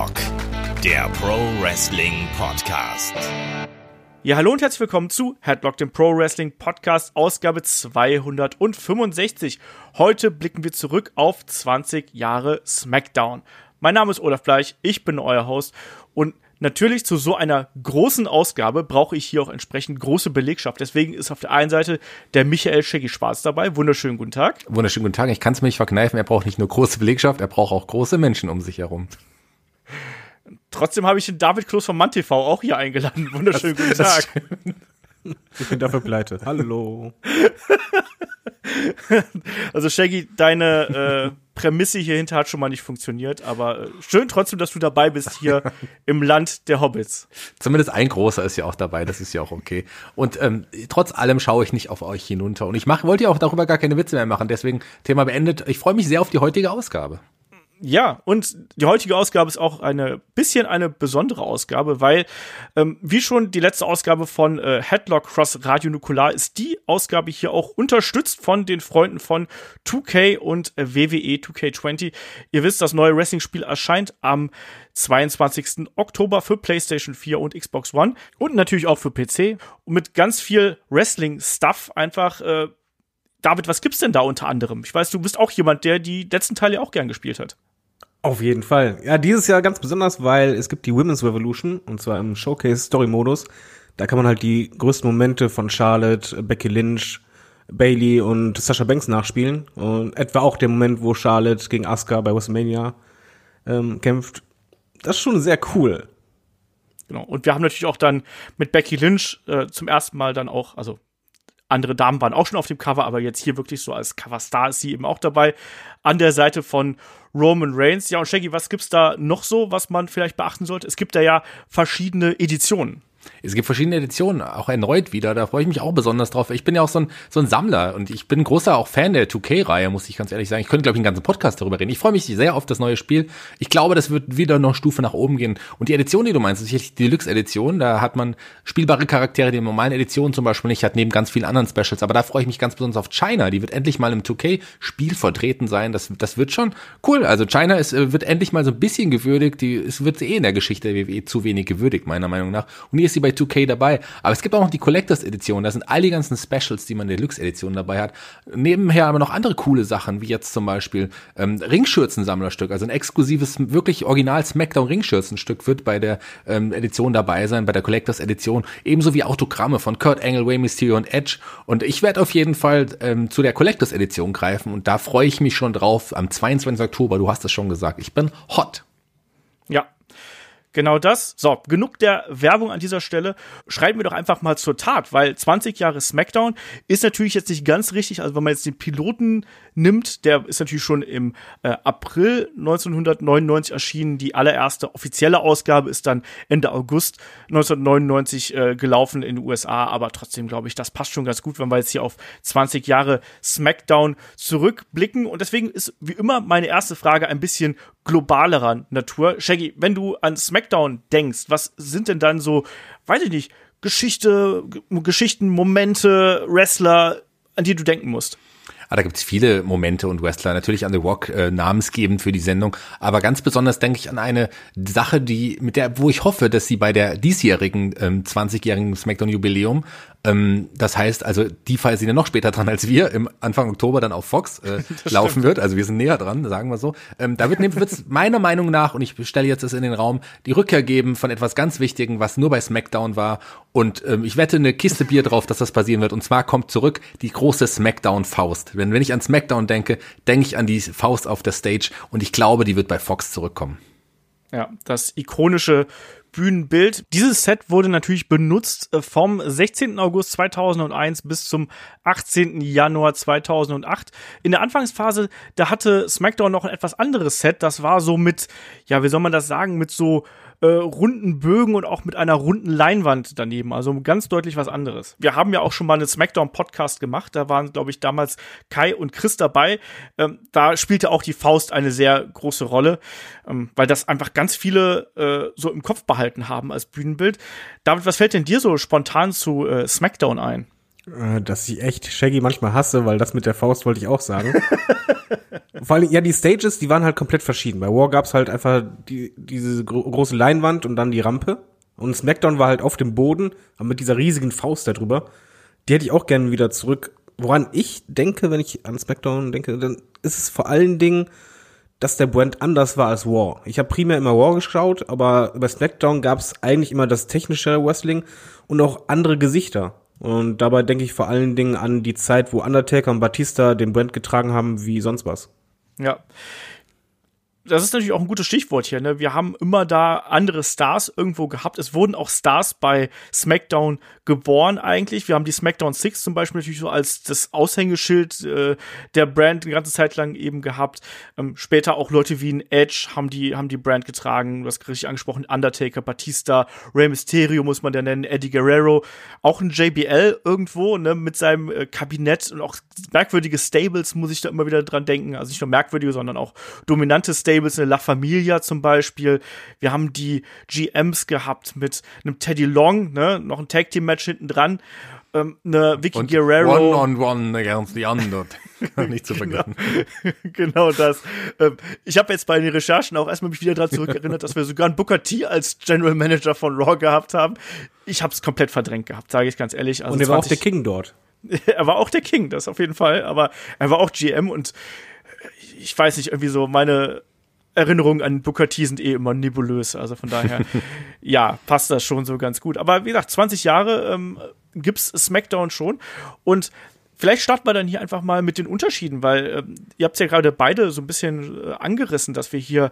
Headlock, der Pro Wrestling Podcast. Ja, hallo und herzlich willkommen zu Headlock, dem Pro Wrestling Podcast, Ausgabe 265. Heute blicken wir zurück auf 20 Jahre SmackDown. Mein Name ist Olaf Bleich, ich bin euer Host und Natürlich zu so einer großen Ausgabe brauche ich hier auch entsprechend große Belegschaft. Deswegen ist auf der einen Seite der Michael Shaggy Schwarz dabei. Wunderschönen guten Tag. Wunderschönen guten Tag. Ich kann es mir nicht verkneifen. Er braucht nicht nur große Belegschaft, er braucht auch große Menschen um sich herum. Trotzdem habe ich den David Kloß von MannTV auch hier eingeladen. Wunderschönen guten Tag. Ich bin dafür pleite. Hallo. also Shaggy, deine äh, Prämisse hier hinter hat schon mal nicht funktioniert, aber äh, schön trotzdem, dass du dabei bist hier im Land der Hobbits. Zumindest ein großer ist ja auch dabei, das ist ja auch okay. Und ähm, trotz allem schaue ich nicht auf euch hinunter und ich mach, wollte ja auch darüber gar keine Witze mehr machen, deswegen Thema beendet. Ich freue mich sehr auf die heutige Ausgabe. Ja, und die heutige Ausgabe ist auch eine bisschen eine besondere Ausgabe, weil, ähm, wie schon die letzte Ausgabe von äh, Headlock Cross Radio Nukular, ist die Ausgabe hier auch unterstützt von den Freunden von 2K und äh, WWE 2K20. Ihr wisst, das neue Wrestling-Spiel erscheint am 22. Oktober für PlayStation 4 und Xbox One und natürlich auch für PC. Und mit ganz viel Wrestling-Stuff einfach. Äh, David, was gibt's denn da unter anderem? Ich weiß, du bist auch jemand, der die letzten Teile auch gern gespielt hat. Auf jeden Fall. Ja, dieses Jahr ganz besonders, weil es gibt die Women's Revolution und zwar im Showcase Story Modus. Da kann man halt die größten Momente von Charlotte, Becky Lynch, Bailey und Sasha Banks nachspielen und etwa auch der Moment, wo Charlotte gegen Asuka bei WrestleMania ähm, kämpft. Das ist schon sehr cool. Genau. Und wir haben natürlich auch dann mit Becky Lynch äh, zum ersten Mal dann auch, also andere Damen waren auch schon auf dem Cover, aber jetzt hier wirklich so als Coverstar ist sie eben auch dabei. An der Seite von Roman Reigns. Ja, und Shaggy, was gibt's da noch so, was man vielleicht beachten sollte? Es gibt da ja verschiedene Editionen. Es gibt verschiedene Editionen, auch erneut wieder. Da freue ich mich auch besonders drauf. Ich bin ja auch so ein, so ein Sammler und ich bin großer auch Fan der 2K-Reihe, muss ich ganz ehrlich sagen. Ich könnte, glaube ich, einen ganzen Podcast darüber reden. Ich freue mich sehr auf das neue Spiel. Ich glaube, das wird wieder noch Stufe nach oben gehen. Und die Edition, die du meinst, ist sicherlich die Deluxe-Edition. Da hat man spielbare Charaktere, die in normalen Editionen zum Beispiel nicht hat, neben ganz vielen anderen Specials. Aber da freue ich mich ganz besonders auf China. Die wird endlich mal im 2K-Spiel vertreten sein. Das, das wird schon cool. Also China ist, äh, wird endlich mal so ein bisschen gewürdigt. Die, es wird eh in der Geschichte der WWE zu wenig gewürdigt, meiner Meinung nach. Und hier ist sie bei 2K dabei. Aber es gibt auch noch die Collectors Edition. Da sind all die ganzen Specials, die man in der Deluxe Edition dabei hat. Nebenher aber noch andere coole Sachen, wie jetzt zum Beispiel ähm, Ringschürzen-Sammlerstück. Also ein exklusives, wirklich original Smackdown Ringschürzenstück wird bei der ähm, Edition dabei sein, bei der Collectors Edition. Ebenso wie Autogramme von Kurt Angle, Way Mysterio und Edge. Und ich werde auf jeden Fall ähm, zu der Collectors Edition greifen. Und da freue ich mich schon drauf am 22. Oktober. Du hast es schon gesagt. Ich bin hot. Ja, Genau das. So, genug der Werbung an dieser Stelle. Schreiben wir doch einfach mal zur Tat, weil 20 Jahre SmackDown ist natürlich jetzt nicht ganz richtig. Also wenn man jetzt den Piloten nimmt, der ist natürlich schon im äh, April 1999 erschienen. Die allererste offizielle Ausgabe ist dann Ende August 1999 äh, gelaufen in den USA. Aber trotzdem glaube ich, das passt schon ganz gut, wenn wir jetzt hier auf 20 Jahre SmackDown zurückblicken. Und deswegen ist wie immer meine erste Frage ein bisschen globalerer Natur. Shaggy, wenn du an SmackDown denkst, was sind denn dann so, weiß ich nicht, Geschichte, Geschichten, Momente, Wrestler, an die du denken musst? Ah, da gibt's viele Momente und Wrestler, natürlich an The Rock äh, namensgebend für die Sendung, aber ganz besonders denke ich an eine Sache, die mit der, wo ich hoffe, dass sie bei der diesjährigen ähm, 20-jährigen SmackDown Jubiläum ähm, das heißt, also die Fall sind ja noch später dran als wir, im Anfang Oktober dann auf Fox äh, laufen stimmt. wird. Also wir sind näher dran, sagen wir so. Ähm, da wird es meiner Meinung nach, und ich stelle jetzt das in den Raum, die Rückkehr geben von etwas ganz Wichtigen, was nur bei SmackDown war. Und ähm, ich wette eine Kiste Bier drauf, dass das passieren wird. Und zwar kommt zurück die große SmackDown-Faust. Wenn, wenn ich an SmackDown denke, denke ich an die Faust auf der Stage und ich glaube, die wird bei Fox zurückkommen. Ja, das ikonische Bühnenbild. Dieses Set wurde natürlich benutzt äh, vom 16. August 2001 bis zum 18. Januar 2008. In der Anfangsphase, da hatte SmackDown noch ein etwas anderes Set. Das war so mit, ja, wie soll man das sagen, mit so äh, runden Bögen und auch mit einer runden Leinwand daneben. Also ganz deutlich was anderes. Wir haben ja auch schon mal einen Smackdown-Podcast gemacht. Da waren, glaube ich, damals Kai und Chris dabei. Ähm, da spielte auch die Faust eine sehr große Rolle, ähm, weil das einfach ganz viele äh, so im Kopf behalten haben als Bühnenbild. David, was fällt denn dir so spontan zu äh, Smackdown ein? Äh, dass ich echt Shaggy manchmal hasse, weil das mit der Faust wollte ich auch sagen. Vor allem, ja, die Stages, die waren halt komplett verschieden. Bei War gab's halt einfach die, diese gro große Leinwand und dann die Rampe. Und SmackDown war halt auf dem Boden, aber mit dieser riesigen Faust da drüber. Die hätte ich auch gerne wieder zurück. Woran ich denke, wenn ich an SmackDown denke, dann ist es vor allen Dingen, dass der Brand anders war als War. Ich habe primär immer War geschaut, aber bei SmackDown gab's eigentlich immer das technische Wrestling und auch andere Gesichter. Und dabei denke ich vor allen Dingen an die Zeit, wo Undertaker und Batista den Brand getragen haben wie sonst was. Ja. Das ist natürlich auch ein gutes Stichwort hier. Ne? Wir haben immer da andere Stars irgendwo gehabt. Es wurden auch Stars bei SmackDown geboren eigentlich. Wir haben die SmackDown Six zum Beispiel natürlich so als das Aushängeschild äh, der Brand eine ganze Zeit lang eben gehabt. Ähm, später auch Leute wie ein Edge haben die, haben die Brand getragen. Du hast richtig angesprochen, Undertaker, Batista, Rey Mysterio muss man ja nennen, Eddie Guerrero. Auch ein JBL irgendwo ne, mit seinem äh, Kabinett und auch merkwürdige Stables muss ich da immer wieder dran denken. Also nicht nur merkwürdige, sondern auch dominante Stables, eine La Familia zum Beispiel. Wir haben die GMs gehabt mit einem Teddy Long, ne, noch ein Tag Team Match hinten dran. Ähm, eine Vicky Und Guerrero. One on one against the under. Nicht zu vergessen. genau das. Ähm, ich habe jetzt bei den Recherchen auch erstmal mich wieder daran zurückerinnert, dass wir sogar einen Booker T als General Manager von Raw gehabt haben. Ich habe es komplett verdrängt gehabt, sage ich ganz ehrlich. Also Und er war auch 20 der King dort. er war auch der King, das auf jeden Fall, aber er war auch GM und ich weiß nicht, irgendwie so meine Erinnerungen an Booker T sind eh immer nebulös, also von daher, ja, passt das schon so ganz gut. Aber wie gesagt, 20 Jahre ähm, gibt's SmackDown schon und Vielleicht starten wir dann hier einfach mal mit den Unterschieden, weil ähm, ihr habt ja gerade beide so ein bisschen äh, angerissen, dass wir hier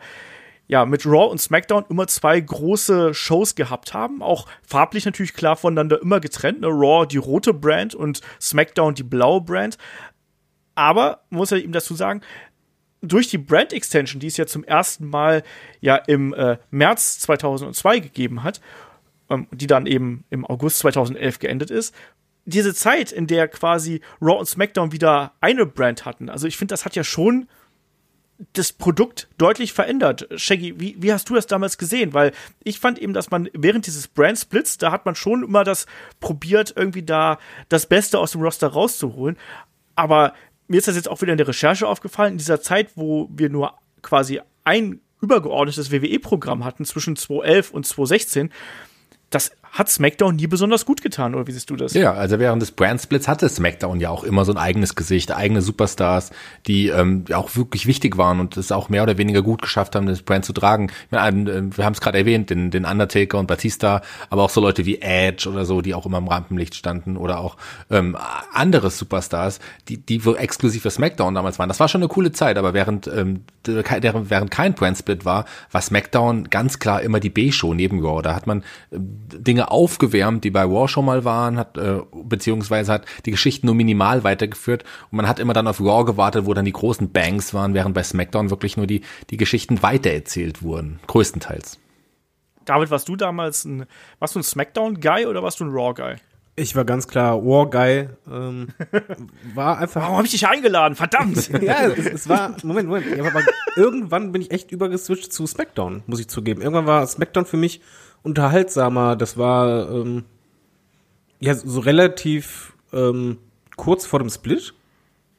ja mit Raw und SmackDown immer zwei große Shows gehabt haben, auch farblich natürlich klar voneinander immer getrennt, ne? Raw die rote Brand und SmackDown die blaue Brand. Aber man muss ja ihm dazu sagen, durch die Brand Extension, die es ja zum ersten Mal ja im äh, März 2002 gegeben hat, ähm, die dann eben im August 2011 geendet ist, diese Zeit, in der quasi Raw und SmackDown wieder eine Brand hatten, also ich finde, das hat ja schon das Produkt deutlich verändert. Shaggy, wie, wie hast du das damals gesehen? Weil ich fand eben, dass man während dieses Brand-Splits, da hat man schon immer das probiert, irgendwie da das Beste aus dem Roster rauszuholen. Aber mir ist das jetzt auch wieder in der Recherche aufgefallen, in dieser Zeit, wo wir nur quasi ein übergeordnetes WWE-Programm hatten zwischen 2011 und 2016, das hat SmackDown nie besonders gut getan, oder wie siehst du das? Ja, also während des Brandsplits hatte SmackDown ja auch immer so ein eigenes Gesicht, eigene Superstars, die ähm, auch wirklich wichtig waren und es auch mehr oder weniger gut geschafft haben, das Brand zu tragen. Meine, äh, wir haben es gerade erwähnt, den, den Undertaker und Batista, aber auch so Leute wie Edge oder so, die auch immer im Rampenlicht standen oder auch ähm, andere Superstars, die, die exklusiv für SmackDown damals waren. Das war schon eine coole Zeit, aber während, ähm, während kein Brandsplit war, war SmackDown ganz klar immer die B-Show neben Raw. Da hat man äh, Aufgewärmt, die bei War schon mal waren, hat äh, beziehungsweise hat die Geschichten nur minimal weitergeführt und man hat immer dann auf Raw gewartet, wo dann die großen Bangs waren, während bei SmackDown wirklich nur die die Geschichten weitererzählt wurden, größtenteils. David, warst du damals ein, warst du ein Smackdown-Guy oder warst du ein Raw-Guy? Ich war ganz klar War Guy. Ähm, war einfach. Warum habe ich dich eingeladen? Verdammt! ja, es, es war. Moment, Moment. Ja, aber irgendwann bin ich echt übergeswitcht zu SmackDown, muss ich zugeben. Irgendwann war SmackDown für mich unterhaltsamer. Das war ähm, ja so relativ ähm, kurz vor dem Split.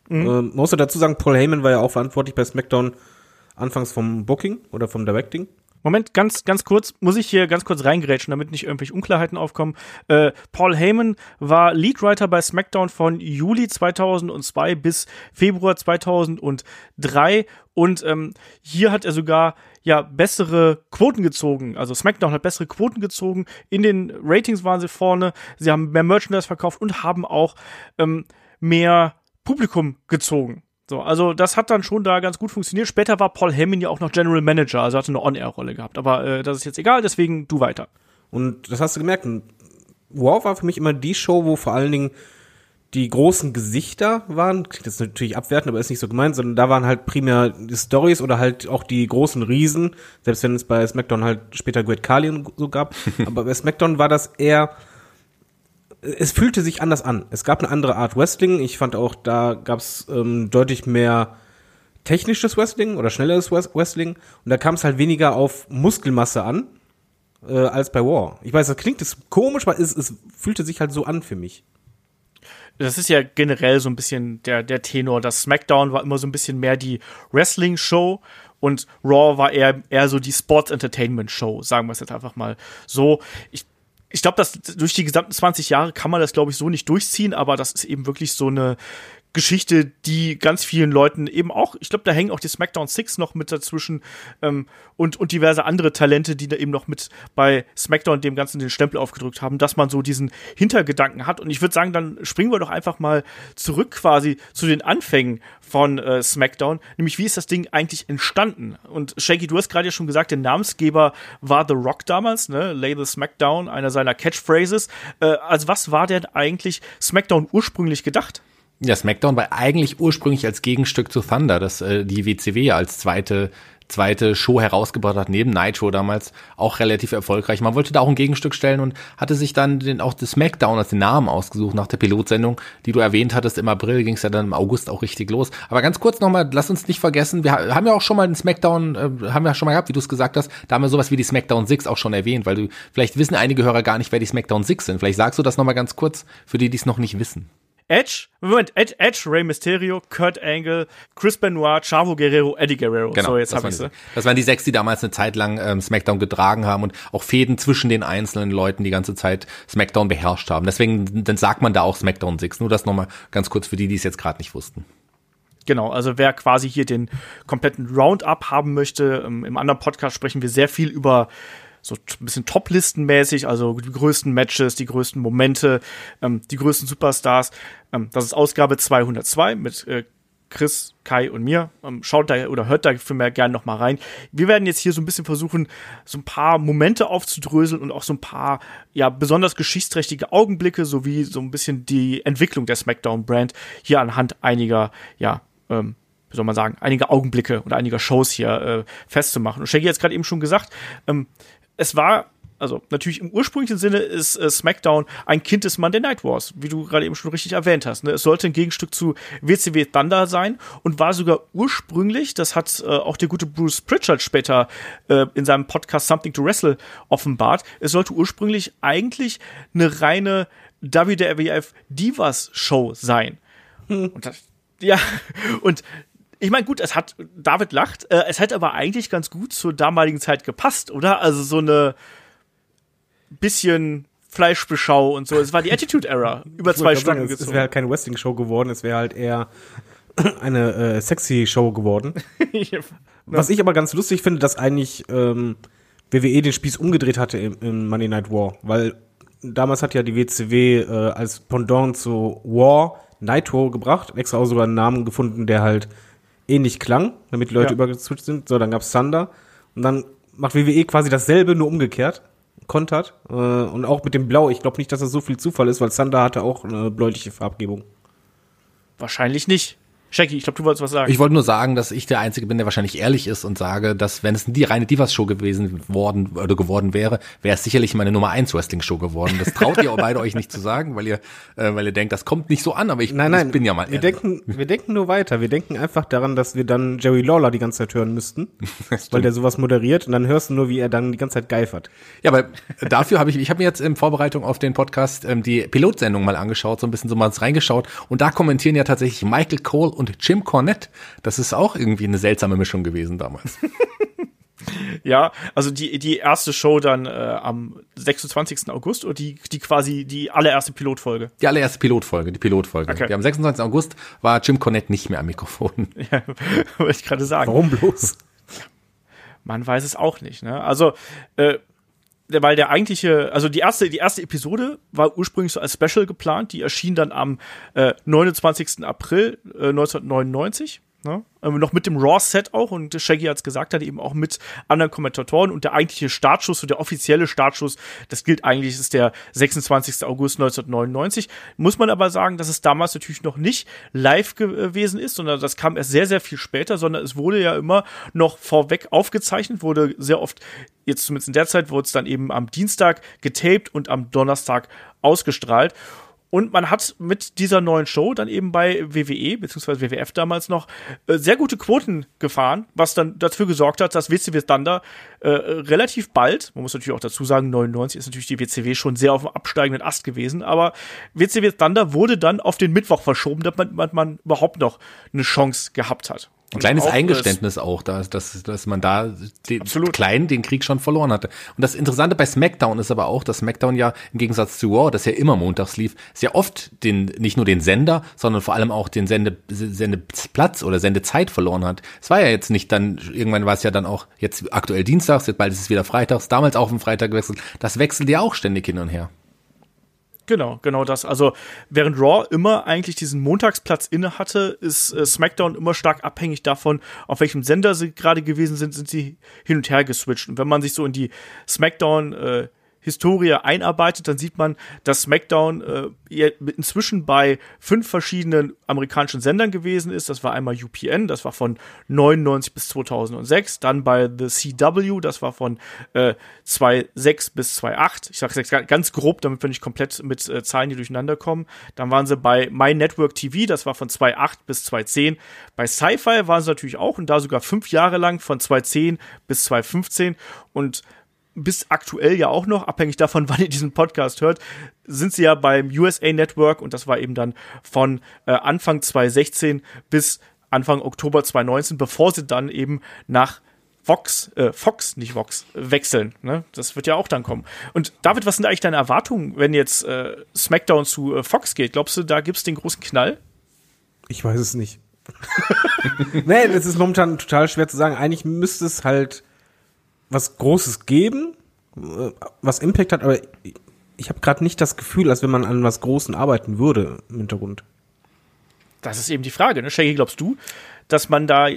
Mhm. Ähm, man muss dazu sagen, Paul Heyman war ja auch verantwortlich bei SmackDown anfangs vom Booking oder vom Directing. Moment, ganz, ganz kurz, muss ich hier ganz kurz reingrätschen, damit nicht irgendwelche Unklarheiten aufkommen. Äh, Paul Heyman war Leadwriter bei SmackDown von Juli 2002 bis Februar 2003 und ähm, hier hat er sogar ja bessere Quoten gezogen. Also SmackDown hat bessere Quoten gezogen. In den Ratings waren sie vorne. Sie haben mehr Merchandise verkauft und haben auch ähm, mehr Publikum gezogen. So, also das hat dann schon da ganz gut funktioniert. Später war Paul Heyman ja auch noch General Manager, also hatte eine On-Air-Rolle gehabt. Aber äh, das ist jetzt egal, deswegen du weiter. Und das hast du gemerkt. Wow war für mich immer die Show, wo vor allen Dingen die großen Gesichter waren. Klingt jetzt natürlich abwertend, aber ist nicht so gemeint, sondern da waren halt primär die Stories oder halt auch die großen Riesen. Selbst wenn es bei SmackDown halt später Great Khali und so gab. aber bei SmackDown war das eher es fühlte sich anders an. Es gab eine andere Art Wrestling. Ich fand auch, da gab es ähm, deutlich mehr technisches Wrestling oder schnelleres Wrestling. Und da kam es halt weniger auf Muskelmasse an äh, als bei War. Ich weiß, das klingt jetzt komisch, aber es, es fühlte sich halt so an für mich. Das ist ja generell so ein bisschen der, der Tenor. Das SmackDown war immer so ein bisschen mehr die Wrestling-Show und Raw war eher, eher so die Sports Entertainment Show, sagen wir es jetzt einfach mal so. Ich, ich glaube, dass durch die gesamten 20 Jahre kann man das, glaube ich, so nicht durchziehen, aber das ist eben wirklich so eine Geschichte, die ganz vielen Leuten eben auch, ich glaube, da hängen auch die SmackDown Six noch mit dazwischen ähm, und, und diverse andere Talente, die da eben noch mit bei SmackDown dem Ganzen den Stempel aufgedrückt haben, dass man so diesen Hintergedanken hat. Und ich würde sagen, dann springen wir doch einfach mal zurück quasi zu den Anfängen von äh, SmackDown, nämlich wie ist das Ding eigentlich entstanden? Und Shaggy, du hast gerade ja schon gesagt, der Namensgeber war The Rock damals, ne? Lay the SmackDown, einer seiner Catchphrases. Äh, also was war denn eigentlich SmackDown ursprünglich gedacht? Ja, SmackDown war eigentlich ursprünglich als Gegenstück zu Thunder, das äh, die WCW ja als zweite zweite Show herausgebracht hat, neben Nitro damals, auch relativ erfolgreich. Man wollte da auch ein Gegenstück stellen und hatte sich dann den, auch das SmackDown als den Namen ausgesucht nach der Pilotsendung, die du erwähnt hattest. Im April ging es ja dann im August auch richtig los. Aber ganz kurz nochmal, lass uns nicht vergessen, wir haben ja auch schon mal den SmackDown, äh, haben wir schon mal gehabt, wie du es gesagt hast, da haben wir sowas wie die SmackDown 6 auch schon erwähnt, weil du, vielleicht wissen einige Hörer gar nicht, wer die SmackDown 6 sind. Vielleicht sagst du das nochmal ganz kurz, für die, die es noch nicht wissen. Edge, Moment, Edge, Edge, Rey Mysterio, Kurt Angle, Chris Benoit, Chavo Guerrero, Eddie Guerrero. Genau, so, jetzt das, hab ich's. waren die, das waren die sechs, die damals eine Zeit lang ähm, SmackDown getragen haben und auch Fäden zwischen den einzelnen Leuten die ganze Zeit SmackDown beherrscht haben. Deswegen dann sagt man da auch SmackDown 6. Nur das nochmal ganz kurz für die, die es jetzt gerade nicht wussten. Genau, also wer quasi hier den kompletten Roundup haben möchte, ähm, im anderen Podcast sprechen wir sehr viel über so ein bisschen Top-Listenmäßig, also die größten Matches, die größten Momente, ähm, die größten Superstars. Ähm, das ist Ausgabe 202 mit äh, Chris, Kai und mir. Ähm, schaut da oder hört da für mehr gerne noch mal rein. Wir werden jetzt hier so ein bisschen versuchen, so ein paar Momente aufzudröseln und auch so ein paar, ja, besonders geschichtsträchtige Augenblicke sowie so ein bisschen die Entwicklung der SmackDown-Brand hier anhand einiger, ja, ähm, wie soll man sagen, einige Augenblicke oder einiger Shows hier äh, festzumachen. Und Shaggy hat es gerade eben schon gesagt, ähm, es war also natürlich im ursprünglichen Sinne ist äh, SmackDown ein Kind des Monday Night Wars, wie du gerade eben schon richtig erwähnt hast. Ne? Es sollte ein Gegenstück zu WCW Thunder sein und war sogar ursprünglich, das hat äh, auch der gute Bruce Pritchard später äh, in seinem Podcast Something to Wrestle offenbart, es sollte ursprünglich eigentlich eine reine WWF Divas Show sein. Hm. Und das, ja, und ich meine, gut, es hat, David lacht, äh, es hätte aber eigentlich ganz gut zur damaligen Zeit gepasst, oder? Also so eine bisschen Fleischbeschau und so. Es war die Attitude Era über zwei Stunden sagen, Es, wäre halt keine Wrestling-Show geworden, es wäre halt eher eine äh, sexy Show geworden. ja. Was ich aber ganz lustig finde, dass eigentlich ähm, WWE den Spieß umgedreht hatte im, im Monday Night War, weil damals hat ja die WCW äh, als Pendant zu War Nitro gebracht, extra auch sogar einen Namen gefunden, der halt ähnlich klang, damit die Leute ja. übergeswitcht sind. So, dann gab's Thunder und dann macht WWE quasi dasselbe, nur umgekehrt, kontert äh, und auch mit dem Blau. Ich glaube nicht, dass das so viel Zufall ist, weil Thunder hatte auch eine bläuliche Farbgebung. Wahrscheinlich nicht. Shaggy, ich glaube, du wolltest was sagen. Ich wollte nur sagen, dass ich der Einzige bin, der wahrscheinlich ehrlich ist und sage, dass wenn es die reine Divas-Show gewesen worden oder geworden wäre, wäre es sicherlich meine Nummer 1 Wrestling-Show geworden. Das traut ihr beide euch nicht zu sagen, weil ihr, äh, weil ihr denkt, das kommt nicht so an, aber ich, nein, nein, ich bin ja mal ehrlich. Wir denken, wir denken nur weiter. Wir denken einfach daran, dass wir dann Jerry Lawler die ganze Zeit hören müssten, weil der sowas moderiert und dann hörst du nur, wie er dann die ganze Zeit geifert. Ja, aber dafür habe ich, ich habe mir jetzt in Vorbereitung auf den Podcast ähm, die Pilotsendung mal angeschaut, so ein bisschen so mal reingeschaut und da kommentieren ja tatsächlich Michael Cole und Jim Cornette. Das ist auch irgendwie eine seltsame Mischung gewesen damals. ja, also die, die erste Show dann äh, am 26. August oder die, die quasi die allererste Pilotfolge? Die allererste Pilotfolge, die Pilotfolge. Okay. Die am 26. August war Jim Cornette nicht mehr am Mikrofon. Ja, wollte ich gerade sagen. Warum bloß? Man weiß es auch nicht, ne? Also, äh, weil der eigentliche, also die erste, die erste Episode war ursprünglich so als Special geplant, die erschien dann am äh, 29. April äh, 1999. Ne? Ähm, noch mit dem Raw-Set auch und Shaggy hat es gesagt, hat eben auch mit anderen Kommentatoren und der eigentliche Startschuss, so der offizielle Startschuss, das gilt eigentlich, ist der 26. August 1999. Muss man aber sagen, dass es damals natürlich noch nicht live gewesen ist, sondern das kam erst sehr, sehr viel später, sondern es wurde ja immer noch vorweg aufgezeichnet, wurde sehr oft, jetzt zumindest in der Zeit, wurde es dann eben am Dienstag getaped und am Donnerstag ausgestrahlt. Und man hat mit dieser neuen Show dann eben bei WWE, beziehungsweise WWF damals noch, äh, sehr gute Quoten gefahren, was dann dafür gesorgt hat, dass WCW Thunder äh, relativ bald, man muss natürlich auch dazu sagen, 99 ist natürlich die WCW schon sehr auf dem absteigenden Ast gewesen, aber WCW Thunder wurde dann auf den Mittwoch verschoben, damit man, man überhaupt noch eine Chance gehabt hat. Ein kleines Eingeständnis auch, dass, dass, dass man da den Absolut. kleinen den Krieg schon verloren hatte. Und das Interessante bei SmackDown ist aber auch, dass SmackDown ja im Gegensatz zu Raw, das ja immer montags lief, sehr oft den nicht nur den Sender, sondern vor allem auch den Sende, Sendeplatz oder Sendezeit verloren hat. Es war ja jetzt nicht dann, irgendwann war es ja dann auch jetzt aktuell Dienstags, jetzt bald ist es wieder Freitags, damals auch im Freitag gewechselt. Das wechselt ja auch ständig hin und her. Genau, genau das. Also während Raw immer eigentlich diesen Montagsplatz inne hatte, ist äh, SmackDown immer stark abhängig davon, auf welchem Sender sie gerade gewesen sind, sind sie hin und her geswitcht. Und wenn man sich so in die SmackDown äh, Historie einarbeitet, dann sieht man, dass SmackDown äh, inzwischen bei fünf verschiedenen amerikanischen Sendern gewesen ist. Das war einmal UPN, das war von 99 bis 2006, dann bei The CW, das war von äh, 2006 bis 2008. Ich sage jetzt ganz grob, damit wir nicht komplett mit äh, Zahlen hier durcheinander kommen. Dann waren sie bei My Network TV, das war von 2008 bis 2010. Bei Sci-Fi waren sie natürlich auch und da sogar fünf Jahre lang von 2010 bis 2015 und bis aktuell ja auch noch, abhängig davon, wann ihr diesen Podcast hört, sind sie ja beim USA Network und das war eben dann von äh, Anfang 2016 bis Anfang Oktober 2019, bevor sie dann eben nach Vox, äh, Fox, nicht Vox, wechseln. Ne? Das wird ja auch dann kommen. Und David, was sind eigentlich deine Erwartungen, wenn jetzt äh, SmackDown zu äh, Fox geht? Glaubst du, da gibt's den großen Knall? Ich weiß es nicht. nee, das ist momentan total schwer zu sagen. Eigentlich müsste es halt was Großes geben, äh, was Impact hat, aber ich habe gerade nicht das Gefühl, als wenn man an was Großen arbeiten würde im Hintergrund. Das ist eben die Frage, ne? Shaggy, glaubst du, dass man da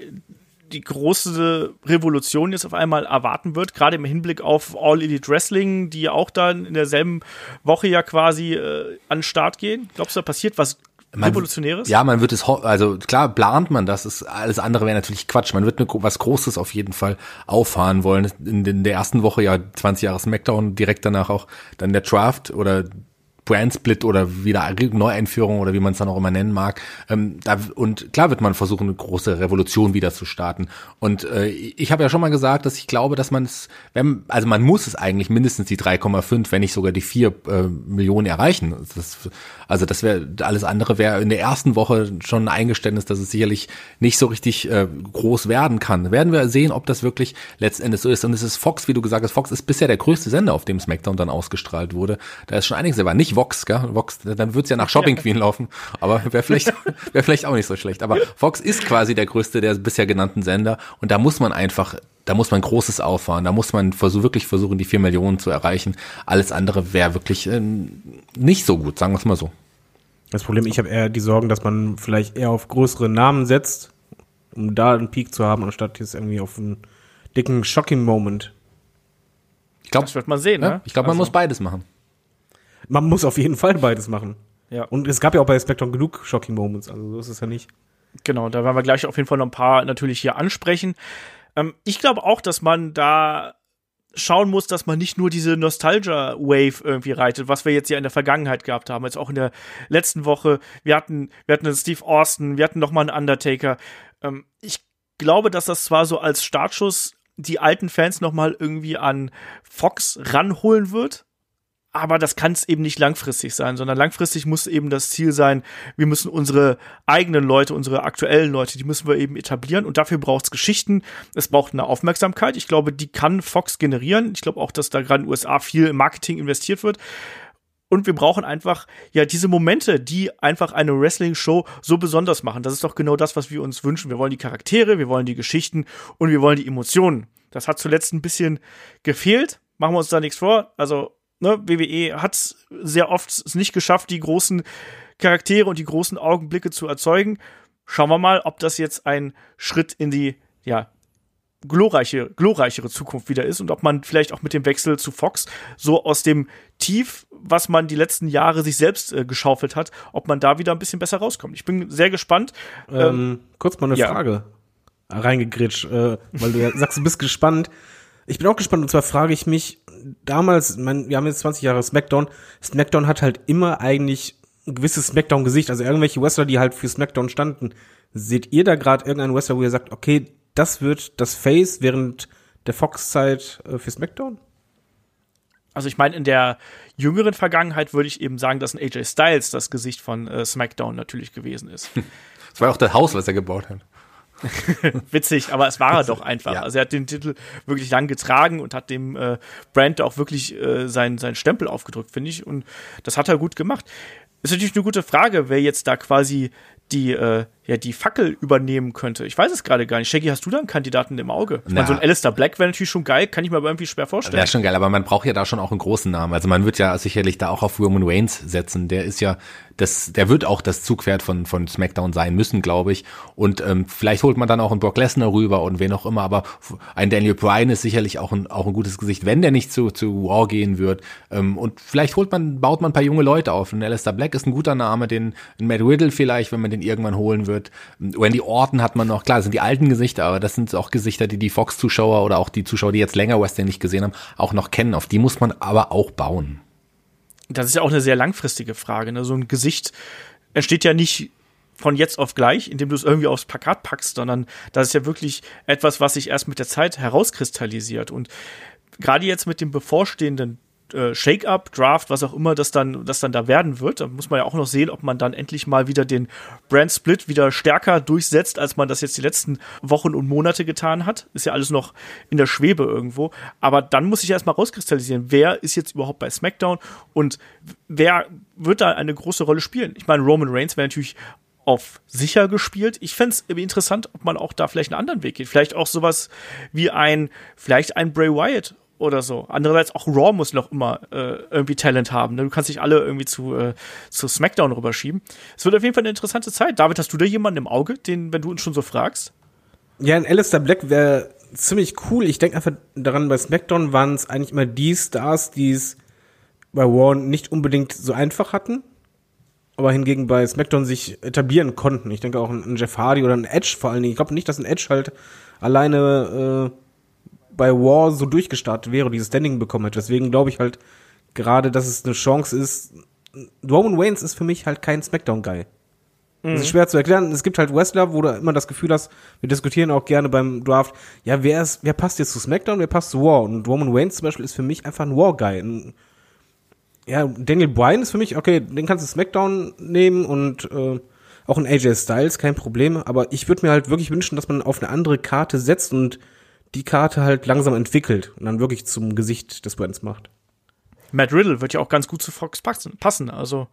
die große Revolution jetzt auf einmal erwarten wird, gerade im Hinblick auf All Elite Wrestling, die auch dann in derselben Woche ja quasi äh, an den Start gehen? Glaubst du, da passiert was man, Revolutionäres? Ja, man wird es, also klar plant man das, ist, alles andere wäre natürlich Quatsch. Man wird eine, was Großes auf jeden Fall auffahren wollen. In, in der ersten Woche ja 20 Jahre Smackdown, direkt danach auch dann der Draft oder Brandsplit oder wieder Neueinführung oder wie man es dann auch immer nennen mag. Ähm, da, und klar wird man versuchen, eine große Revolution wieder zu starten. Und äh, ich habe ja schon mal gesagt, dass ich glaube, dass man es, wenn, also man muss es eigentlich mindestens die 3,5, wenn nicht sogar die 4 äh, Millionen erreichen. Das, also das wäre, alles andere wäre in der ersten Woche schon ein Eingeständnis, dass es sicherlich nicht so richtig äh, groß werden kann. Werden wir sehen, ob das wirklich letztendlich so ist. Und es ist Fox, wie du gesagt hast, Fox ist bisher der größte Sender, auf dem SmackDown dann ausgestrahlt wurde. Da ist schon einiges, aber nicht Vox, gell? Vox, dann wird's ja nach Shopping Queen laufen. Aber wäre vielleicht, wäre vielleicht auch nicht so schlecht. Aber Fox ist quasi der größte der bisher genannten Sender. Und da muss man einfach, da muss man Großes auffahren. Da muss man versuch, wirklich versuchen, die vier Millionen zu erreichen. Alles andere wäre wirklich äh, nicht so gut, sagen wir es mal so. Das Problem, ich habe eher die Sorgen, dass man vielleicht eher auf größere Namen setzt, um da einen Peak zu haben, anstatt jetzt irgendwie auf einen dicken Shocking Moment. Ich glaube, das wird man sehen. Ja, ne? Ich glaube, man Also, muss beides machen. Man muss auf jeden Fall beides machen. Ja. Und es gab ja auch bei Spectrum genug Shocking Moments, also so ist es ja nicht. Genau, da werden wir gleich auf jeden Fall noch ein paar natürlich hier ansprechen. Ähm, ich glaube auch, dass man da schauen muss, dass man nicht nur diese Nostalgia-Wave irgendwie reitet, was wir jetzt ja in der Vergangenheit gehabt haben, jetzt auch in der letzten Woche. Wir hatten, wir hatten einen Steve Austin, wir hatten noch mal einen Undertaker. Ähm, ich glaube, dass das zwar so als Startschuss die alten Fans noch mal irgendwie an Fox ranholen wird, aber das kann es eben nicht langfristig sein, sondern langfristig muss eben das Ziel sein, wir müssen unsere eigenen Leute, unsere aktuellen Leute, die müssen wir eben etablieren und dafür braucht es Geschichten, es braucht eine Aufmerksamkeit. Ich glaube, die kann Fox generieren. Ich glaube auch, dass da gerade in den USA viel im Marketing investiert wird. Und wir brauchen einfach, ja, diese Momente, die einfach eine Wrestling-Show so besonders machen. Das ist doch genau das, was wir uns wünschen. Wir wollen die Charaktere, wir wollen die Geschichten und wir wollen die Emotionen. Das hat zuletzt ein bisschen gefehlt. Machen wir uns da nichts vor. Also, ne, WWE hat sehr oft es nicht geschafft, die großen Charaktere und die großen Augenblicke zu erzeugen. Schauen wir mal, ob das jetzt ein Schritt in die, ja, glorreiche, glorreichere Zukunft wieder ist und ob man vielleicht auch mit dem Wechsel zu Fox so aus dem Tief, was man die letzten Jahre sich selbst äh, geschaufelt hat, ob man da wieder ein bisschen besser rauskommt. Ich bin sehr gespannt. Ähm, kurz mal eine ja. Frage reingegritscht, äh, weil du ja sagst, du bist gespannt. Ich bin auch gespannt und zwar frage ich mich, damals, mein, wir haben jetzt 20 Jahre Smackdown, Smackdown hat halt immer eigentlich ein gewisses Smackdown-Gesicht, also irgendwelche Wrestler, die halt für Smackdown standen. Seht ihr da gerade irgendeinen Wrestler, wo ihr sagt, okay, das wird das Face während der Fox-Zeit äh, für Smackdown? Also ich meine, in der jüngeren Vergangenheit würde ich eben sagen, dass ein AJ Styles das Gesicht von äh, SmackDown natürlich gewesen ist. Das war auch das Haus, was er gebaut hat. Witzig, aber es war er doch einfach. Ja. Also er hat den Titel wirklich lang getragen und hat dem äh, Brand auch wirklich äh, seinen, seinen Stempel aufgedrückt, finde ich. Und das hat er gut gemacht. Ist natürlich eine gute Frage, wer jetzt da quasi die, äh, ja, die Fackel übernehmen könnte. Ich weiß es gerade gar nicht. Shaggy, hast du da einen Kandidaten im Auge? Ich meine, so ein Alistair Black wäre natürlich schon geil, kann ich mir aber irgendwie schwer vorstellen. Wäre schon geil, aber man braucht ja da schon auch einen großen Namen. Also man wird ja sicherlich da auch auf Roman Reigns setzen. Der ist ja, das, der wird auch das Zugpferd von, von SmackDown sein müssen, glaube ich. Und ähm, vielleicht holt man dann auch einen Brock Lesnar rüber und wen auch immer. Aber ein Daniel Bryan ist sicherlich auch ein, auch ein gutes Gesicht, wenn der nicht zu, zu Raw gehen wird. Ähm, und vielleicht holt man, baut man ein paar junge Leute auf. Und Alistair Black ist ein guter Name, den ein Matt Riddle vielleicht, wenn man den irgendwann holen wird. Randy Orton hat man noch, klar, das sind die alten Gesichter, aber das sind auch Gesichter, die die Fox-Zuschauer oder auch die Zuschauer, die jetzt länger Wrestling nicht gesehen haben, auch noch kennen. Auf die muss man aber auch bauen. Das ist ja auch eine sehr langfristige Frage. Ne? So ein Gesicht entsteht ja nicht von jetzt auf gleich, indem du es irgendwie aufs Plakat packst, sondern das ist ja wirklich etwas, was sich erst mit der Zeit herauskristallisiert. Und gerade jetzt mit dem bevorstehenden äh, Shake-up, Draft, was auch immer das dann, das dann da werden wird, da muss man ja auch noch sehen, ob man dann endlich mal wieder den Brand-Split wieder stärker durchsetzt, als man das jetzt die letzten Wochen und Monate getan hat. Ist ja alles noch in der Schwebe irgendwo. Aber dann muss ich erstmal rauskristallisieren, wer ist jetzt überhaupt bei SmackDown und wer wird da eine große Rolle spielen? Ich meine, Roman Reigns wäre natürlich auf sicher gespielt. Ich fände es interessant, ob man auch da vielleicht einen anderen Weg geht. Vielleicht auch sowas wie ein, vielleicht ein Bray Wyatt oder so. Andererseits auch Raw muss noch immer äh, irgendwie Talent haben. Ne? Du kannst nicht alle irgendwie zu, äh, zu SmackDown rüberschieben. Es wird auf jeden Fall eine interessante Zeit. David, hast du da jemanden im Auge, den, wenn du uns schon so fragst? Ja, ein Alistair Black wäre ziemlich cool. Ich denke einfach daran, bei SmackDown waren es eigentlich immer die Stars, die es bei Raw nicht unbedingt so einfach hatten, aber hingegen bei SmackDown sich etablieren konnten. Ich denke auch ein Jeff Hardy oder ein Edge vor allen Dingen. Ich glaube nicht, dass ein Edge halt alleine äh, bei War so durchgestartet wäre, dieses Standing bekommen hätte. Deswegen glaube ich halt gerade, dass es eine Chance ist. Roman Reigns ist für mich halt kein Smackdown-Guy. Das ist schwer zu erklären. Es gibt halt Wrestler, wo du immer das Gefühl hast, wir diskutieren auch gerne beim Draft, ja, wer ist, wer passt jetzt zu SmackDown, wer passt zu War? Und Roman Reigns zum Beispiel ist für mich einfach ein War-Guy. Ein- Ja, Daniel Bryan ist für mich, okay, den kannst du SmackDown nehmen und äh, auch ein AJ Styles, kein Problem. Aber ich würde mir halt wirklich wünschen, dass man auf eine andere Karte setzt und die Karte halt langsam entwickelt und dann wirklich zum Gesicht des Brands macht. Matt Riddle wird ja auch ganz gut zu Fox passen. Also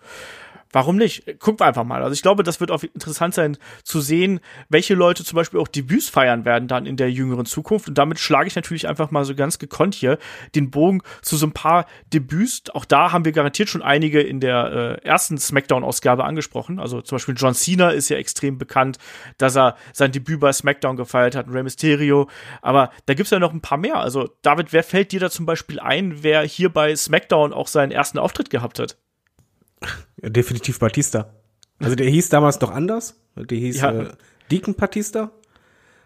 warum nicht? Gucken wir einfach mal. Also ich glaube, das wird auch interessant sein zu sehen, welche Leute zum Beispiel auch Debüts feiern werden dann in der jüngeren Zukunft. Und damit schlage ich natürlich einfach mal so ganz gekonnt hier den Bogen zu so ein paar Debüts. Auch da haben wir garantiert schon einige in der äh, ersten SmackDown-Ausgabe angesprochen. Also zum Beispiel John Cena ist ja extrem bekannt, dass er sein Debüt bei SmackDown gefeiert hat, Rey Mysterio. Aber da gibt's ja noch ein paar mehr. Also David, wer fällt dir da zum Beispiel ein, wer hier bei SmackDown auch seinen ersten Auftritt gehabt hat? Ja, definitiv Batista. Also der hieß damals noch anders. Der hieß Ja. äh, Deacon Batista.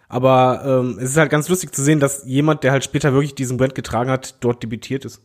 Aber ähm, es ist halt ganz lustig zu sehen, dass jemand, der halt später wirklich diesen Brand getragen hat, dort debütiert ist.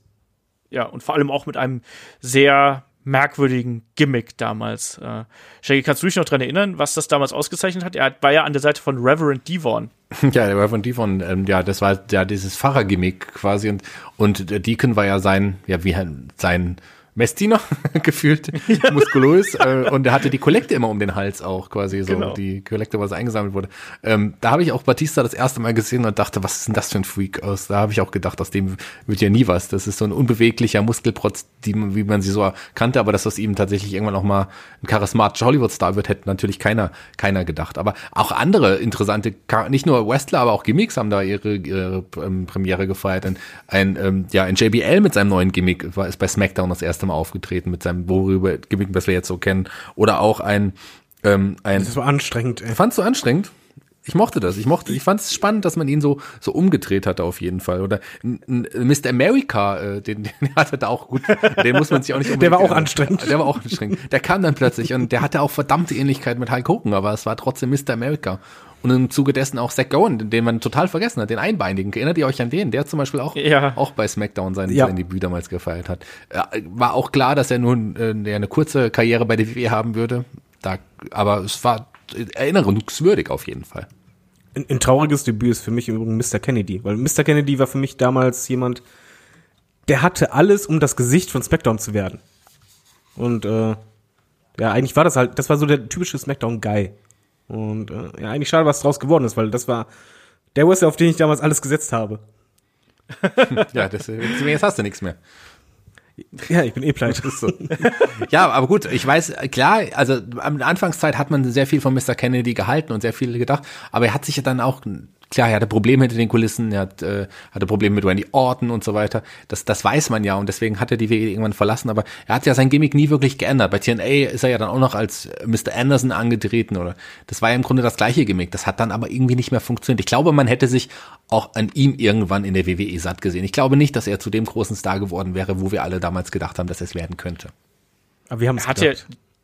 Ja, und vor allem auch mit einem sehr merkwürdigen Gimmick damals. Äh, Shaggy, kannst du dich noch dran erinnern, was das damals ausgezeichnet hat? Er war ja an der Seite von Reverend Devon. Ja, der von Devon, ähm, ja, das war ja dieses Pfarrergimmick quasi und und der Deacon war ja sein, ja wie sein Messdiener gefühlt, muskulös äh, und er hatte die Kollekte immer um den Hals auch quasi so Genau. die Kollekte, was eingesammelt wurde. Ähm, da habe ich auch Batista das erste Mal gesehen und dachte, was ist denn das für ein Freak aus? Da habe ich auch gedacht, aus dem wird ja nie was. Das ist so ein unbeweglicher Muskelprotz, die, wie man sie so kannte, aber dass aus ihm tatsächlich irgendwann auch mal ein charismatischer Hollywood-Star wird, hätte natürlich keiner keiner gedacht. Aber auch andere interessante, nicht nur Wrestler, aber auch Gimmicks haben da ihre, ihre ähm, Premiere gefeiert. Ein, ein ähm, ja, ein JBL mit seinem neuen Gimmick war ist bei SmackDown das erste Mal aufgetreten mit seinem worüber Gimmick, das wir jetzt so kennen. Oder auch ein ähm, ein Das war anstrengend, ey. Fandst du anstrengend? Ich mochte das. Ich mochte, ich fand es spannend, dass man ihn so so umgedreht hatte auf jeden Fall. Oder Mr. America, äh, den, den hatte da auch gut. Den muss man sich auch nicht. Der war auch anstrengend. Der war auch anstrengend. Der kam dann plötzlich und der hatte auch verdammte Ähnlichkeit mit Hulk Hogan, aber es war trotzdem Mr. America. Und im Zuge dessen auch Zack Gowen, den man total vergessen hat, den Einbeinigen. Erinnert ihr euch an den? Der zum Beispiel auch, Ja. auch bei SmackDown sein, Ja. sein Debüt damals gefeiert hat. Äh, War auch klar, dass er nun äh, eine kurze Karriere bei der WWE haben würde. Da, aber es war erinnerungswürdig auf jeden Fall. Ein, ein trauriges Debüt ist für mich übrigens Mr. Kennedy, weil Mr. Kennedy war für mich damals jemand, der hatte alles, um das Gesicht von SmackDown zu werden. Und äh, ja, eigentlich war das halt, das war so der typische SmackDown-Guy. Und äh, ja, eigentlich schade, was draus geworden ist, weil das war der Wrestler, auf den ich damals alles gesetzt habe. Ja, das, jetzt hast du nichts mehr. Ja, ich bin eh pleite. So. ja, aber gut, ich weiß, klar, also am Anfangszeit hat man sehr viel von Mr. Kennedy gehalten und sehr viel gedacht, aber er hat sich ja dann auch, klar, er hatte Probleme hinter den Kulissen, er hat, äh, hatte Probleme mit Randy Orton und so weiter. Das, das weiß man ja und deswegen hat er die WWE irgendwann verlassen, aber er hat ja sein Gimmick nie wirklich geändert. Bei TNA ist er ja dann auch noch als Mr. Anderson angetreten oder das war ja im Grunde das gleiche Gimmick. Das hat dann aber irgendwie nicht mehr funktioniert. Ich glaube, man hätte sich auch an ihm irgendwann in der WWE satt gesehen. Ich glaube nicht, dass er zu dem großen Star geworden wäre, wo wir alle damals gedacht haben, dass er es werden könnte. Aber wir haben es hat ja,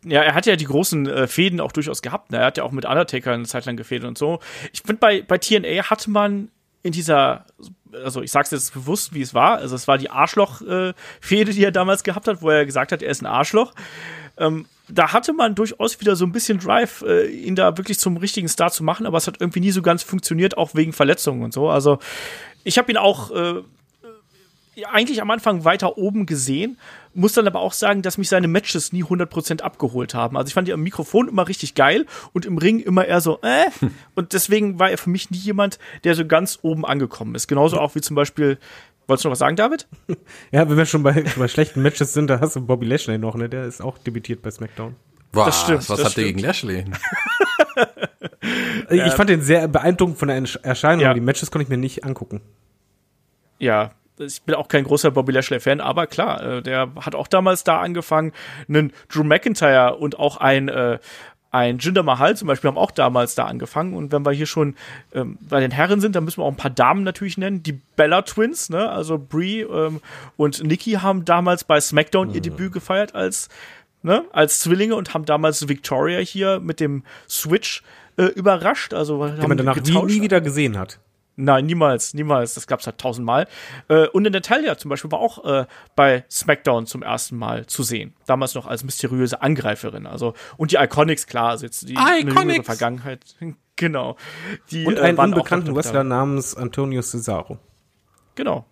ja, er hat ja die großen äh, Fäden auch durchaus gehabt. Ne? Er hat ja auch mit Undertaker eine Zeit lang gefädelt und so. Ich finde, bei, bei TNA hatte man in dieser, also ich sag's jetzt bewusst, wie es war. Also es war die Arschloch-Fehde, die er damals gehabt hat, wo er gesagt hat, er ist ein Arschloch. Ähm, da hatte man durchaus wieder so ein bisschen Drive, äh, ihn da wirklich zum richtigen Star zu machen, aber es hat irgendwie nie so ganz funktioniert, auch wegen Verletzungen und so. Also ich habe ihn auch äh, eigentlich am Anfang weiter oben gesehen, muss dann aber auch sagen, dass mich seine Matches nie 100% abgeholt haben. Also ich fand die am Mikrofon immer richtig geil und im Ring immer eher so, äh. Und deswegen war er für mich nie jemand, der so ganz oben angekommen ist. Genauso auch wie zum Beispiel, wolltest du noch was sagen, David? Ja, wenn wir schon bei, bei schlechten Matches sind, da hast du Bobby Lashley noch, ne? Der ist auch debütiert bei SmackDown. Boah, Das stimmt, Was das habt ihr stimmt. gegen Lashley? Ich fand den sehr beeindruckend von der Ersch- Erscheinung, Ja. aber die Matches konnte ich mir nicht angucken. Ja, ich bin auch kein großer Bobby Lashley-Fan, aber klar, äh, der hat auch damals da angefangen. Einen Drew McIntyre und auch ein, äh, ein Jinder Mahal zum Beispiel haben auch damals da angefangen. Und wenn wir hier schon ähm, bei den Herren sind, dann müssen wir auch ein paar Damen natürlich nennen. Die Bella Twins, ne? also Brie ähm, und Nikki haben damals bei SmackDown ihr Debüt gefeiert als, ne? als Zwillinge und haben damals Victoria hier mit dem Switch äh, überrascht. Also Den man danach nie, nie wieder gesehen hat. Nein, niemals, niemals. Das gab's halt tausendmal. Äh, und in Natalia zum Beispiel war auch äh, bei SmackDown zum ersten Mal zu sehen. Damals noch als mysteriöse Angreiferin. Also und die Iconics, klar, also jetzt die Iconics! Vergangenheit. Genau. Die, Und äh, einen auch unbekannten Wrestler namens Antonio Cesaro. Genau.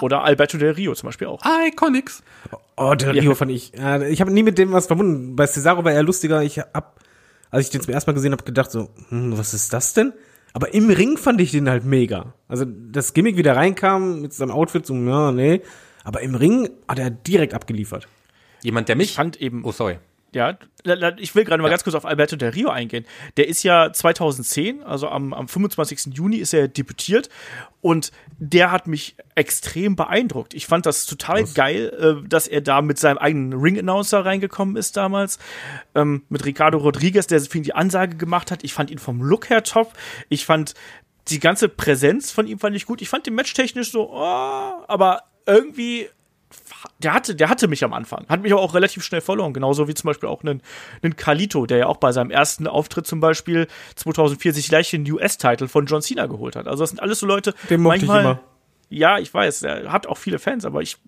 Oder Alberto Del Rio zum Beispiel auch. Iconics. Oh, der Ja. Rio fand ich. Äh, ich habe nie mit dem was verbunden. Bei Cesaro war er lustiger. Ich hab, als ich den zum ersten Mal gesehen habe, gedacht so, hm, was ist das denn? Aber im Ring fand ich den halt mega. Also das Gimmick wieder reinkam mit seinem Outfit, so, ja, nee. Aber im Ring hat er direkt abgeliefert. Jemand, der mich. fand eben- Oh, sorry. Ja, ich will gerade mal ganz kurz auf Alberto Del Rio eingehen. Der ist ja 2010, also am, am 25. Juni ist er debütiert und der hat mich extrem beeindruckt. Ich fand das total geil, äh, dass er da mit seinem eigenen Ring-Announcer reingekommen ist damals, ähm, mit Ricardo Rodriguez, der für ihn die Ansage gemacht hat. Ich fand ihn vom Look her top. Ich fand die ganze Präsenz von ihm fand ich gut. Ich fand den Match technisch so, oh, aber irgendwie der hatte, der hatte mich am Anfang. Hat mich aber auch relativ schnell verloren. Genauso wie zum Beispiel auch einen, einen Carlito, der ja auch bei seinem ersten Auftritt zum Beispiel 2004 sich gleich den US-Title von John Cena geholt hat. Also das sind alles so Leute, Den mochte ich immer. Ja, ich weiß, er hat auch viele Fans, aber ich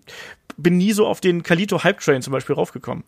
bin nie so auf den Carlito Hype Train zum Beispiel raufgekommen.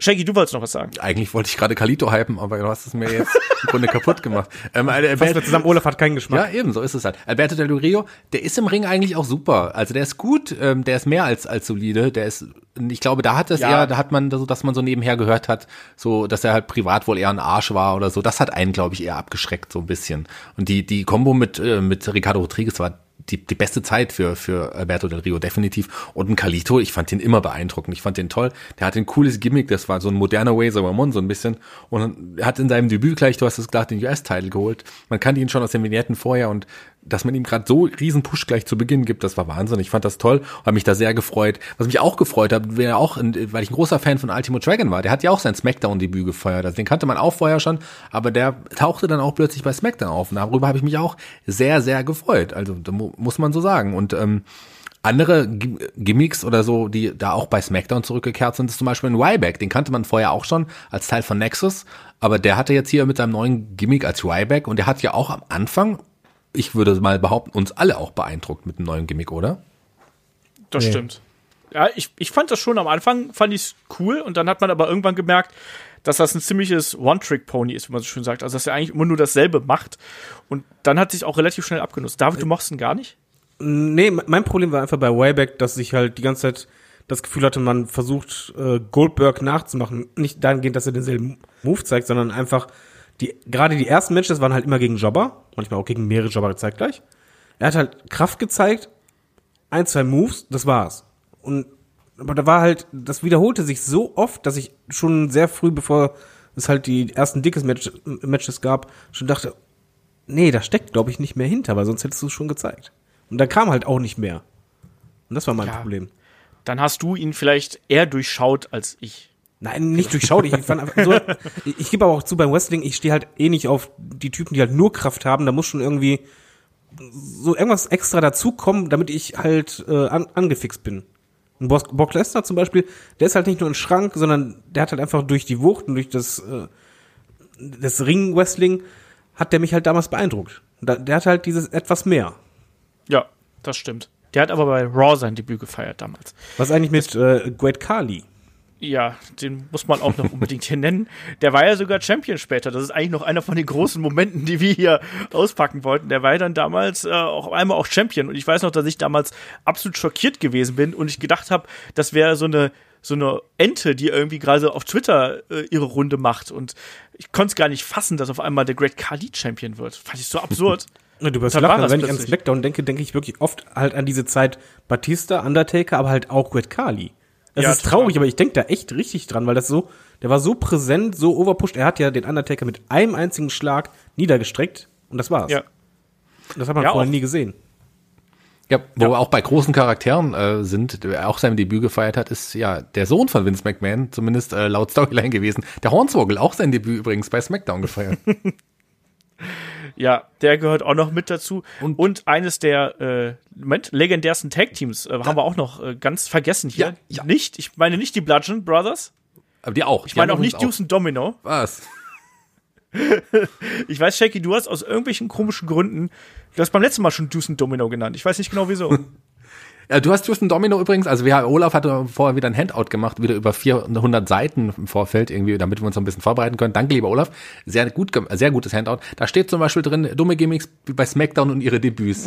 Shaggy, du wolltest noch was sagen. Eigentlich wollte ich gerade Kalito hypen, aber du hast es mir jetzt im Grunde kaputt gemacht. Ähm, Fassen Albert, wir zusammen, Olaf hat keinen Geschmack. ja, eben, so ist es halt. Alberto Del Rio, der ist im Ring eigentlich auch super. Also der ist gut, ähm, der ist mehr als, als solide. Der ist, ich glaube, da hat es Ja. eher, da hat man so, dass man so nebenher gehört hat, so, dass er halt privat wohl eher ein Arsch war oder so. Das hat einen, glaube ich, eher abgeschreckt, so ein bisschen. Und die, die Kombo mit, äh, mit Ricardo Rodriguez war die, die beste Zeit für, für Alberto Del Rio, definitiv. Und ein Calito, ich fand den immer beeindruckend. Ich fand den toll. Der hat ein cooles Gimmick, das war so ein moderner Razor Ramon, so ein bisschen. Und hat in seinem Debüt gleich, du hast es gesagt, den US-Title geholt. Man kannte ihn schon aus den Vignetten vorher und dass man ihm gerade so riesen Push gleich zu Beginn gibt, das war Wahnsinn. Ich fand das toll, habe mich da sehr gefreut. Was mich auch gefreut hat, wäre auch, weil ich ein großer Fan von Ultimo Dragon war, der hat ja auch sein Smackdown-Debüt gefeiert. Also den kannte man auch vorher schon, aber der tauchte dann auch plötzlich bei Smackdown auf. Und darüber habe ich mich auch sehr, sehr gefreut. Also da muss man so sagen. Und ähm, andere Gimmicks oder so, die da auch bei SmackDown zurückgekehrt sind, ist zum Beispiel ein Ryback. Den kannte man vorher auch schon als Teil von Nexus, aber der hatte jetzt hier mit seinem neuen Gimmick als Ryback und der hat ja auch am Anfang, ich würde mal behaupten, uns alle auch beeindruckt mit dem neuen Gimmick, oder? Das nee. stimmt. Ja, ich, ich fand das schon am Anfang, fand ich cool und dann hat man aber irgendwann gemerkt, dass das ein ziemliches One-Trick-Pony ist, wie man so schön sagt. Also, dass er eigentlich immer nur dasselbe macht. Und dann hat sich auch relativ schnell abgenutzt. David, du machst ihn gar nicht? Nee, mein Problem war einfach bei Wayback, dass ich halt die ganze Zeit das Gefühl hatte, man versucht, äh, Goldberg nachzumachen. Nicht dahingehend, dass er denselben Move zeigt, sondern einfach, die, gerade die ersten Matches waren halt immer gegen Jobber, manchmal auch gegen mehrere Jobber gezeigt gleich. Er hat halt Kraft gezeigt, ein, zwei Moves, das war's. Und, aber da war halt, das wiederholte sich so oft, dass ich schon sehr früh, bevor es halt die ersten dickes Match, Matches gab, schon dachte, nee, da steckt, glaube ich, nicht mehr hinter, weil sonst hättest du es schon gezeigt. Und da kam halt auch nicht mehr. Und das war mein ja, Problem. Dann hast du ihn vielleicht eher durchschaut als ich. Nein, nicht durchschaut. Ich, fand so, ich, ich gebe aber auch zu beim Wrestling, ich stehe halt eh nicht auf die Typen, die halt nur Kraft haben. Da muss schon irgendwie so irgendwas extra dazukommen, damit ich halt äh, an, angefixt bin. Und Brock Lesnar zum Beispiel, der ist halt nicht nur ein Schrank, sondern der hat halt einfach durch die Wucht und durch das, äh, das Ring-Wrestling hat der mich halt damals beeindruckt. Der hat halt dieses etwas mehr. Ja, das stimmt. Der hat aber bei Raw sein Debüt gefeiert damals. Was eigentlich mit äh, Great Khali? Ja, den muss man auch noch unbedingt hier nennen. Der war ja sogar Champion später. Das ist eigentlich noch einer von den großen Momenten, die wir hier auspacken wollten. Der war ja dann damals äh, auch einmal auch Champion. Und ich weiß noch, dass ich damals absolut schockiert gewesen bin und ich gedacht habe, das wäre so eine so eine Ente, die irgendwie gerade auf Twitter äh, ihre Runde macht. Und ich konnte es gar nicht fassen, dass auf einmal der Great Khali Champion wird. Fand ich so absurd. Du wirst lachen, wenn ich an SmackDown denke, denke ich wirklich oft halt an diese Zeit Batista, Undertaker, aber halt auch Great Kali. Das ja, ist traurig, aber ich denke da echt richtig dran, weil das so, der war so präsent, so overpushed. Er hat ja den Undertaker mit einem einzigen Schlag niedergestreckt und das war's. Ja. Das hat man ja, vorher nie gesehen. Ja, wo ja. wir auch bei großen Charakteren äh, sind, der auch sein Debüt gefeiert hat, ist ja der Sohn von Vince McMahon, zumindest äh, laut Storyline gewesen. Der Hornswoggle, auch sein Debüt übrigens bei SmackDown gefeiert. Ja, der gehört auch noch mit dazu. Und, und eines der äh, Moment, legendärsten Tag-Teams äh, haben wir auch noch äh, ganz vergessen hier. Ja, ja. Nicht, ich meine nicht die Bludgeon Brothers. Aber die auch. Ich meine auch nicht Deuce und Domino. Was? ich weiß, Shaky, du hast aus irgendwelchen komischen Gründen, du hast beim letzten Mal schon Deuce und Domino genannt. Ich weiß nicht genau wieso. Ja, du hast Justin Domino übrigens, also wir, Olaf hatte vorher wieder ein Handout gemacht, wieder über 400 Seiten im Vorfeld irgendwie, damit wir uns noch ein bisschen vorbereiten können. Danke, lieber Olaf. Sehr gut, sehr gutes Handout. Da steht zum Beispiel drin, dumme Gimmicks bei SmackDown und ihre Debüts.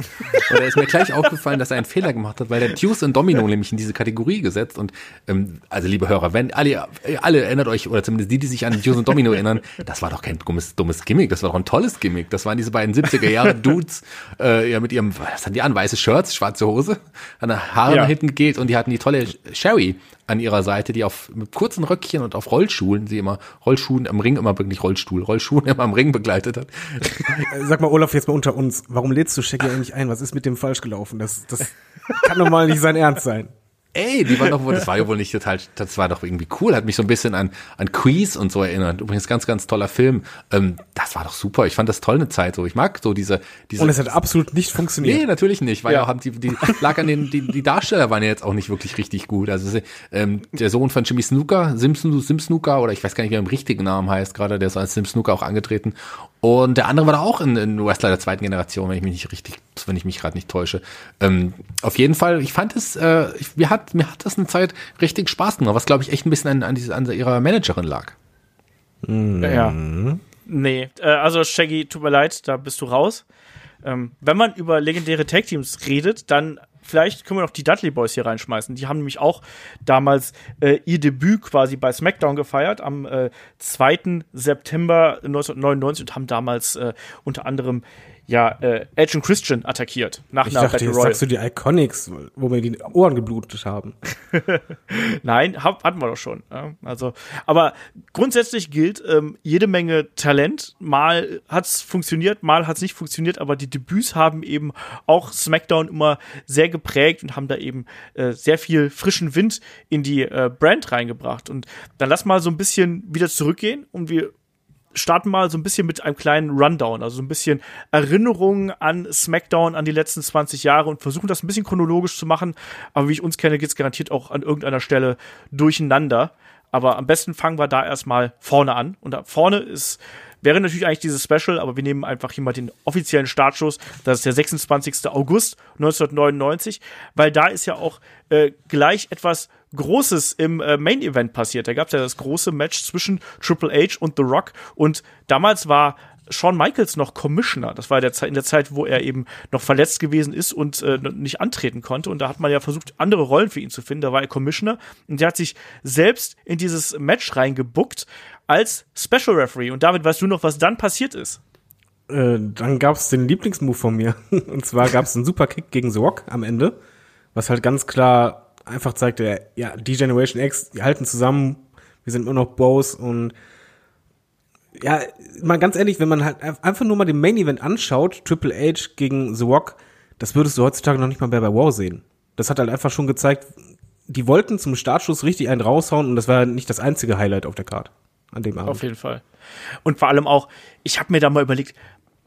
Und da ist mir gleich aufgefallen, dass er einen Fehler gemacht hat, weil der Tuesday Domino nämlich in diese Kategorie gesetzt und, ähm, also liebe Hörer, wenn alle, alle erinnert euch, oder zumindest die, die sich an Tuesday Domino erinnern, das war doch kein dummes, dummes Gimmick, das war doch ein tolles Gimmick. Das waren diese beiden 70er Jahre Dudes, äh, ja, mit ihrem, was hatten die an, weiße Shirts, schwarze Hose, an der Haare ja. nach hinten geht und die hatten die tolle Sherry an ihrer Seite, die auf mit kurzen Röckchen und auf Rollschuhen, sie immer Rollschuhen am Ring immer wirklich Rollstuhl, Rollschuhen immer am Ring begleitet hat. Sag mal Olaf jetzt mal unter uns, warum lädst du Shaggy eigentlich ein? Was ist mit dem falsch gelaufen? Das das kann doch mal nicht sein Ernst sein ey, die war doch wohl, das war ja wohl nicht total, das war doch irgendwie cool, hat mich so ein bisschen an, an Quiz und so erinnert. Übrigens ganz, ganz toller Film. Ähm, das war doch super. Ich fand das toll eine Zeit so. Ich mag so diese, diese. Und es hat absolut nicht funktioniert. Nee, natürlich nicht, weil ja. haben die, die lag an den, die, die Darsteller waren ja jetzt auch nicht wirklich richtig gut. Also ähm, der Sohn von Jimmy Snooker, Simpson, Sim Snooker, oder ich weiß gar nicht, wie er im richtigen Namen heißt, gerade der ist als Sim Snooker auch angetreten. Und der andere war da auch in, in Wrestler der zweiten Generation, wenn ich mich nicht richtig, wenn ich mich gerade nicht täusche. Ähm, auf jeden Fall, ich fand es, äh, ich, mir hat mir hat das eine Zeit richtig Spaß gemacht, was glaube ich echt ein bisschen an, an, diese, an ihrer Managerin lag. Mhm. Ja. Nee, äh, also Shaggy, tut mir leid, da bist du raus. Ähm, wenn man über legendäre Tag Teams redet, dann vielleicht können wir noch die Dudley Boys hier reinschmeißen. Die haben nämlich auch damals äh, ihr Debüt quasi bei SmackDown gefeiert am äh, 2. September 1999 und haben damals äh, unter anderem ja, äh, Edge und Christian attackiert nach Ich einer dachte, Battle jetzt Royal. sagst du die Iconics, wo mir die Ohren geblutet haben. Nein, hab, hatten wir doch schon. Ja, also, aber grundsätzlich gilt ähm, jede Menge Talent. Mal hat's funktioniert, mal hat's nicht funktioniert, aber die Debüts haben eben auch SmackDown immer sehr geprägt und haben da eben äh, sehr viel frischen Wind in die äh, Brand reingebracht. Und dann lass mal so ein bisschen wieder zurückgehen und wir starten mal so ein bisschen mit einem kleinen Rundown, also so ein bisschen Erinnerungen an SmackDown, an die letzten 20 Jahre und versuchen das ein bisschen chronologisch zu machen. Aber wie ich uns kenne, geht's garantiert auch an irgendeiner Stelle durcheinander. Aber am besten fangen wir da erstmal vorne an. Und da vorne ist, wäre natürlich eigentlich dieses Special, aber wir nehmen einfach hier mal den offiziellen Startschuss. Das ist der 26. August 1999, weil da ist ja auch äh, gleich etwas Großes im äh, Main Event passiert. Da gab es ja das große Match zwischen Triple H und The Rock. Und damals war Shawn Michaels noch Commissioner. Das war in der Zeit, wo er eben noch verletzt gewesen ist und äh, nicht antreten konnte. Und da hat man ja versucht, andere Rollen für ihn zu finden. Da war er Commissioner und der hat sich selbst in dieses Match reingebuckt als Special Referee. Und David, weißt du noch, was dann passiert ist? Äh, dann gab's den Lieblingsmove von mir. Und zwar gab's einen Superkick gegen The Rock am Ende, was halt ganz klar einfach zeigte, ja, die Generation X, die halten zusammen, wir sind immer noch Bros und ja, mal ganz ehrlich, wenn man halt einfach nur mal den Main Event anschaut, Triple H gegen The Rock, das würdest du heutzutage noch nicht mal mehr bei War sehen. Das hat halt einfach schon gezeigt, die wollten zum Startschuss richtig einen raushauen und das war nicht das einzige Highlight auf der Card an dem Abend. Auf jeden Fall. Und vor allem auch, ich habe mir da mal überlegt,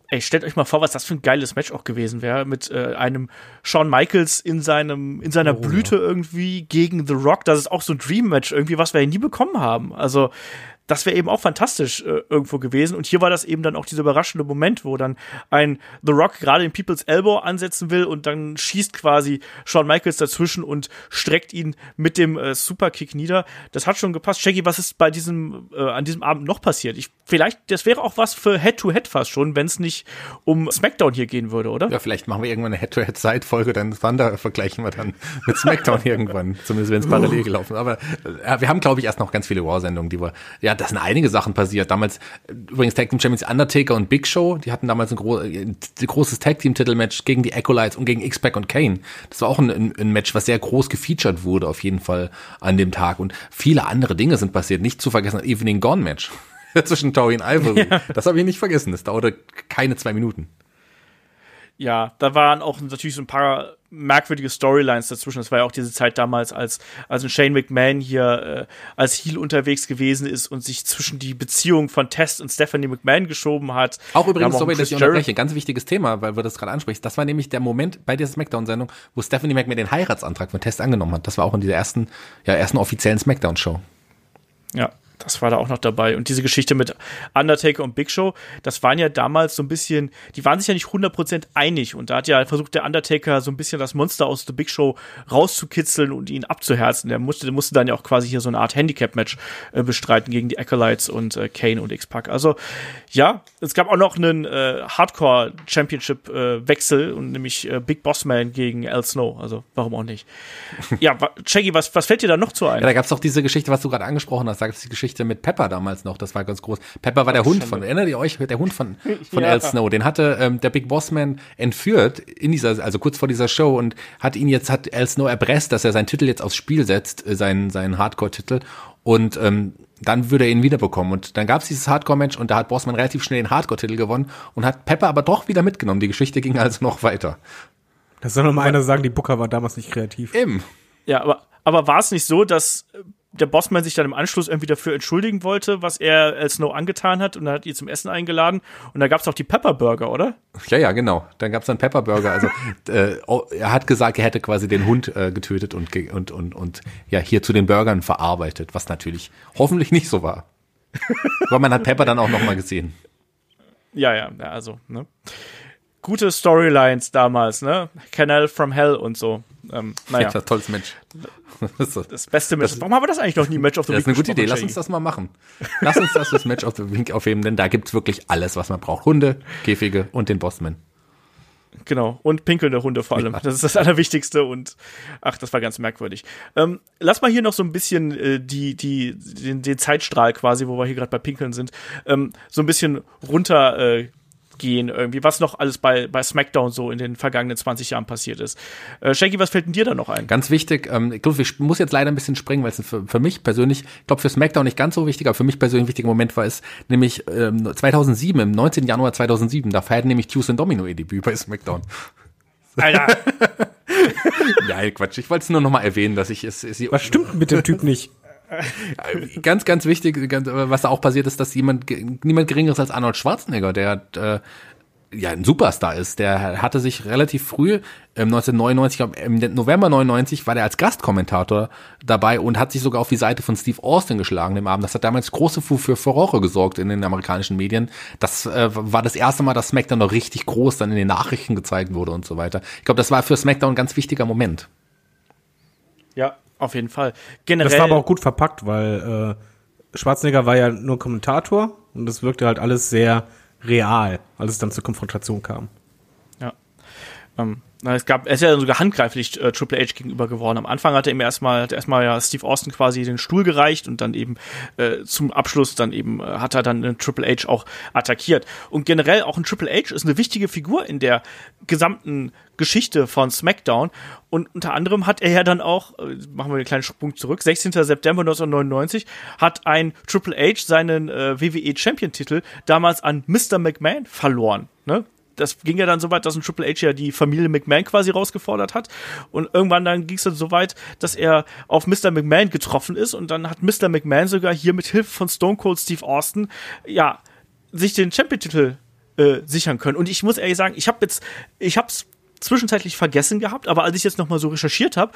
ey, stellt euch mal vor, was das für ein geiles Match auch gewesen wäre, mit äh, einem Shawn Michaels in seinem, in seiner Blüte irgendwie gegen The Rock. Das ist auch so ein Dream-Match irgendwie, was wir ja nie bekommen haben. Also, das wäre eben auch fantastisch äh, irgendwo gewesen. Und hier war das eben dann auch dieser überraschende Moment, wo dann ein The Rock gerade den People's Elbow ansetzen will und dann schießt quasi Shawn Michaels dazwischen und streckt ihn mit dem äh, Superkick nieder. Das hat schon gepasst. Shaggy, was ist bei diesem, äh, an diesem Abend noch passiert? Ich, vielleicht, das wäre auch was für Head-to-Head fast schon, wenn es nicht um SmackDown hier gehen würde, oder? Ja, vielleicht machen wir irgendwann eine Head-to-Head-Side-Folge, dann Thunder vergleichen wir dann mit SmackDown irgendwann. Zumindest wenn es parallel gelaufen ist. Aber äh, wir haben, glaube ich, erst noch ganz viele War-Sendungen, die wir, ja, da sind einige Sachen passiert. Damals, äh, übrigens Tag Team Champions Undertaker und Big Show, die hatten damals ein, gro ein großes Tag Team Titelmatch gegen die Acolytes und gegen X-Pac und Kane. Das war auch ein, ein, Match, was sehr groß gefeatured wurde, auf jeden Fall an dem Tag. Und viele andere Dinge sind passiert. Nicht zu vergessen, ein Evening Gone Match zwischen Tori und Ivory. Das habe ich nicht vergessen. Das dauerte keine zwei Minuten. ja, da waren auch natürlich so ein paar merkwürdige Storylines dazwischen. Das war ja auch diese Zeit damals, als, als ein Shane McMahon hier äh, als Heel unterwegs gewesen ist und sich zwischen die Beziehung von Test und Stephanie McMahon geschoben hat. Auch übrigens, haben sorry, dass ich unterbreche, ganz wichtiges Thema, weil wir das gerade ansprechen. Das war nämlich der Moment bei dieser Smackdown-Sendung, wo Stephanie McMahon den Heiratsantrag von Test angenommen hat. Das war auch in dieser ersten, ja, ersten offiziellen Smackdown-Show. Ja, das war da auch noch dabei. Und diese Geschichte mit Undertaker und Big Show, das waren ja damals so ein bisschen, die waren sich ja nicht 100% einig. Und da hat ja versucht, der Undertaker so ein bisschen das Monster aus der Big Show rauszukitzeln und ihn abzuherzen. Der musste, der musste dann ja auch quasi hier so eine Art Handicap-Match äh, bestreiten gegen die Acolytes und äh, Kane und X-Pac. Also, ja, es gab auch noch einen äh, Hardcore-Championship-Wechsel und nämlich äh, Big Boss Man gegen Al Snow. Also, warum auch nicht? ja, Shaggy, was, was fällt dir da noch zu ein? Ja, da gab's doch diese Geschichte, was du gerade angesprochen hast. Da gab's die Geschichte mit Pepper damals noch. Das war ganz groß. Pepper war der Hund von, erinnert ihr euch? Der Hund von, von Ja. Al Snow. Den hatte ähm, der Big Boss Man entführt in dieser, also kurz vor dieser Show und hat ihn jetzt, hat Al Snow erpresst, dass er seinen Titel jetzt aufs Spiel setzt, äh, seinen, seinen Hardcore-Titel. Und ähm, dann würde er ihn wiederbekommen. Und dann gab's dieses Hardcore-Match und da hat Bossman relativ schnell den Hardcore-Titel gewonnen und hat Pepper aber doch wieder mitgenommen. Die Geschichte ging also noch weiter. Das soll noch mal einer sagen, die Booker war damals nicht kreativ. Eben. Ja, aber, aber war es nicht so, dass äh, der Bossman sich dann im Anschluss irgendwie dafür entschuldigen wollte, was er Al Snow angetan hat und er hat ihn zum Essen eingeladen und da gab es auch die Pepper Burger, oder? Ja, ja, genau. Dann gab's dann Pepper Burger. Also äh, oh, er hat gesagt, er hätte quasi den Hund äh, getötet und, und, und, und ja, hier zu den Burgern verarbeitet, was natürlich hoffentlich nicht so war. Aber man hat Pepper dann auch noch mal gesehen. Ja, ja, ja, also, ne? Gute Storylines damals, ne? Canal from Hell und so. Ähm, naja, Ja, tolles Match. Das das beste Match. Warum haben wir das eigentlich noch nie Match of the das ist eine gute Idee. Lass uns das mal machen. Lass uns das das Match of the Week aufheben, denn da gibt's wirklich alles, was man braucht. Hunde, Käfige und den Bossman. Genau, und pinkelnde Hunde vor allem. Das ist das Allerwichtigste und ach, das war ganz merkwürdig. Ähm, lass mal hier noch so ein bisschen äh, die, die, den, den Zeitstrahl quasi, wo wir hier gerade bei Pinkeln sind, ähm, so ein bisschen runter, äh, gehen irgendwie, was noch alles bei, bei SmackDown so in den vergangenen 20 Jahren passiert ist. Äh, Shaggy, was fällt denn dir da noch ein? Ganz wichtig, ähm, ich glaube, ich muss jetzt leider ein bisschen springen, weil es für, für mich persönlich, ich glaube für SmackDown nicht ganz so wichtig, aber für mich persönlich ein wichtiger Moment war es, nämlich ähm, 2007, im 19. Januar 2007, da feiert nämlich Tuesday Domino ihr Debüt bei SmackDown. Alter, Nein, Quatsch, ich wollte es nur noch mal erwähnen, dass ich es, es Was stimmt mit dem Typ nicht? Ganz, ganz wichtig, ganz, was da auch passiert ist, dass jemand, niemand geringeres als Arnold Schwarzenegger, der äh, ja ein Superstar ist, der hatte sich relativ früh, ähm, 1999, glaub, im November 99, war der als Gastkommentator dabei und hat sich sogar auf die Seite von Steve Austin geschlagen dem Abend. Das hat damals große Fu für Furore gesorgt in den amerikanischen Medien. Das äh, war das erste Mal, dass SmackDown noch richtig groß dann in den Nachrichten gezeigt wurde und so weiter. Ich glaube, das war für SmackDown ein ganz wichtiger Moment. ja, auf jeden Fall. Generell, Das war aber auch gut verpackt, weil äh, Schwarzenegger war ja nur Kommentator und das wirkte halt alles sehr real, als es dann zur Konfrontation kam. Ja. Ähm, es gab, er ist ja sogar handgreiflich äh, Triple H gegenüber geworden. Am Anfang hat er ihm erstmal, hat erstmal ja Steve Austin quasi den Stuhl gereicht und dann eben äh, zum Abschluss dann eben äh, hat er dann einen Triple H auch attackiert. Und generell auch ein Triple H ist eine wichtige Figur in der gesamten Geschichte von SmackDown. Und unter anderem hat er ja dann auch, äh, machen wir einen kleinen Sprung zurück, 16. September 1999 hat ein Triple H seinen äh, WWE Champion Titel damals an Mr. McMahon verloren. Ne? das ging ja dann so weit, dass ein Triple H ja die Familie McMahon quasi rausgefordert hat. Und irgendwann dann ging es dann so weit, dass er auf Mr. McMahon getroffen ist. Und dann hat Mr. McMahon sogar hier mit Hilfe von Stone Cold Steve Austin, ja, sich den Champion-Titel äh, sichern können. Und ich muss ehrlich sagen, ich habe jetzt, ich habe es zwischenzeitlich vergessen gehabt, aber als ich jetzt nochmal so recherchiert habe,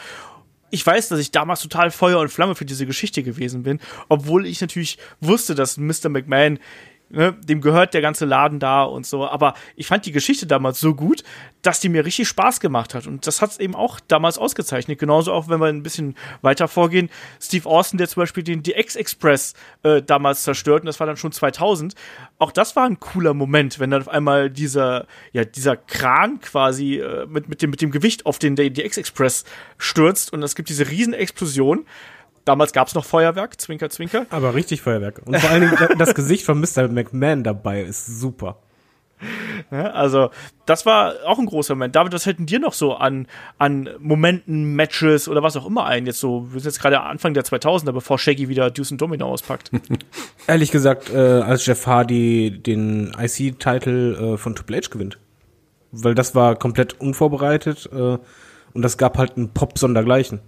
ich weiß, dass ich damals total Feuer und Flamme für diese Geschichte gewesen bin, obwohl ich natürlich wusste, dass Mr. McMahon ne, dem gehört der ganze Laden da und so. Aber ich fand die Geschichte damals so gut, dass die mir richtig Spaß gemacht hat. Und das hat es eben auch damals ausgezeichnet. Genauso auch, wenn wir ein bisschen weiter vorgehen. Steve Austin, der zum Beispiel den DX Express äh, damals zerstört, und das war dann schon 2000. Auch das war ein cooler Moment, wenn dann auf einmal dieser, ja, dieser Kran quasi äh, mit, mit, dem, mit dem Gewicht auf den DX Express stürzt und es gibt diese Riesenexplosion. Damals gab es noch Feuerwerk, Zwinker, Zwinker. Aber richtig Feuerwerk. Und vor allen Dingen das Gesicht von Mr. McMahon dabei ist super. Ja, also, das war auch ein großer Moment. David, was hätten dir noch so an, an Momenten, Matches oder was auch immer ein? Jetzt so, wir sind jetzt gerade Anfang der 2000er, bevor Shaggy wieder Deuce and Domino auspackt. Ehrlich gesagt, äh, als Jeff Hardy den IC-Titel äh, von Triple H gewinnt. Weil das war komplett unvorbereitet äh, und das gab halt einen Pop sondergleichen.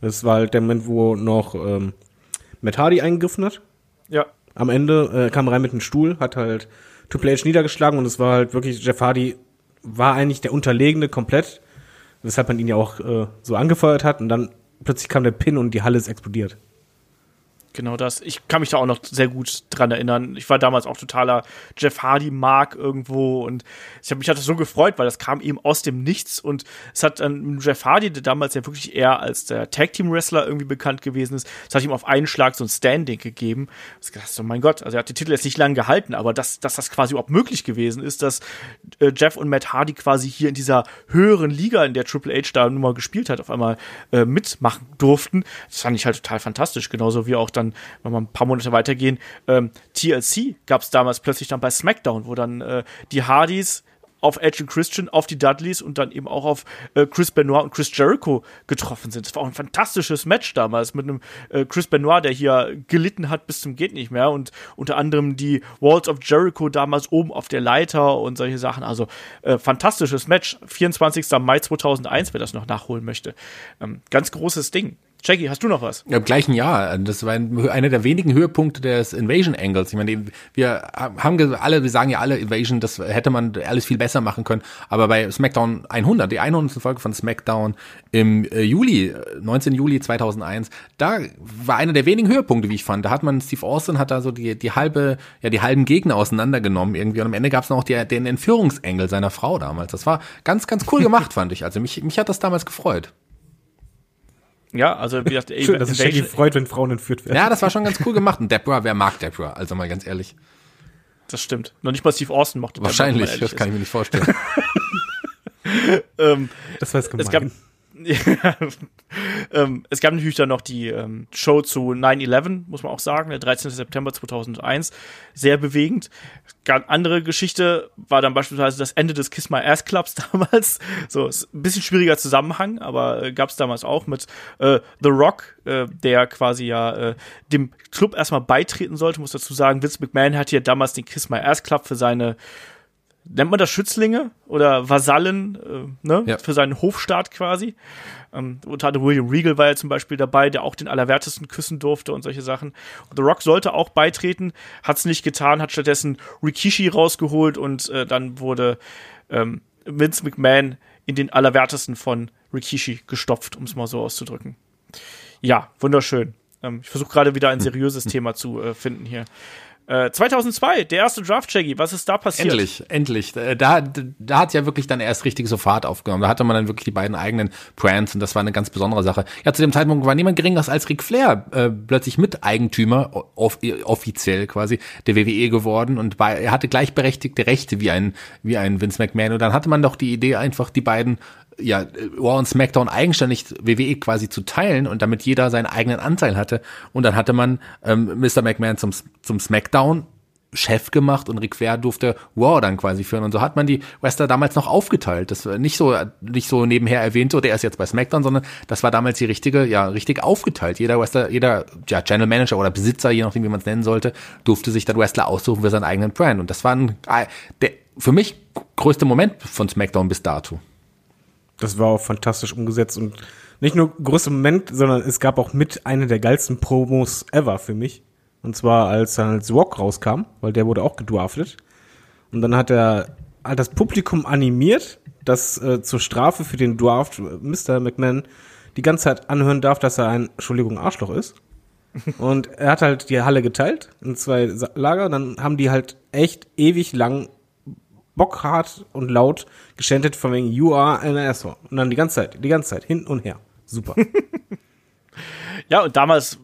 Das war halt der Moment, wo noch ähm, Matt Hardy eingegriffen hat. ja. Am Ende äh, kam rein mit einem Stuhl, hat halt Triple H niedergeschlagen und es war halt wirklich, Jeff Hardy war eigentlich der Unterlegene komplett, weshalb man ihn ja auch äh, so angefeuert hat und dann plötzlich kam der Pin und die Halle ist explodiert. Genau das. Ich kann mich da auch noch sehr gut dran erinnern. Ich war damals auch totaler Jeff Hardy-Mark irgendwo und ich habe mich hat das so gefreut, weil das kam eben aus dem Nichts und es hat dann Jeff Hardy, der damals ja wirklich eher als der Tag-Team-Wrestler irgendwie bekannt gewesen ist, es hat ihm auf einen Schlag so ein Standing gegeben. Ich gedacht, so mein Gott, also er hat den Titel jetzt nicht lange gehalten, aber dass, dass das quasi überhaupt möglich gewesen ist, dass äh, Jeff und Matt Hardy quasi hier in dieser höheren Liga, in der Triple H da nun mal gespielt hat, auf einmal äh, mitmachen durften, das fand ich halt total fantastisch. Genauso wie auch dann, wenn wir ein paar Monate weitergehen, ähm, TLC gab es damals plötzlich dann bei SmackDown, wo dann äh, die Hardys auf Edge und Christian, auf die Dudleys und dann eben auch auf äh, Chris Benoit und Chris Jericho getroffen sind. Das war auch ein fantastisches Match damals mit einem äh, Chris Benoit, der hier gelitten hat bis zum geht nicht mehr und unter anderem die Walls of Jericho damals oben auf der Leiter und solche Sachen. Also äh, fantastisches Match. 24. Mai 2001, wer das noch nachholen möchte. Ähm, ganz großes Ding. Jackie, hast du noch was? Ja, Im gleichen Jahr. Das war ein, einer der wenigen Höhepunkte des Invasion Angles. Ich meine, wir haben alle, wir sagen ja alle Invasion, das hätte man alles viel besser machen können. Aber bei SmackDown 100, die 100. Folge von SmackDown im äh, Juli, äh, 19. Juli 2001, da war einer der wenigen Höhepunkte, wie ich fand. Da hat man Steve Austin hat da so die die halbe, ja die halben Gegner auseinandergenommen irgendwie. Und am Ende gab es noch die, den Entführungsengel seiner Frau damals. Das war ganz ganz cool gemacht, fand ich. Also mich mich hat das damals gefreut. Ja, also wie gesagt, Schön, dass es Shaggy freut, wenn Frauen entführt werden. Ja, das war schon ganz cool gemacht. Und Deborah, wer mag Deborah? Also mal ganz ehrlich. das stimmt. Noch nicht mal Steve Austin mochte Deborah, Wahrscheinlich, ehrlich das kann ich mir nicht vorstellen. Ähm, Das war jetzt gemein. Es gab, ja, ähm, es gab natürlich dann noch die ähm, Show zu 9-11, muss man auch sagen, der 13. September 2001. Sehr bewegend. Andere Geschichte war dann beispielsweise das Ende des Kiss My Ass Clubs damals. So, ist ein bisschen schwieriger Zusammenhang, aber äh, gab es damals auch mit äh, The Rock, äh, der quasi ja äh, dem Club erstmal beitreten sollte. Muss dazu sagen, Vince McMahon hat ja damals den Kiss My Ass Club für seine nennt man das Schützlinge oder Vasallen, äh, ne? Ja. Für seinen Hofstaat quasi. Ähm, unter anderem William Regal war ja zum Beispiel dabei, der auch den Allerwertesten küssen durfte und solche Sachen. Und The Rock sollte auch beitreten, hat es nicht getan, hat stattdessen Rikishi rausgeholt und äh, dann wurde ähm, Vince McMahon in den Allerwertesten von Rikishi gestopft, um es mal so auszudrücken. Ja, wunderschön. Ähm, ich versuche gerade wieder ein seriöses Thema zu äh, finden hier. Äh, 2002, der erste Draft, Shaggy. Was ist da passiert? Endlich, endlich. Äh, Da, da hat ja wirklich dann erst richtig so Fahrt aufgenommen. Da hatte man dann wirklich die beiden eigenen Brands und das war eine ganz besondere Sache. Ja, zu dem Zeitpunkt war niemand geringeres als Ric Flair äh, plötzlich Miteigentümer, off offiziell quasi, der WWE geworden und bei, er hatte gleichberechtigte Rechte wie ein, wie ein Vince McMahon. Und dann hatte man doch die Idee, einfach die beiden ja, Raw und SmackDown eigenständig WWE quasi zu teilen und damit jeder seinen eigenen Anteil hatte. Und dann hatte man ähm, Mr. McMahon zum, zum SmackDown Chef gemacht und Ric Flair durfte Raw dann quasi führen. Und so hat man die Wrestler damals noch aufgeteilt. Das war nicht so, nicht so nebenher erwähnt, so der ist jetzt bei SmackDown, sondern das war damals die richtige, ja, richtig aufgeteilt. Jeder Wrestler, jeder, ja, Channel Manager oder Besitzer, je nachdem, wie man es nennen sollte, durfte sich dann Wrestler aussuchen für seinen eigenen Brand. Und das war ein, der, für mich größte Moment von SmackDown bis dato. Das war auch fantastisch umgesetzt und nicht nur größter Moment, sondern es gab auch mit eine der geilsten Promos ever für mich. Und zwar als dann als Rock rauskam, weil der wurde auch gedraftet. Und dann hat er hat das Publikum animiert, das äh, zur Strafe für den Draft äh, Mr. McMahon die ganze Zeit anhören darf, dass er ein, Entschuldigung, Arschloch ist. Und er hat halt die Halle geteilt in zwei Lager. Dann haben die halt echt ewig lang bockhart und laut geschändet von wegen You are an asshole. Und dann die ganze Zeit, die ganze Zeit, hin und her. Super. Ja, und damals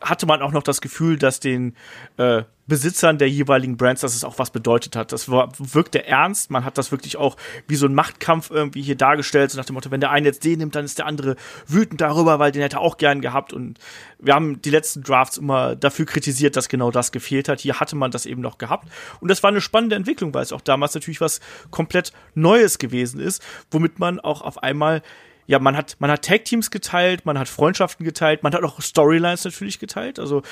hatte man auch noch das Gefühl, dass den äh, Besitzern der jeweiligen Brands, dass es auch was bedeutet hat. Das war, wirkte ernst. Man hat das wirklich auch wie so ein Machtkampf irgendwie hier dargestellt, so nach dem Motto, wenn der eine jetzt den nimmt, dann ist der andere wütend darüber, weil den hätte er auch gern gehabt. Und wir haben die letzten Drafts immer dafür kritisiert, dass genau das gefehlt hat. Hier hatte man das eben noch gehabt. Und das war eine spannende Entwicklung, weil es auch damals natürlich was komplett Neues gewesen ist, womit man auch auf einmal ja, man hat, man hat Tag-Teams geteilt, man hat Freundschaften geteilt, man hat auch Storylines natürlich geteilt. Also,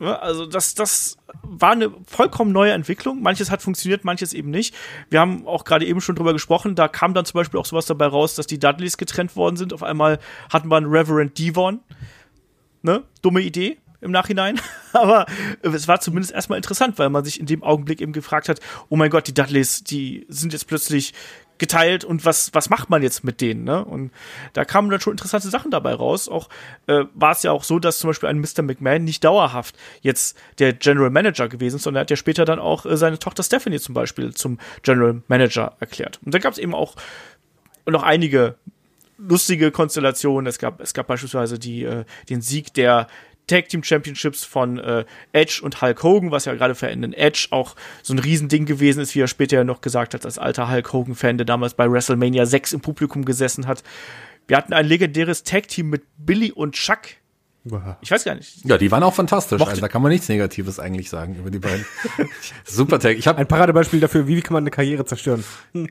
ja, also das, das war eine vollkommen neue Entwicklung. Manches hat funktioniert, manches eben nicht. Wir haben auch gerade eben schon drüber gesprochen. Da kam dann zum Beispiel auch sowas dabei raus, dass die Dudleys getrennt worden sind. Auf einmal hatten wir einen Reverend Devon. Ne? Dumme Idee im Nachhinein. Aber es war zumindest erstmal interessant, weil man sich in dem Augenblick eben gefragt hat, oh mein Gott, die Dudleys, die sind jetzt plötzlich geteilt und was, was macht man jetzt mit denen, ne? Und da kamen dann schon interessante Sachen dabei raus. Auch äh, war es ja auch so, dass zum Beispiel ein Mr. McMahon nicht dauerhaft jetzt der General Manager gewesen ist, sondern er hat ja später dann auch äh, seine Tochter Stephanie zum Beispiel zum General Manager erklärt. Und da gab es eben auch noch einige lustige Konstellationen. Es gab, es gab beispielsweise die, äh, den Sieg der Tag Team Championships von äh, Edge und Hulk Hogan, was ja gerade für einen Edge auch so ein Riesending gewesen ist, wie er später ja noch gesagt hat, als alter Hulk Hogan-Fan, der damals bei WrestleMania 6 im Publikum gesessen hat. Wir hatten ein legendäres Tag Team mit Billy und Chuck. Ich weiß gar nicht. Ja, die waren auch fantastisch. Mochte- Also da kann man nichts Negatives eigentlich sagen über die beiden. Super Tag. Ich habe Ein Paradebeispiel dafür, wie kann man eine Karriere zerstören.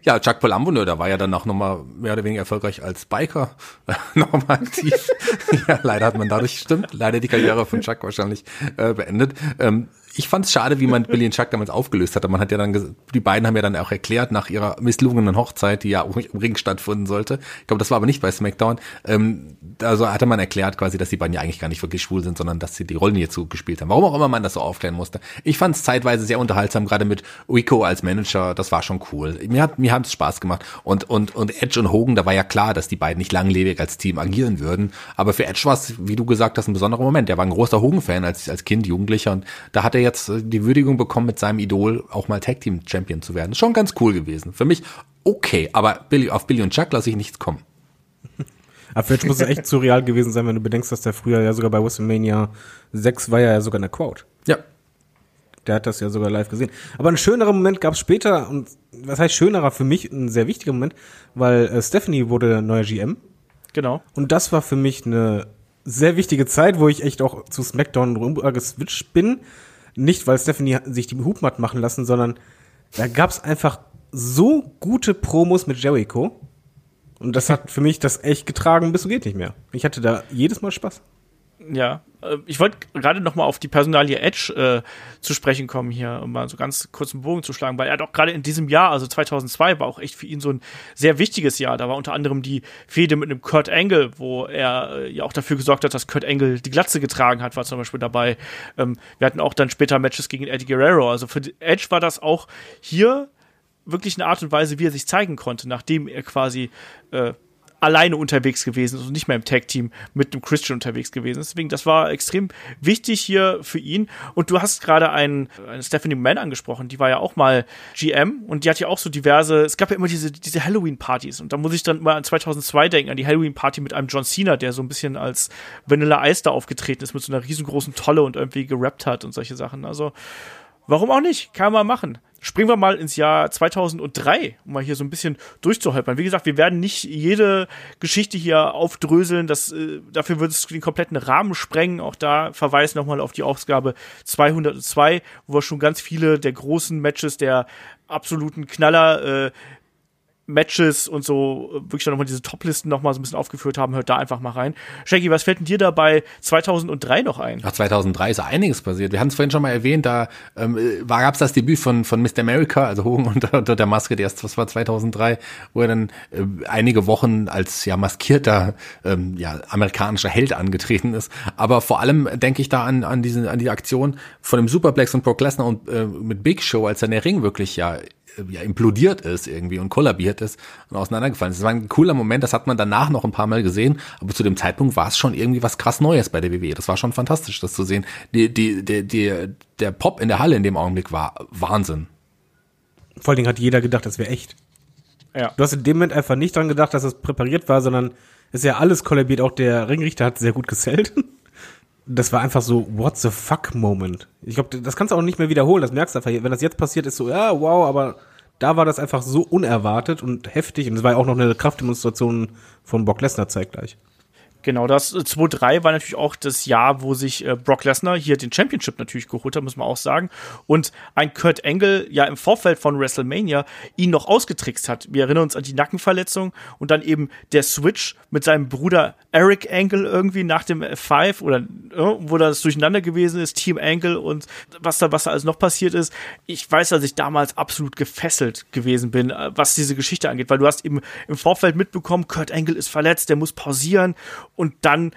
Ja, Chuck Palumbo, ne, der war ja danach nochmal mehr oder weniger erfolgreich als Biker nochmal aktiv. ja, leider hat man dadurch, stimmt, leider die Karriere von Chuck wahrscheinlich äh, beendet. Ähm, ich fand's schade, wie man Billy und Chuck damals aufgelöst hatte. Man hat ja dann, die beiden haben ja dann auch erklärt nach ihrer misslungenen Hochzeit, die ja im Ring stattfinden sollte. Ich glaube, das war aber nicht bei SmackDown. Ähm, also hatte man erklärt quasi, dass die beiden ja eigentlich gar nicht wirklich schwul sind, sondern dass sie die Rollen hierzu gespielt haben. Warum auch immer man das so aufklären musste. Ich fand's zeitweise sehr unterhaltsam, gerade mit Rico als Manager. Das war schon cool. Mir hat, mir hat's Spaß gemacht. Und, und, und Edge und Hogan, da war ja klar, dass die beiden nicht langlebig als Team agieren würden. Aber für Edge war es, wie du gesagt hast, ein besonderer Moment. Er war ein großer Hogan-Fan als, als Kind, Jugendlicher. Und da hat er jetzt äh, die Würdigung bekommen, mit seinem Idol auch mal Tag Team Champion zu werden. Schon ganz cool gewesen. Für mich okay, aber Billy, auf Billy und Chuck lasse ich nichts kommen. Aber Edge muss es echt surreal gewesen sein, wenn du bedenkst, dass der früher ja sogar bei WrestleMania 6 war ja sogar in der Crowd. Ja. Der hat das ja sogar live gesehen. Aber ein schönerer Moment gab es später und was heißt schönerer für mich, ein sehr wichtiger Moment, weil äh, Stephanie wurde neuer GM Genau. und das war für mich eine sehr wichtige Zeit, wo ich echt auch zu SmackDown rüber geswitcht bin. Nicht, weil Stephanie sich die hat machen lassen, sondern da gab's einfach so gute Promos mit Jericho. Und das hat für mich das echt getragen, bis du geht nicht mehr. Ich hatte da jedes Mal Spaß. Ja, äh, ich wollte gerade noch mal auf die Personalie Edge äh, zu sprechen kommen hier, um mal so ganz kurz einen Bogen zu schlagen, weil er auch gerade in diesem Jahr, also 2002, war auch echt für ihn so ein sehr wichtiges Jahr. Da war unter anderem die Fehde mit einem Kurt Angle, wo er äh, ja auch dafür gesorgt hat, dass Kurt Angle die Glatze getragen hat, war zum Beispiel dabei. Ähm, wir hatten auch dann später Matches gegen Eddie Guerrero. Also für Edge war das auch hier wirklich eine Art und Weise, wie er sich zeigen konnte, nachdem er quasi äh, alleine unterwegs gewesen ist und nicht mehr im Tag-Team mit dem Christian unterwegs gewesen ist. Deswegen, das war extrem wichtig hier für ihn. Und du hast gerade einen, eine Stephanie Mann angesprochen, die war ja auch mal GM und die hat ja auch so diverse, es gab ja immer diese, diese Halloween-Partys und da muss ich dann mal an 2002 denken, an die Halloween-Party mit einem John Cena, der so ein bisschen als Vanilla Ice da aufgetreten ist mit so einer riesengroßen Tolle und irgendwie gerappt hat und solche Sachen. Also, warum auch nicht? Kann man machen. Springen wir mal ins Jahr 2003, um mal hier so ein bisschen durchzuholpern. Wie gesagt, wir werden nicht jede Geschichte hier aufdröseln. Das, äh, dafür würde es den kompletten Rahmen sprengen. Auch da verweise nochmal auf die Ausgabe 202, wo wir schon ganz viele der großen Matches, der absoluten Knaller äh, Matches und so äh, wirklich nochmal diese Toplisten nochmal so ein bisschen aufgeführt haben, hört da einfach mal rein. Shaggy, was fällt denn dir dabei 2003 noch ein? Ach, 2003 ist einiges passiert. Wir haben es vorhin schon mal erwähnt, da ähm, war gab's das Debüt von von Mr. America, also Hogan unter, unter der Maske, der erst, was war 2003, wo er dann äh, einige Wochen als ja maskierter ähm, ja amerikanischer Held angetreten ist. Aber vor allem denke ich da an an diese an die Aktion von dem Superplex und Brock Lesnar und äh, mit Big Show, als dann der Ring wirklich ja ja, implodiert ist irgendwie und kollabiert ist und auseinandergefallen ist. Das war ein cooler Moment, das hat man danach noch ein paar Mal gesehen, aber zu dem Zeitpunkt war es schon irgendwie was krass Neues bei der WWE. Das war schon fantastisch, das zu sehen. Die, die, die, die, der Pop in der Halle in dem Augenblick war Wahnsinn. Vor allen Dingen hat jeder gedacht, das wäre echt. Ja. Du hast in dem Moment einfach nicht dran gedacht, dass es präpariert war, sondern es ist ja alles kollabiert. Auch der Ringrichter hat sehr gut gesellt. Das war einfach so, what the fuck Moment. Ich glaube, das kannst du auch nicht mehr wiederholen. Das merkst du einfach. Wenn das jetzt passiert, ist so, ja, wow, aber da war das einfach so unerwartet und heftig. Und es war ja auch noch eine Kraftdemonstration von Brock Lesnar zeitgleich. Genau, das 2-3 äh, war natürlich auch das Jahr, wo sich äh, Brock Lesnar hier den Championship natürlich geholt hat, muss man auch sagen. Und ein Kurt Angle ja im Vorfeld von WrestleMania ihn noch ausgetrickst hat. Wir erinnern uns an die Nackenverletzung und dann eben der Switch mit seinem Bruder Eric Angle irgendwie nach dem F5 oder äh, wo das durcheinander gewesen ist, Team Angle und was da, was da alles noch passiert ist. Ich weiß, dass ich damals absolut gefesselt gewesen bin, äh, was diese Geschichte angeht, weil du hast eben im Vorfeld mitbekommen, Kurt Angle ist verletzt, der muss pausieren und dann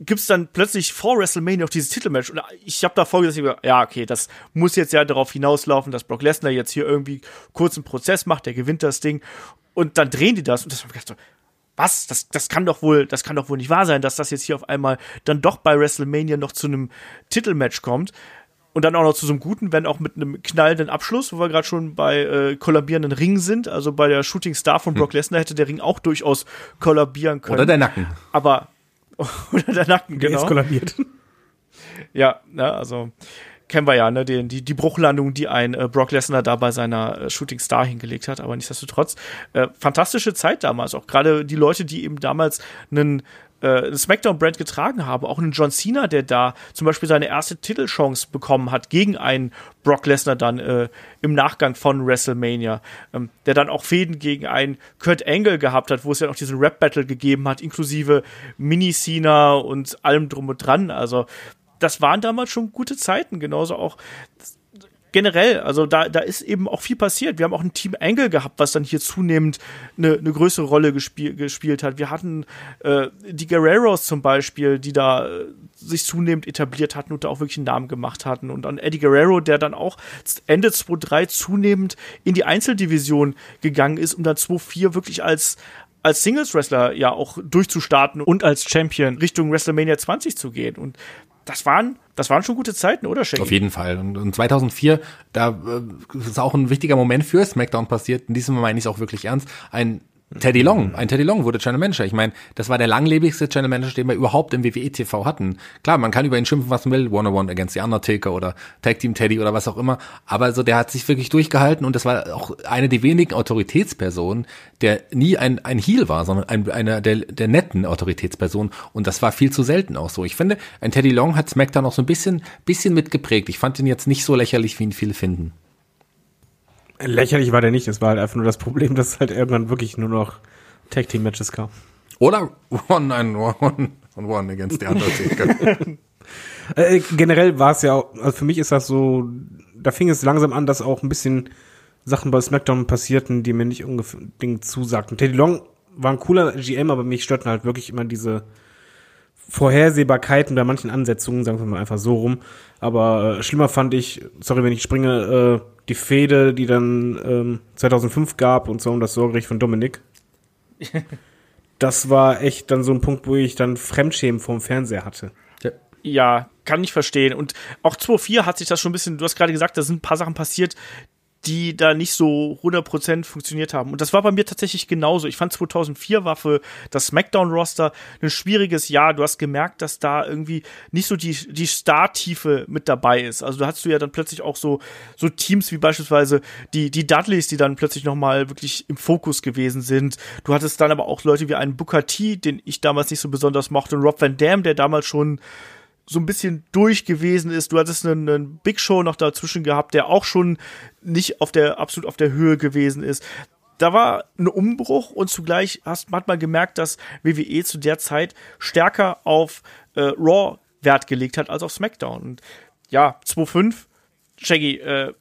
gibt's dann plötzlich vor WrestleMania auch dieses Titelmatch und ich habe davor gesagt, ja, okay, das muss jetzt ja darauf hinauslaufen, dass Brock Lesnar jetzt hier irgendwie kurz einen Prozess macht, der gewinnt das Ding und dann drehen die das und das habe ich gedacht was? Das, das kann doch wohl, das kann doch wohl nicht wahr sein, dass das jetzt hier auf einmal dann doch bei WrestleMania noch zu einem Titelmatch kommt. Und dann auch noch zu so einem guten, wenn auch mit einem knallenden Abschluss, wo wir gerade schon bei äh, kollabierenden Ringen sind. Also bei der Shooting Star von Brock hm. Lesnar hätte der Ring auch durchaus kollabieren können. Oder der Nacken. Aber, oder der Nacken, genau. Der ist kollabiert. Ja, ne, also kennen wir ja, ne, die, die, die Bruchlandung, die ein äh, Brock Lesnar da bei seiner äh, Shooting Star hingelegt hat, aber nichtsdestotrotz, äh, fantastische Zeit damals, auch gerade die Leute, die eben damals einen äh, Smackdown-Brand getragen haben. Auch einen John Cena, der da zum Beispiel seine erste Titelchance bekommen hat gegen einen Brock Lesnar dann äh, im Nachgang von WrestleMania, ähm, der dann auch Fäden gegen einen Kurt Angle gehabt hat, wo es ja noch diesen Rap-Battle gegeben hat, inklusive Mini-Cena und allem drum und dran. Also das waren damals schon gute Zeiten, genauso auch generell, also da, da ist eben auch viel passiert. Wir haben auch ein Team Angle gehabt, was dann hier zunehmend eine, eine größere Rolle gespiel, gespielt hat. Wir hatten äh, die Guerreros zum Beispiel, die da äh, sich zunehmend etabliert hatten und da auch wirklich einen Namen gemacht hatten. Und dann Eddie Guerrero, der dann auch Ende 2-3 zunehmend in die Einzeldivision gegangen ist, um dann 2-4 wirklich als als Singles-Wrestler ja auch durchzustarten und als Champion Richtung WrestleMania 20 zu gehen. Und das waren, das waren schon gute Zeiten, oder Shaggy? Auf jeden Fall. Und, und 2004, da äh, ist auch ein wichtiger Moment für SmackDown passiert. In diesem Mal meine ich es auch wirklich ernst. Ein Teddy Long, ein Teddy Long wurde Channel Manager. Ich meine, das war der langlebigste Channel Manager, den wir überhaupt im WWE TV hatten. Klar, man kann über ihn schimpfen, was man will, One on One against the Undertaker oder Tag Team Teddy oder was auch immer. Aber so, der hat sich wirklich durchgehalten und das war auch eine der wenigen Autoritätspersonen, der nie ein, ein Heel war, sondern ein, einer der, der netten Autoritätspersonen. Und das war viel zu selten auch so. Ich finde, ein Teddy Long hat SmackDown auch so ein bisschen, bisschen mitgeprägt. Ich fand ihn jetzt nicht so lächerlich, wie ihn viele finden. Lächerlich war der nicht, es war halt einfach nur das Problem, dass halt irgendwann wirklich nur noch Tag Team Matches kam. Oder One and One on One against the Undertaker. Äh, generell war es ja, auch, also für mich ist das so, da fing es langsam an, dass auch ein bisschen Sachen bei SmackDown passierten, die mir nicht unbedingt zusagten. Teddy Long war ein cooler GM, aber mich störten halt wirklich immer diese Vorhersehbarkeiten bei manchen Ansetzungen, sagen wir mal einfach so rum. Aber äh, schlimmer fand ich, sorry, wenn ich springe, äh, die Fehde, die dann ähm, 2005 gab und so um das Sorgerecht von Dominik. das war echt dann so ein Punkt, wo ich dann Fremdschämen vorm Fernseher hatte. Ja, kann ich verstehen. Und auch 2.4 hat sich das schon ein bisschen, du hast gerade gesagt, da sind ein paar Sachen passiert, die da nicht so 100% funktioniert haben. Und das war bei mir tatsächlich genauso. Ich fand 2004 war für das SmackDown-Roster ein schwieriges Jahr. Du hast gemerkt, dass da irgendwie nicht so die, die Startiefe mit dabei ist. Also da hast du ja dann plötzlich auch so, so Teams wie beispielsweise die, die Dudleys, die dann plötzlich nochmal wirklich im Fokus gewesen sind. Du hattest dann aber auch Leute wie einen Booker T, den ich damals nicht so besonders mochte, und Rob Van Dam, der damals schon so ein bisschen durch gewesen ist. Du hattest einen, einen Big Show noch dazwischen gehabt, der auch schon nicht auf der, absolut auf der Höhe gewesen ist. Da war ein Umbruch und zugleich hast, man gemerkt, dass WWE zu der Zeit stärker auf äh, Raw Wert gelegt hat als auf SmackDown. Und ja, 2.5, Shaggy, äh,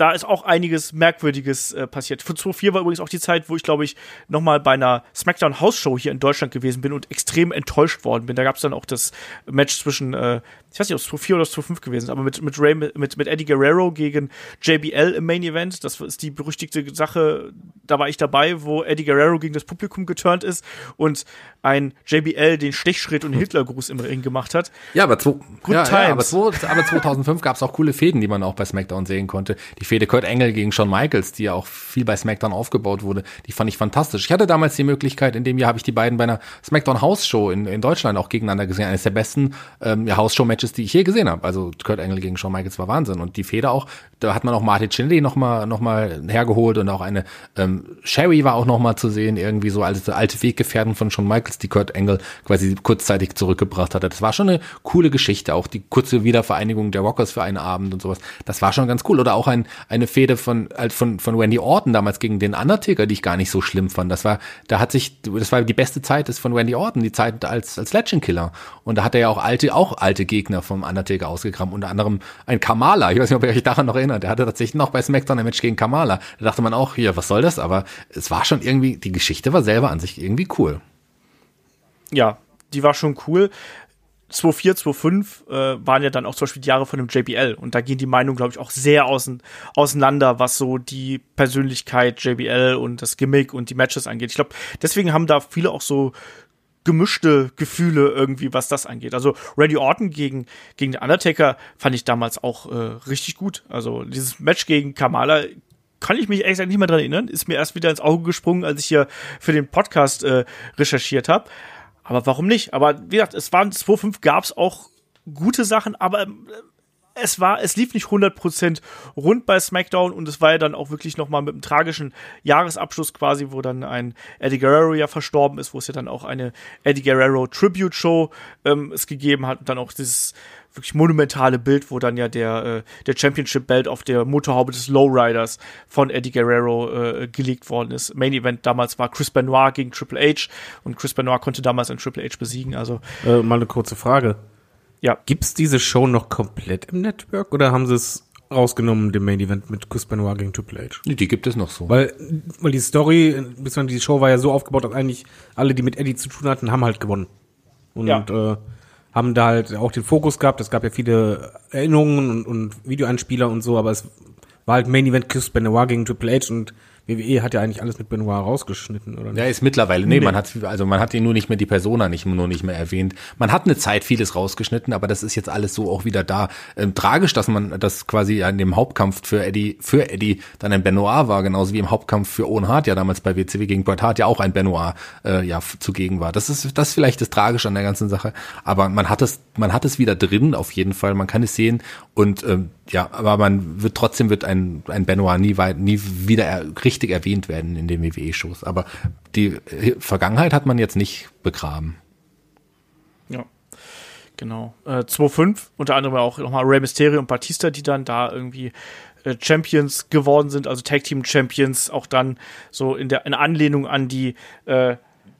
da ist auch einiges Merkwürdiges äh, passiert. Für 2004 war übrigens auch die Zeit, wo ich, glaube ich, nochmal bei einer SmackDown House Show hier in Deutschland gewesen bin und extrem enttäuscht worden bin. Da gab es dann auch das Match zwischen, äh, ich weiß nicht, ob es 2004 oder 2005 gewesen ist, aber mit, mit, Ray, mit, mit Eddie Guerrero gegen JBL im Main Event. Das ist die berüchtigte Sache, da war ich dabei, wo Eddie Guerrero gegen das Publikum geturnt ist und ein JBL den Stechschritt und Hitlergruß im Ring gemacht hat. Ja, aber, zwei, ja, ja, aber, zwei, aber 2005 gab es auch coole Fäden, die man auch bei SmackDown sehen konnte. Die Fehde Kurt Engel gegen Shawn Michaels, die ja auch viel bei SmackDown aufgebaut wurde, die fand ich fantastisch. Ich hatte damals die Möglichkeit, in dem Jahr habe ich die beiden bei einer SmackDown House Show in, in Deutschland auch gegeneinander gesehen. Eines der besten ähm, ja, House Show Matches, die ich je gesehen habe. Also Kurt Engel gegen Shawn Michaels war Wahnsinn. Und die Feder auch, da hat man auch Martin Chinley noch mal, noch mal hergeholt und auch eine ähm, Sherry war auch noch mal zu sehen, irgendwie so alte, alte Weggefährten von Shawn Michaels, die Kurt Engel quasi kurzzeitig zurückgebracht hatte. Das war schon eine coole Geschichte. Auch die kurze Wiedervereinigung der Rockers für einen Abend und sowas. Das war schon ganz cool. Oder auch ein, eine Fehde von, von, von Randy Orton damals gegen den Undertaker, die ich gar nicht so schlimm fand. Das war, da hat sich, das war die beste Zeit ist von Randy Orton, die Zeit als, als Legend Killer. Und da hat er ja auch alte, auch alte Gegner vom Undertaker ausgegraben. Unter anderem ein Kamala. Ich weiß nicht, ob ihr euch daran noch erinnert. Der hatte tatsächlich noch bei SmackDown ein Match gegen Kamala. Da dachte man auch, hier, was soll das? Aber es war schon irgendwie, die Geschichte war selber an sich irgendwie cool. Ja, die war schon cool. 2004, 2005 äh, waren ja dann auch zum Beispiel die Jahre von dem JBL und da gehen die Meinungen, glaube ich, auch sehr außen, auseinander, was so die Persönlichkeit JBL und das Gimmick und die Matches angeht. Ich glaube, deswegen haben da viele auch so gemischte Gefühle irgendwie, was das angeht. Also Randy Orton gegen, gegen den Undertaker fand ich damals auch äh, richtig gut. Also dieses Match gegen Kamala kann ich mich gesagt nicht mehr dran erinnern. Ist mir erst wieder ins Auge gesprungen, als ich hier für den Podcast äh, recherchiert habe. Aber warum nicht? Aber wie gesagt, es waren 2.5 gab es auch gute Sachen, aber äh, es war, es lief nicht 100% rund bei SmackDown und es war ja dann auch wirklich nochmal mit einem tragischen Jahresabschluss quasi, wo dann ein Eddie Guerrero ja verstorben ist, wo es ja dann auch eine Eddie Guerrero Tribute Show ähm, es gegeben hat und dann auch dieses wirklich monumentale Bild, wo dann ja der, äh, der Championship Belt auf der Motorhaube des Lowriders von Eddie Guerrero äh, gelegt worden ist. Main Event damals war Chris Benoit gegen Triple H und Chris Benoit konnte damals einen Triple H besiegen. Also äh, mal eine kurze Frage. Ja. Gibt's diese Show noch komplett im Network oder haben sie es rausgenommen, dem Main Event mit Chris Benoit gegen Triple H? Die gibt es noch so. Weil, weil die Story, beziehungsweise die Show war ja so aufgebaut, dass eigentlich alle, die mit Eddie zu tun hatten, haben halt gewonnen. Und Ja. äh, haben da halt auch den Fokus gehabt. Es gab ja viele Erinnerungen und, und Videoeinspieler und so, aber es war halt Main Event Chris Benoit gegen Triple H und WWE hat ja eigentlich alles mit Benoit rausgeschnitten, oder nicht? Ja, ist mittlerweile, nee, man hat, also man hat ihn nur nicht mehr, die Persona nicht, nur nicht mehr erwähnt. Man hat eine Zeit vieles rausgeschnitten, aber das ist jetzt alles so auch wieder da. Ähm, tragisch, dass man das quasi an dem Hauptkampf für Eddie, für Eddie dann ein Benoit war, genauso wie im Hauptkampf für Owen Hart ja damals bei WCW gegen Bret Hart ja auch ein Benoit, äh, ja, zugegen war. Das ist, das ist vielleicht das Tragische an der ganzen Sache. Aber man hat es, man hat es wieder drin, auf jeden Fall. Man kann es sehen und, ähm, ja, aber man wird trotzdem wird ein, ein Benoit nie weit, nie wieder er, richtig erwähnt werden in den WWE-Shows. Aber die äh, Vergangenheit hat man jetzt nicht begraben. Ja. Genau. Äh, 2-5, unter anderem auch nochmal Rey Mysterio und Batista, die dann da irgendwie äh, Champions geworden sind, also Tag Team Champions, auch dann so in der in Anlehnung an die äh,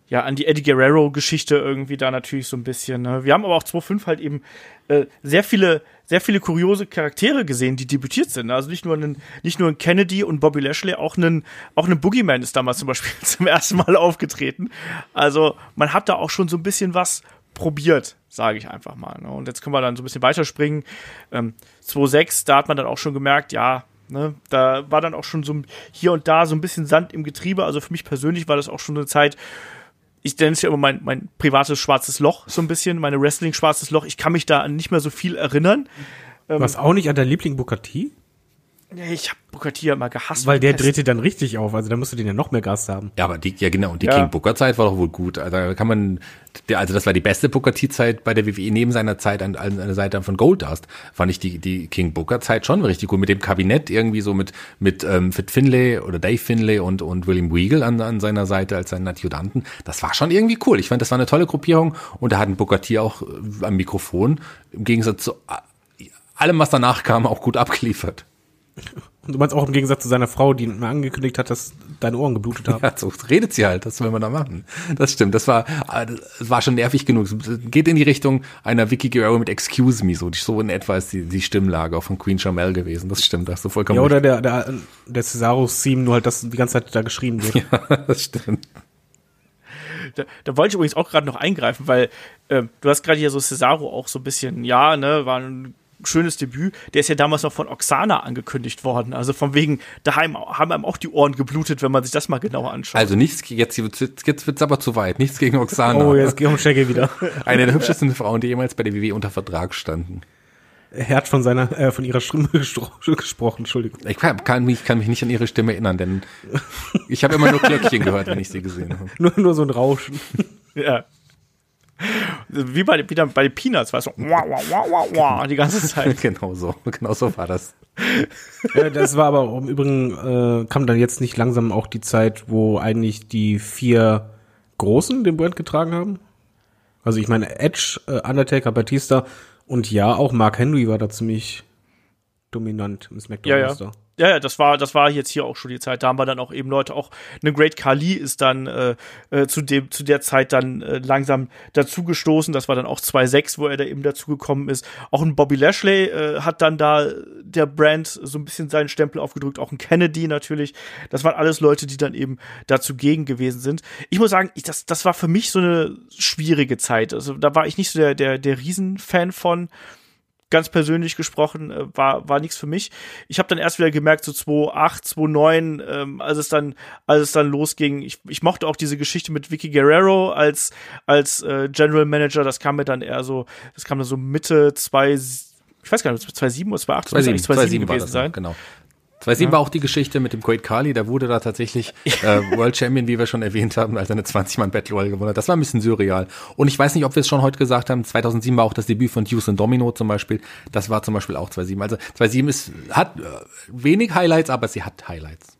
ja, an die Eddie Guerrero-Geschichte irgendwie da natürlich so ein bisschen. Ne? Wir haben aber auch 2.5 halt eben äh, sehr viele, sehr viele kuriose Charaktere gesehen, die debütiert sind. Also nicht nur einen, nicht nur ein Kennedy und Bobby Lashley, auch einen, auch einen Boogeyman ist damals zum Beispiel zum ersten Mal aufgetreten. Also man hat da auch schon so ein bisschen was probiert, sage ich einfach mal. Ne? Und jetzt können wir dann so ein bisschen weiterspringen. Ähm, 2.6, da hat man dann auch schon gemerkt, ja, Ne, da war dann auch schon so hier und da so ein bisschen Sand im Getriebe. Also für mich persönlich war das auch schon eine Zeit, ich nenne es ja immer mein, mein privates schwarzes Loch, so ein bisschen, meine Wrestling-schwarzes Loch. Ich kann mich da an nicht mehr so viel erinnern. Was auch nicht an der Liebling Booker T? Ja, Ich habe Booker T ja immer gehasst. Weil der drehte dann richtig auf, also da musst du den ja noch mehr Gas haben. Ja, aber die, ja genau, und die Ja. King Booker Zeit war doch wohl gut. Also da kann man, der, also das war die beste Booker T Zeit bei der WWE neben seiner Zeit an, an der Seite von Goldust. Fand ich die, die King Booker Zeit schon richtig gut mit dem Kabinett irgendwie so mit, mit, ähm, Fit Finlay oder Dave Finlay und, und William Weagle an, an seiner Seite als seinen Adjutanten. Das war schon irgendwie cool. Ich fand, das war eine tolle Gruppierung und da hat ein Booker T auch äh, am Mikrofon im Gegensatz zu äh, allem, was danach kam, auch gut abgeliefert. Und du meinst auch im Gegensatz zu seiner Frau, die mir angekündigt hat, dass deine Ohren geblutet haben. Ja, so redet sie halt, das will man da machen. Das stimmt, das war, äh, das war schon nervig genug. Geht in die Richtung einer Vicky Guerrero mit Excuse Me, so, so in etwa ist die, die Stimmlage auch von Queen Charmel gewesen. Das stimmt, da hast du vollkommen Ja, oder der, der, der Cesaro-Theme, nur halt, dass die ganze Zeit da geschrien wird. recht. das stimmt. Da, da wollte ich übrigens auch gerade noch eingreifen, weil ähm, du hast gerade hier so Cesaro auch so ein bisschen, ja, ne, war ein schönes Debüt. Der ist ja damals noch von Oksana angekündigt worden. Also von wegen, daheim haben einem auch die Ohren geblutet, wenn man sich das mal genauer anschaut. Also nichts, jetzt, jetzt, wird's aber zu weit. Nichts gegen Oksana. Oh, jetzt geh um Shaggy wieder. Eine der hübschesten Frauen, die jemals bei der WWE unter Vertrag standen. Er hat von seiner, äh, von ihrer Stimme gesprochen, Entschuldigung. Ich kann, kann, mich, kann mich nicht an ihre Stimme erinnern, denn ich habe immer nur Glöckchen gehört, wenn ich sie gesehen habe. Nur, nur so ein Rauschen. Ja. Wie bei, wie bei den Peanuts, weißt du, wah, wah, wah, wah, wah, die ganze Zeit. genau so, genau so war das. Äh, das war aber im Übrigen, äh, kam dann jetzt nicht langsam auch die Zeit, wo eigentlich die vier Großen den Brand getragen haben? Also ich meine, Edge, äh, Undertaker, Batista und ja, auch Mark Henry war da ziemlich dominant im Ja, Smackdown-Roster. ja. Ja, ja, das war, das war jetzt hier auch schon die Zeit. Da haben wir dann auch eben Leute, auch eine Great Khali ist dann äh, äh, zu dem, zu der Zeit dann äh, langsam dazugestoßen. Das war dann auch 2.6, wo er da eben dazugekommen ist. Auch ein Bobby Lashley äh, hat dann da der Brand so ein bisschen seinen Stempel aufgedrückt. Auch ein Kennedy natürlich. Das waren alles Leute, die dann eben dazu gegen gewesen sind. Ich muss sagen, ich, das, das war für mich so eine schwierige Zeit. Also da war ich nicht so der, der, der Riesenfan von ganz persönlich gesprochen, äh, war, war nichts für mich. Ich habe dann erst wieder gemerkt, so 2008, 2009, ähm, als es dann, als es dann losging. Ich, ich mochte auch diese Geschichte mit Vicky Guerrero als, als äh, General Manager. Das kam mir dann eher so, das kam dann so Mitte zwei, ich weiß gar nicht, 2007 oder 2008, das muss eigentlich 2007 war gewesen sein. genau. 2007 war auch die Geschichte mit dem Great Kali, da wurde da tatsächlich äh, World Champion, wie wir schon erwähnt haben, als er eine 20-Mann Battle Royale gewonnen hat. Das war ein bisschen surreal. Und ich weiß nicht, ob wir es schon heute gesagt haben, 2007 war auch das Debüt von Houston Domino zum Beispiel. Das war zum Beispiel auch 2007. Also 2007 ist, hat äh, wenig Highlights, aber sie hat Highlights.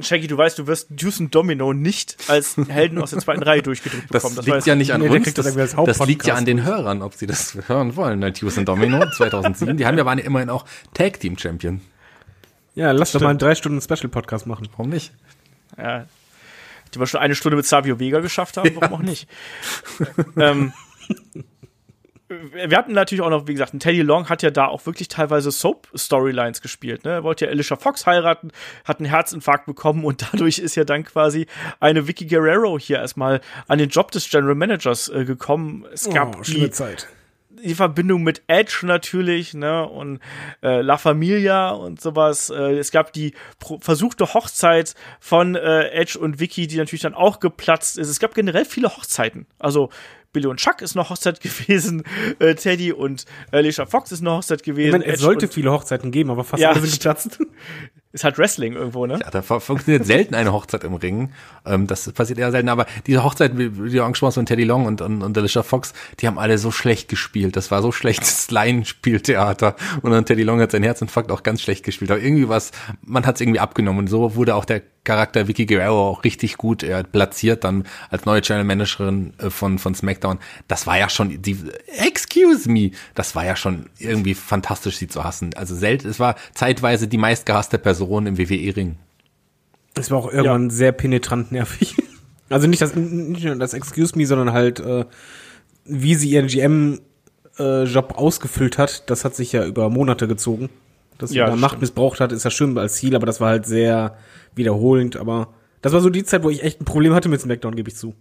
Shaggy, du weißt, du wirst Deuce und Domino nicht als Helden aus der zweiten Reihe durchgedrückt Das, bekommen. liegt ja nicht an Nee, uns, das das, das liegt ja an den Hörern, ob sie das hören wollen. Weil Houston Domino 2007, die haben ja waren ja immerhin auch Tag Team Champion. Ja, lass doch mal einen drei Stunden Special-Podcast machen. Warum nicht? Ja. Die wir schon eine Stunde mit Savio Vega geschafft haben, warum auch nicht. ähm, wir hatten natürlich auch noch, wie gesagt, ein Teddy Long hat ja da auch wirklich teilweise Soap-Storylines gespielt. Ne? Er wollte ja Alicia Fox heiraten, hat einen Herzinfarkt bekommen und dadurch ist ja dann quasi eine Vicky Guerrero hier erstmal an den Job des General Managers äh, gekommen. Es gab oh, die, schlimme Zeit. Die Verbindung mit Edge natürlich, ne, und äh, La Familia und sowas. Äh, es gab die versuchte Hochzeit von äh, Edge und Vicky, die natürlich dann auch geplatzt ist. Es gab generell viele Hochzeiten. Also Billy und Chuck ist eine Hochzeit gewesen, äh, Teddy und äh, Alicia Fox ist eine Hochzeit gewesen. Ich meine, es sollte viele Hochzeiten geben, aber fast ja, alle sind geplatzt. Ist halt Wrestling irgendwo, ne? Ja, da funktioniert selten eine Hochzeit im Ring. Ähm, das passiert eher selten, aber diese Hochzeit, wie, du angesprochen hast, von Teddy Long und, und, und Alicia Fox, die haben alle so schlecht gespielt. Das war so schlechtes Laienspieltheater. Und dann Teddy Long hat seinen Herzinfarkt auch ganz schlecht gespielt. Aber irgendwie was, man hat es irgendwie abgenommen. Und so wurde auch der Charakter Vicky Guerrero auch richtig gut äh, platziert dann als neue Channel Managerin äh, von von SmackDown. Das war ja schon die Excuse me, das war ja schon irgendwie fantastisch sie zu hassen. Also selten, es war zeitweise die meistgehasste Person im WWE Ring. Es war auch irgendwann ja. sehr penetrant nervig. Also nicht das nicht nur das Excuse me, sondern halt äh, wie sie ihren GM äh, Job ausgefüllt hat, das hat sich ja über Monate gezogen. Dass sie ja, da Macht stimmt. missbraucht hat, ist ja schön als Ziel, aber das war halt sehr wiederholend, aber das war so die Zeit, wo ich echt ein Problem hatte mit SmackDown, gebe ich zu.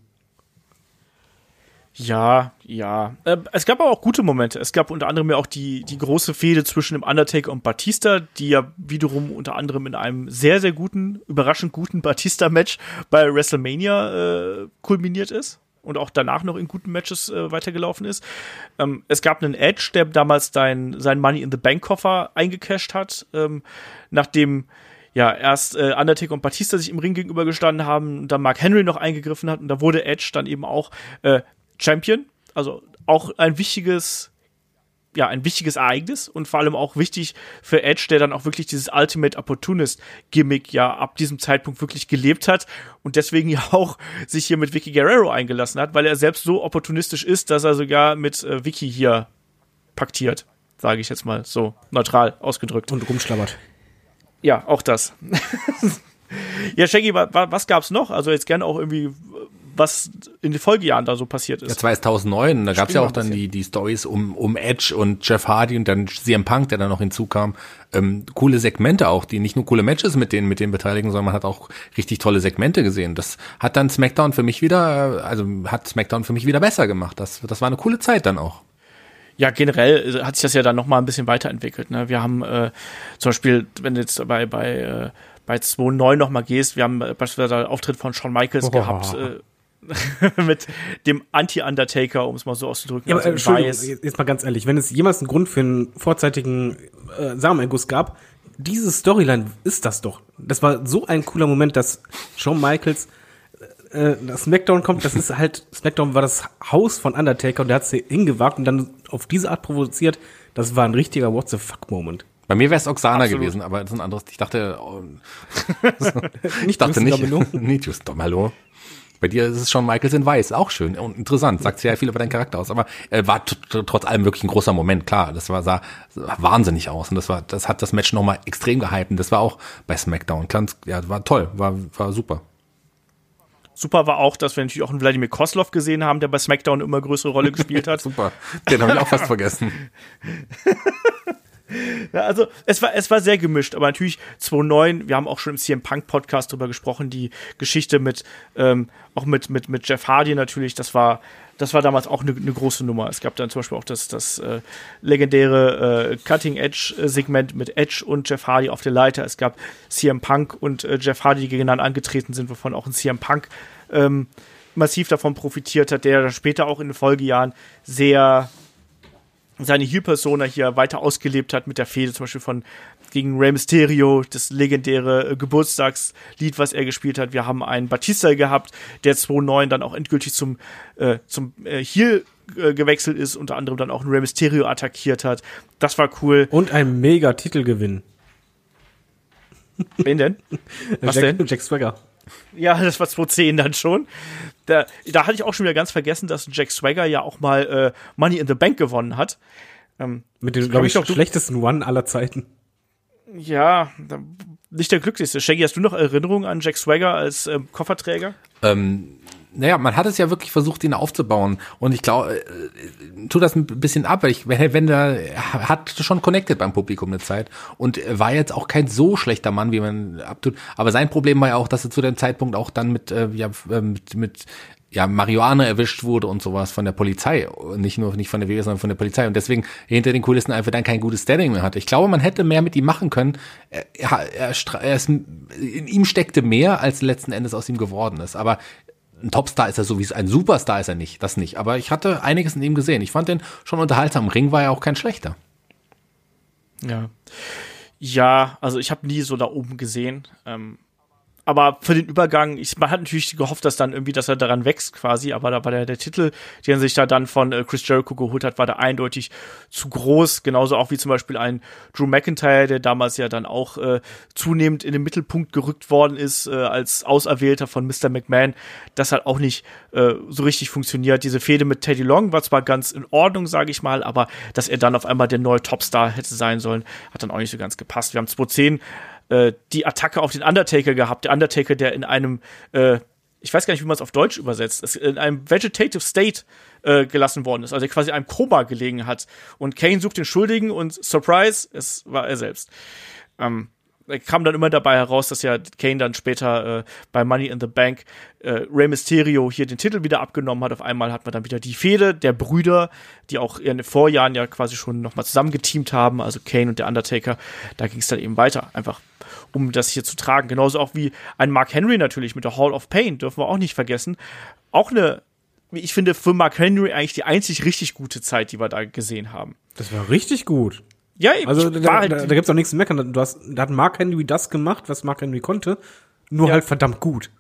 Ja, ja. Äh, es gab aber auch gute Momente. Es gab unter anderem ja auch die, die große Fehde zwischen dem Undertaker und Batista, die ja wiederum unter anderem in einem sehr, sehr guten, überraschend guten Batista-Match bei WrestleMania äh, kulminiert ist und auch danach noch in guten Matches äh, weitergelaufen ist. Ähm, es gab einen Edge, der damals dein, sein Money in the Bank Koffer eingecashed hat, ähm, nachdem ja, erst äh, Undertaker und Batista sich im Ring gegenübergestanden haben, dann Mark Henry noch eingegriffen hat und da wurde Edge dann eben auch äh, Champion. Also auch ein wichtiges, ja, ein wichtiges Ereignis und vor allem auch wichtig für Edge, der dann auch wirklich dieses Ultimate Opportunist Gimmick ja ab diesem Zeitpunkt wirklich gelebt hat und deswegen ja auch sich hier mit Vicky Guerrero eingelassen hat, weil er selbst so opportunistisch ist, dass er sogar mit äh, Vicky hier paktiert, sage ich jetzt mal so neutral ausgedrückt. Und rumschlabbert. Ja, auch das. ja, Shaggy, wa, wa, was gab's noch? Also jetzt gerne auch irgendwie, was in den Folgejahren da so passiert ist. Ja, 2009, da gab's ja auch dann die, die Stories um, um Edge und Jeff Hardy und dann CM Punk, der dann noch hinzukam. Ähm, coole Segmente auch, die nicht nur coole Matches mit denen, mit denen beteiligen, sondern man hat auch richtig tolle Segmente gesehen. Das hat dann SmackDown für mich wieder, also hat SmackDown für mich wieder besser gemacht. Das, das war eine coole Zeit dann auch ja, generell hat sich das ja dann noch mal ein bisschen weiterentwickelt. Ne? Wir haben äh, zum Beispiel, wenn du jetzt bei, bei, äh, bei 2.9 noch mal gehst, wir haben beispielsweise einen Auftritt von Shawn Michaels oh. gehabt, äh, mit dem Anti-Undertaker, um es mal so auszudrücken. Ja, aber, also Entschuldigung, jetzt mal ganz ehrlich, wenn es jemals einen Grund für einen vorzeitigen äh, Samenerguss gab, diese Storyline ist das doch. Das war so ein cooler Moment, dass Shawn Michaels äh, SmackDown kommt, das ist halt, SmackDown war das Haus von Undertaker und der hat sie hingewagt und dann auf diese Art provoziert. Das war ein richtiger What the fuck Moment. Bei mir wäre es Oksana Absolut. gewesen, aber das ist ein anderes. Ich dachte, oh, ich dachte nicht, nicht just Domelo. Bei dir ist es schon Michaels in Weiß, auch schön und interessant, sagt sehr viel über deinen Charakter aus, aber äh, war trotz allem wirklich ein großer Moment, klar, das war, sah, sah wahnsinnig aus und das war, das hat das Match nochmal extrem gehypt das war auch bei SmackDown, ganz, ja, war toll, war, war super. Super war auch, dass wir natürlich auch einen Wladimir Koslov gesehen haben, der bei SmackDown immer größere Rolle gespielt hat. Super. Den habe ich auch fast vergessen. Ja, also es war, es war sehr gemischt, aber natürlich 2009, wir haben auch schon im CM Punk Podcast drüber gesprochen, die Geschichte mit, ähm, auch mit, mit, mit Jeff Hardy natürlich, das war, das war damals auch eine, eine große Nummer. Es gab dann zum Beispiel auch das, das äh, legendäre äh, Cutting Edge Segment mit Edge und Jeff Hardy auf der Leiter. Es gab CM Punk und äh, Jeff Hardy, die gegeneinander angetreten sind, wovon auch ein CM Punk ähm, massiv davon profitiert hat, der später auch in den Folgejahren sehr seine Heel-Persona hier weiter ausgelebt hat mit der Fehde zum Beispiel von gegen Rey Mysterio, das legendäre äh, Geburtstagslied, was er gespielt hat. Wir haben einen Batista gehabt, der 2.9 dann auch endgültig zum, äh, zum äh, Heel äh, gewechselt ist, unter anderem dann auch einen Rey Mysterio attackiert hat. Das war cool. Und ein mega Titelgewinn. Wen denn? Was Jack, denn? Jack Swagger. Ja, das war 2010 dann schon. Da, da hatte ich auch schon wieder ganz vergessen, dass Jack Swagger ja auch mal äh, Money in the Bank gewonnen hat. Ähm, Mit dem, glaube ich, glaub, schlechtesten One aller Zeiten. Ja, nicht der glücklichste. Shaggy, hast du noch Erinnerungen an Jack Swagger als ähm, Kofferträger? Ähm, naja, man hat es ja wirklich versucht, ihn aufzubauen. Und ich glaube, äh, tu das ein bisschen ab, weil ich, wenn, wenn der hat schon connected beim Publikum eine Zeit und war jetzt auch kein so schlechter Mann, wie man abtut. Aber sein Problem war ja auch, dass er zu dem Zeitpunkt auch dann mit, äh, ja, äh, mit, mit ja, Marihuana erwischt wurde und sowas von der Polizei. Nicht nur nicht von der WWE, sondern von der Polizei. Und deswegen hinter den Kulissen einfach dann kein gutes Standing mehr hatte. Ich glaube, man hätte mehr mit ihm machen können. Er, er, er, er ist, in ihm steckte mehr, als letzten Endes aus ihm geworden ist. Aber ein Topstar ist er sowieso, ein Superstar ist er nicht, das nicht. Aber ich hatte einiges in ihm gesehen. Ich fand den schon unterhaltsam. Im Ring war er auch kein schlechter. Ja. Ja, also ich habe nie so da oben gesehen. Ähm, aber für den Übergang, ich, man hat natürlich gehofft, dass dann irgendwie, dass er daran wächst quasi, aber da war der, der Titel, den sich da dann von äh, Chris Jericho geholt hat, war da eindeutig zu groß, genauso auch wie zum Beispiel ein Drew McIntyre, der damals ja dann auch äh, zunehmend in den Mittelpunkt gerückt worden ist, äh, als Auserwählter von Mr. McMahon. Das hat auch nicht äh, so richtig funktioniert. Diese Fehde mit Teddy Long war zwar ganz in Ordnung, sage ich mal, aber dass er dann auf einmal der neue Topstar hätte sein sollen, hat dann auch nicht so ganz gepasst. Wir haben 2010 äh, die Attacke auf den Undertaker gehabt. Der Undertaker, der in einem, äh, ich weiß gar nicht, wie man es auf Deutsch übersetzt, in einem Vegetative State äh, gelassen worden ist, also der quasi in einem Koma gelegen hat. Und Kane sucht den Schuldigen und Surprise, es war er selbst. Ähm, kam dann immer dabei heraus, dass ja Kane dann später äh, bei Money in the Bank äh, Rey Mysterio hier den Titel wieder abgenommen hat. Auf einmal hat man dann wieder die Fehde der Brüder, die auch in den Vorjahren ja quasi schon nochmal zusammengeteamt haben, also Kane und der Undertaker. Da ging es dann eben weiter, einfach um das hier zu tragen. Genauso auch wie ein Mark Henry natürlich mit der Hall of Pain, dürfen wir auch nicht vergessen. Auch eine, wie ich finde, für Mark Henry eigentlich die einzig richtig gute Zeit, die wir da gesehen haben. Das war richtig gut. Ja, Also da, da, da gibt's auch nichts zu meckern. Du hast, da hat Mark Henry das gemacht, was Mark Henry konnte, nur Ja. halt verdammt gut.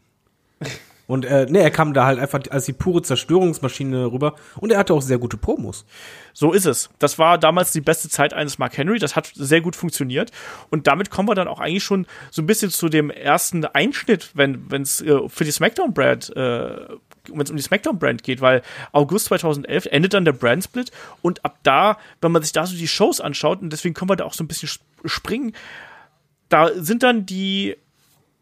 Und äh, nee, er kam da halt einfach als die pure Zerstörungsmaschine rüber und er hatte auch sehr gute Promos. So ist es. Das war damals die beste Zeit eines Mark Henry. Das hat sehr gut funktioniert. Und damit kommen wir dann auch eigentlich schon so ein bisschen zu dem ersten Einschnitt, wenn es äh, für die SmackDown-Brand, äh, wenn es um die SmackDown-Brand geht, weil August 2011 endet dann der Brand-Split und ab da, wenn man sich da so die Shows anschaut, und deswegen können wir da auch so ein bisschen sp- springen, da sind dann die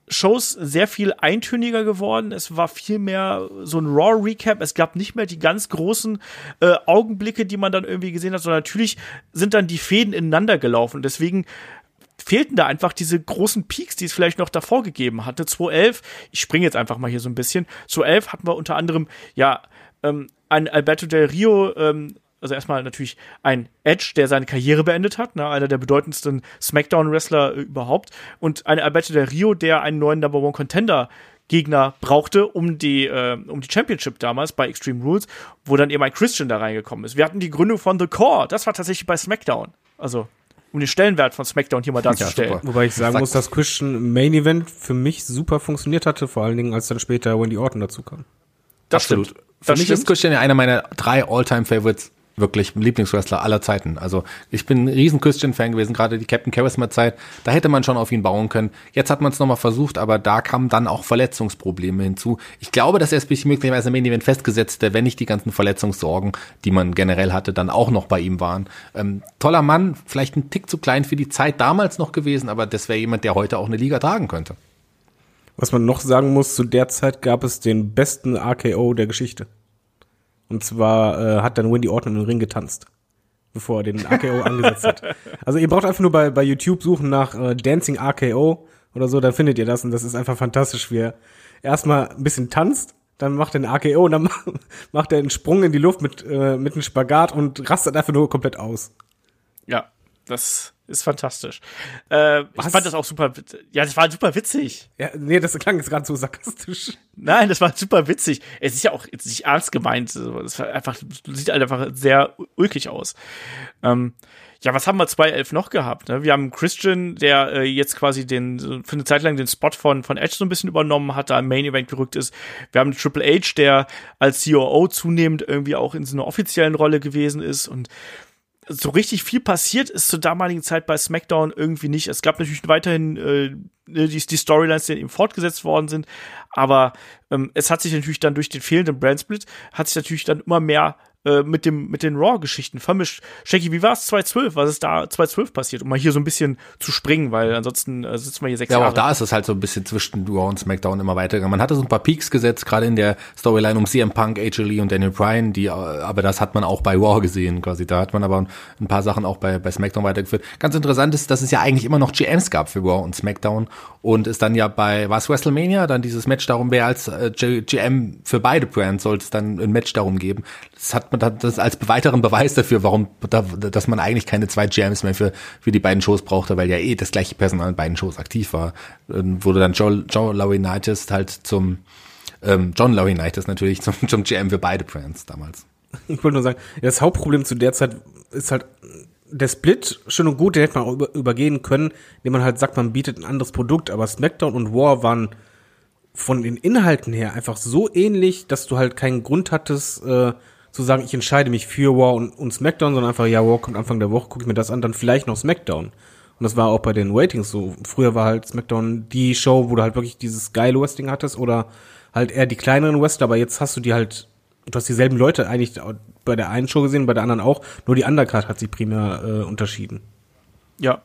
Shows sehr viel eintöniger geworden. Es war viel mehr so ein Raw-Recap. Es gab nicht mehr die ganz großen äh, Augenblicke, die man dann irgendwie gesehen hat, sondern natürlich sind dann die Fäden ineinander gelaufen. Deswegen fehlten da einfach diese großen Peaks, die es vielleicht noch davor gegeben hatte. 2011, ich springe jetzt einfach mal hier so ein bisschen. 2011 hatten wir unter anderem, ja, ähm, ein Alberto Del Rio, ähm, also erstmal natürlich ein Edge, der seine Karriere beendet hat, ne, einer der bedeutendsten Smackdown-Wrestler äh, überhaupt, und ein Alberto Del Rio, der einen neuen Number One Contender Gegner brauchte, um die, äh, um die Championship damals bei Extreme Rules, wo dann eben ein Christian da reingekommen ist. Wir hatten die Gründung von The Core, das war tatsächlich bei SmackDown. Also, um den Stellenwert von SmackDown hier mal darzustellen. super. Wobei ich sagen Sag- muss, dass Christian Main Event für mich super funktioniert hatte, vor allen Dingen als dann später Wendy Orton dazu kam. das Absolut. stimmt. Für Das mich stimmt. ist Christian ja einer meiner drei All-Time-Favorites, wirklich Lieblingswrestler aller Zeiten. Also ich bin ein riesen Christian-Fan gewesen, gerade die Captain Charisma-Zeit. Da hätte man schon auf ihn bauen können. Jetzt hat man es nochmal versucht, aber da kamen dann auch Verletzungsprobleme hinzu. Ich glaube, dass er bis möglicherweise im Event festgesetzte, wenn nicht die ganzen Verletzungssorgen, die man generell hatte, dann auch noch bei ihm waren. Ähm, toller Mann, vielleicht ein Tick zu klein für die Zeit damals noch gewesen, aber das wäre jemand, der heute auch eine Liga tragen könnte. Was man noch sagen muss, zu der Zeit gab es den besten RKO der Geschichte. Und zwar äh, hat dann Wendy Orton im Ring getanzt, bevor er den RKO angesetzt hat. Also ihr braucht einfach nur bei, bei YouTube suchen nach äh, Dancing RKO oder so, dann findet ihr das und das ist einfach fantastisch, wie er erstmal ein bisschen tanzt, dann macht er einen RKO und dann macht- macht er einen Sprung in die Luft mit, äh, mit einem Spagat und rastet einfach nur komplett aus. Ja, das ist fantastisch. Äh, ich fand das auch super. Ja, das war super witzig. Ja, nee, das klang jetzt gerade so sarkastisch. Nein, das war super witzig. Es ist ja auch jetzt nicht ernst gemeint. Es war einfach, sieht halt einfach sehr ulkig aus. Ähm, ja, was haben wir 2011 noch gehabt? Ne? Wir haben Christian, der äh, jetzt quasi den für eine Zeit lang den Spot von von Edge so ein bisschen übernommen hat, da im Main Event gerückt ist. Wir haben Triple H, der als COO zunehmend irgendwie auch in so einer offiziellen Rolle gewesen ist und so richtig viel passiert ist zur damaligen Zeit bei SmackDown irgendwie nicht. Es gab natürlich weiterhin äh, die, die Storylines, die eben fortgesetzt worden sind, aber ähm, es hat sich natürlich dann durch den fehlenden Brandsplit hat sich natürlich dann immer mehr äh, mit dem mit den Raw-Geschichten vermischt. Shaggy, wie war es 2012? Was ist da 2012 passiert? Um mal hier so ein bisschen zu springen, weil ansonsten äh, sitzen wir hier sechs Ja, Jahre. auch da ist es halt so ein bisschen zwischen Raw und SmackDown immer weitergegangen. Man hatte so ein paar Peaks gesetzt, gerade in der Storyline um CM Punk, AJ Lee und Daniel Bryan, die, äh, aber das hat man auch bei Raw gesehen quasi. Da hat man aber ein paar Sachen auch bei, bei SmackDown weitergeführt. Ganz interessant ist, dass es ja eigentlich immer noch GMs gab für Raw und SmackDown und es dann ja bei, war es WrestleMania, dann dieses Match darum, wer als äh, GM für beide Brands sollte es dann ein Match darum geben. Das hat man das als weiteren Beweis dafür, warum, da, dass man eigentlich keine zwei GMs mehr für, für die beiden Shows brauchte, weil ja eh das gleiche Personal in beiden Shows aktiv war. Dann wurde dann Joe, Joe Laurinaitis halt zum, ähm, John Laurinaitis natürlich zum, zum GM für beide Brands damals. Ich wollte nur sagen, das Hauptproblem zu der Zeit ist halt der Split schön und gut, den hätte man auch über, übergehen können, indem man halt sagt, man bietet ein anderes Produkt, aber SmackDown und War waren von den Inhalten her einfach so ähnlich, dass du halt keinen Grund hattest, äh, zu sagen, ich entscheide mich für War und, und SmackDown, sondern einfach, ja, War kommt Anfang der Woche, gucke ich mir das an, dann vielleicht noch SmackDown. Und das war auch bei den Ratings so. Früher war halt SmackDown die Show, wo du halt wirklich dieses geile Wrestling hattest oder halt eher die kleineren Wrestler, aber jetzt hast du die halt, du hast dieselben Leute eigentlich bei der einen Show gesehen, bei der anderen auch, nur die Undercard hat sich primär äh, unterschieden. Ja.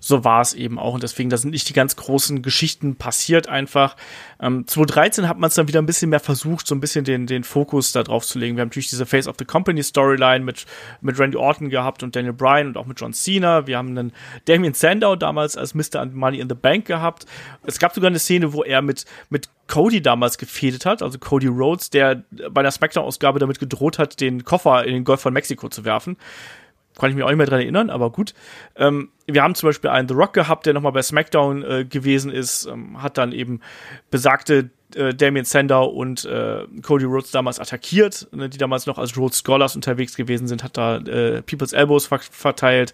So war es eben auch und deswegen, da sind nicht die ganz großen Geschichten passiert einfach. Ähm, 2013 hat man es dann wieder ein bisschen mehr versucht, so ein bisschen den, den Fokus da drauf zu legen. Wir haben natürlich diese Face of the Company Storyline mit, mit Randy Orton gehabt und Daniel Bryan und auch mit John Cena. Wir haben einen Damien Sandow damals als Mr. Money in the Bank gehabt. Es gab sogar eine Szene, wo er mit, mit Cody damals gefädet hat, also Cody Rhodes, der bei der Smackdown-Ausgabe damit gedroht hat, den Koffer in den Golf von Mexiko zu werfen kann ich mich auch nicht mehr dran erinnern, aber gut. Ähm, wir haben zum Beispiel einen The Rock gehabt, der nochmal bei SmackDown äh, gewesen ist, ähm, hat dann eben besagte äh, Damien Sandow und äh, Cody Rhodes damals attackiert, ne, die damals noch als Rhodes Scholars unterwegs gewesen sind, hat da äh, People's Elbows ver verteilt.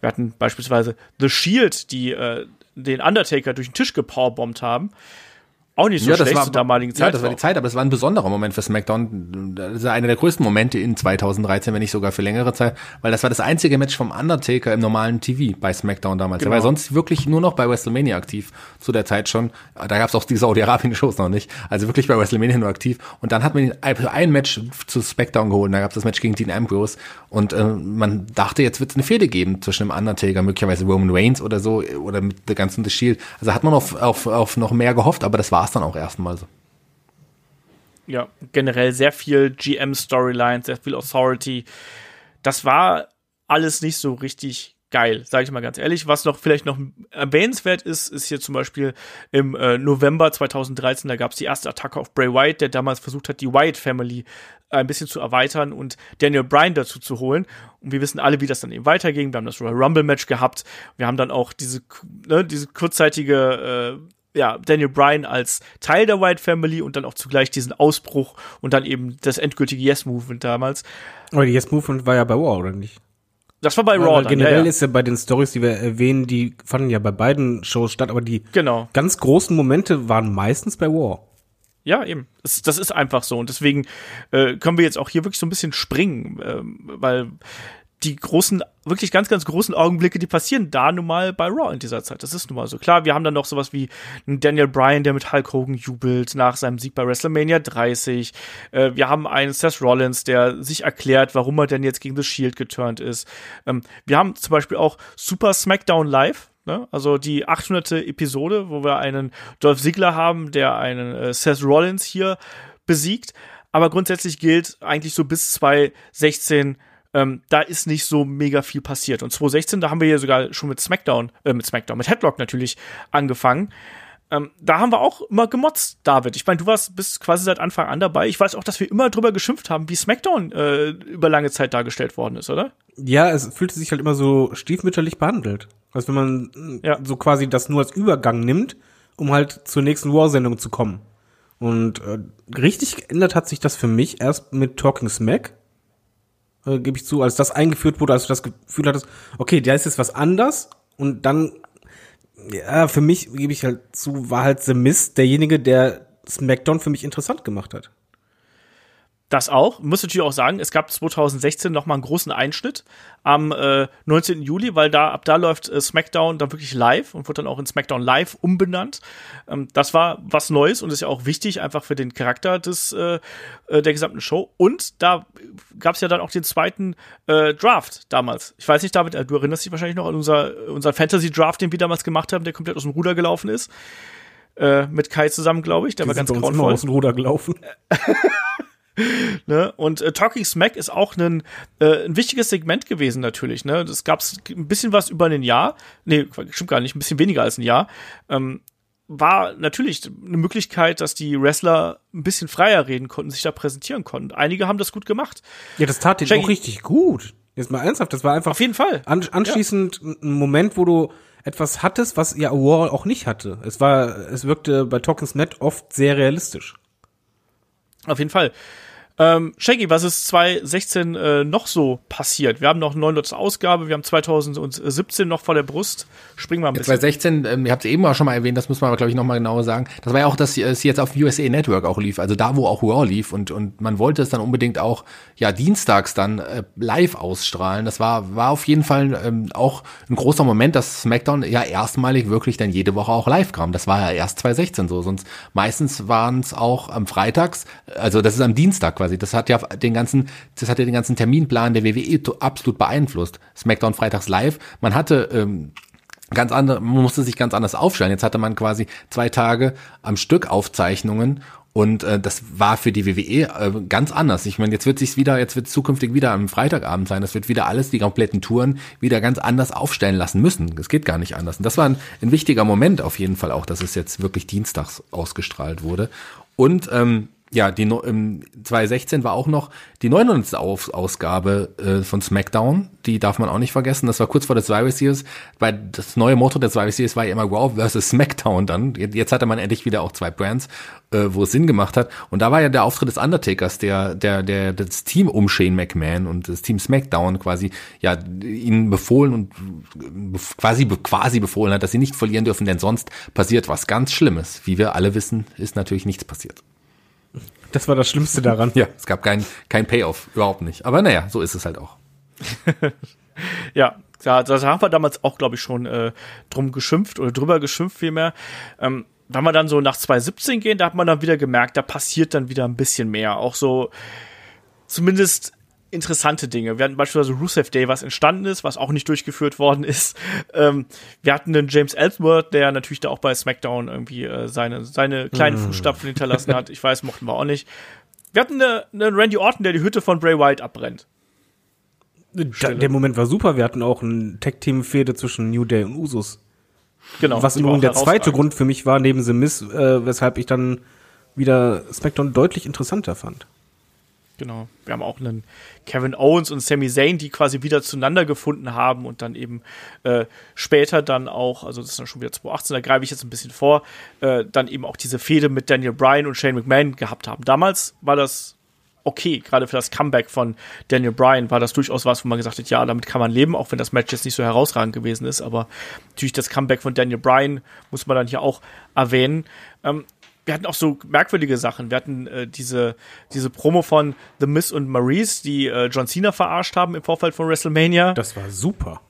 Wir hatten beispielsweise The Shield, die äh, den Undertaker durch den Tisch gepowerbombt haben. Auch nicht so schlecht zur damaligen Zeit. Ja, das war die Zeit, aber es war ein besonderer Moment für SmackDown. Das ist einer der größten Momente in 2013, wenn nicht sogar für längere Zeit, weil das war das einzige Match vom Undertaker im normalen TV bei SmackDown damals. Genau. Er war sonst wirklich nur noch bei WrestleMania aktiv, zu der Zeit schon. Da gab es auch die Saudi-Arabien-Shows noch nicht. Also wirklich bei WrestleMania nur aktiv. Und dann hat man ihn ein Match zu SmackDown geholt. Da gab es das Match gegen Dean Ambrose. Und äh, man dachte, jetzt wird es eine Fehde geben zwischen dem Undertaker, möglicherweise Roman Reigns oder so, oder mit der ganzen The Shield. Also hat man auf, auf, auf noch mehr gehofft, aber das war es dann auch erstmal so. Ja, generell sehr viel GM-Storyline, sehr viel Authority. Das war alles nicht so richtig geil, sage ich mal ganz ehrlich. Was noch vielleicht noch erwähnenswert ist, ist hier zum Beispiel im äh, November 2013, da gab es die erste Attacke auf Bray Wyatt, der damals versucht hat, die Wyatt Family ein bisschen zu erweitern und Daniel Bryan dazu zu holen. Und wir wissen alle, wie das dann eben weiterging. Wir haben das Royal Rumble Match gehabt. Wir haben dann auch diese, ne, diese kurzzeitige äh, ja, Daniel Bryan als Teil der White Family und dann auch zugleich diesen Ausbruch und dann eben das endgültige Yes-Movement damals. Aber die Yes Movement war ja bei War, oder nicht? Das war bei Raw dann, generell ja, ja. ist ja bei den Stories, die wir erwähnen, die fanden ja bei beiden Shows statt, aber die Genau. ganz großen Momente waren meistens bei War. Ja, eben. Das, das ist einfach so. Und deswegen äh, können wir jetzt auch hier wirklich so ein bisschen springen, ähm, weil die großen, wirklich ganz, ganz großen Augenblicke, die passieren da nun mal bei Raw in dieser Zeit. Das ist nun mal so. Klar, wir haben dann noch sowas wie Daniel Bryan, der mit Hulk Hogan jubelt nach seinem Sieg bei WrestleMania 30. Äh, wir haben einen Seth Rollins, der sich erklärt, warum er denn jetzt gegen The Shield geturnt ist. Ähm, wir haben zum Beispiel auch Super SmackDown Live. Ne? Also die 800. Episode, wo wir einen Dolph Ziggler haben, der einen äh, Seth Rollins hier besiegt. Aber grundsätzlich gilt eigentlich so bis 2016 ähm, da ist nicht so mega viel passiert. Und 2016, da haben wir ja sogar schon mit SmackDown, äh, mit SmackDown, mit Headlock natürlich angefangen. Ähm, da haben wir auch immer gemotzt, David. Ich meine, du warst bist quasi seit Anfang an dabei. Ich weiß auch, dass wir immer drüber geschimpft haben, wie SmackDown äh, über lange Zeit dargestellt worden ist, oder? Ja, es fühlte sich halt immer so stiefmütterlich behandelt. Also wenn man Ja. so quasi das nur als Übergang nimmt, um halt zur nächsten War-Sendung zu kommen. Und äh, richtig geändert hat sich das für mich erst mit Talking Smack, äh, gebe ich zu, als das eingeführt wurde, als du das Gefühl hattest, okay, da ist jetzt was anders und dann, ja, für mich gebe ich halt zu, war halt The Mist derjenige, der SmackDown für mich interessant gemacht hat. Das auch. Muss natürlich auch sagen, es gab 2016 noch mal einen großen Einschnitt am äh, 19. Juli, weil da ab da läuft äh, SmackDown dann wirklich live und wird dann auch in SmackDown Live umbenannt. Ähm, das war was Neues und ist ja auch wichtig einfach für den Charakter des äh, äh der gesamten Show. Und da gab es ja dann auch den zweiten äh, Draft damals. Ich weiß nicht, David, äh, du erinnerst dich wahrscheinlich noch an unser unser Fantasy Draft, den wir damals gemacht haben, der komplett aus dem Ruder gelaufen ist. Mit Kai zusammen, glaube ich. Der Die war ganz grauenvoll. aus dem Ruder gelaufen. Ne? Und äh, Talking Smack ist auch ein, äh, ein wichtiges Segment gewesen natürlich. Ne? Das gab es ein bisschen was über ein Jahr. Nee, stimmt gar nicht, ein bisschen weniger als ein Jahr. Ähm, war natürlich eine Möglichkeit, dass die Wrestler ein bisschen freier reden konnten, sich da präsentieren konnten. Einige haben das gut gemacht. Ja, das tat den Shaggy- auch richtig gut. Jetzt mal ernsthaft, das war einfach Auf jeden Fall. an, anschließend ein Moment, wo du etwas hattest, was ja War auch nicht hatte. Es war, es wirkte bei Talking Smack oft sehr realistisch. Auf jeden Fall. Ähm, Shaggy, was ist 2016 äh, noch so passiert? Wir haben noch eine 900. Ausgabe, wir haben 2017 noch vor der Brust. Springen wir ein bisschen. 2016, ähm, ihr habt es eben auch schon mal erwähnt, das muss man aber, glaube ich, nochmal genauer sagen. Das war ja auch, dass es jetzt auf USA Network auch lief, also da, wo auch Raw lief und, und man wollte es dann unbedingt auch, ja, dienstags dann äh, live ausstrahlen. Das war, war auf jeden Fall ähm, auch ein großer Moment, dass SmackDown ja erstmalig wirklich dann jede Woche auch live kam. Das war ja erst 2016 so, sonst meistens waren es auch am Freitags, also das ist am Dienstag quasi. Das hat ja den ganzen, das hat ja den ganzen Terminplan der WWE absolut beeinflusst. SmackDown freitags live. Man hatte ähm, ganz andere, man musste sich ganz anders aufstellen. Jetzt hatte man quasi zwei Tage am Stück Aufzeichnungen und äh, das war für die WWE äh, ganz anders. Ich meine, jetzt wird sich's wieder, jetzt wird zukünftig wieder am Freitagabend sein. Das wird wieder alles, die kompletten Touren wieder ganz anders aufstellen lassen müssen. Das geht gar nicht anders. Und das war ein, ein wichtiger Moment auf jeden Fall auch, dass es jetzt wirklich dienstags ausgestrahlt wurde. Und ähm, ja, die im 2016 war auch noch die 900. Auf Ausgabe äh, von SmackDown. Die darf man auch nicht vergessen. Das war kurz vor der Survivor Series. Weil das neue Motto der Survivor Series war ja immer Raw versus SmackDown dann. Jetzt hatte man endlich wieder auch zwei Brands, äh, wo es Sinn gemacht hat. Und da war ja der Auftritt des Undertakers, der, der, der, das Team um Shane McMahon und das Team SmackDown quasi, ja, ihnen befohlen und quasi, quasi befohlen hat, dass sie nicht verlieren dürfen, denn sonst passiert was ganz Schlimmes. Wie wir alle wissen, ist natürlich nichts passiert. Das war das Schlimmste daran. Ja, es gab kein, kein Payoff, überhaupt nicht. Aber naja, so ist es halt auch. Ja, da, da haben wir damals auch, glaube ich, schon äh, drum geschimpft oder drüber geschimpft vielmehr. Ähm, wenn wir dann so nach 2017 gehen, da hat man dann wieder gemerkt, da passiert dann wieder ein bisschen mehr. Auch so zumindest interessante Dinge. Wir hatten beispielsweise Rusev Day, was entstanden ist, was auch nicht durchgeführt worden ist. Ähm, wir hatten einen James Ellsworth, der natürlich da auch bei SmackDown irgendwie äh, seine, seine kleinen Fußstapfen hinterlassen hat. Ich weiß, mochten wir auch nicht. Wir hatten eine, einen Randy Orton, der die Hütte von Bray Wyatt abbrennt. Da, der Moment war super. Wir hatten auch ein Tag-Team-Fehde zwischen New Day und Usus. Genau. Was auch der zweite. Grund für mich war, neben The Miz, äh, weshalb ich dann wieder SmackDown deutlich interessanter fand. Genau. Wir haben auch einen Kevin Owens und Sami Zayn, die quasi wieder zueinander gefunden haben und dann eben äh, später dann auch, also das ist dann schon wieder 2018, da greife ich jetzt ein bisschen vor, äh, dann eben auch diese Fehde mit Daniel Bryan und Shane McMahon gehabt haben. Damals war das okay, gerade für das Comeback von Daniel Bryan war das durchaus was, wo man gesagt hat, ja, damit kann man leben, auch wenn das Match jetzt nicht so herausragend gewesen ist, aber natürlich das Comeback von Daniel Bryan muss man dann hier auch erwähnen. Ähm, wir hatten auch so merkwürdige Sachen. Wir hatten äh, diese, diese Promo von The Miz und Maurice, die äh, John Cena verarscht haben im Vorfeld von WrestleMania. Das war super.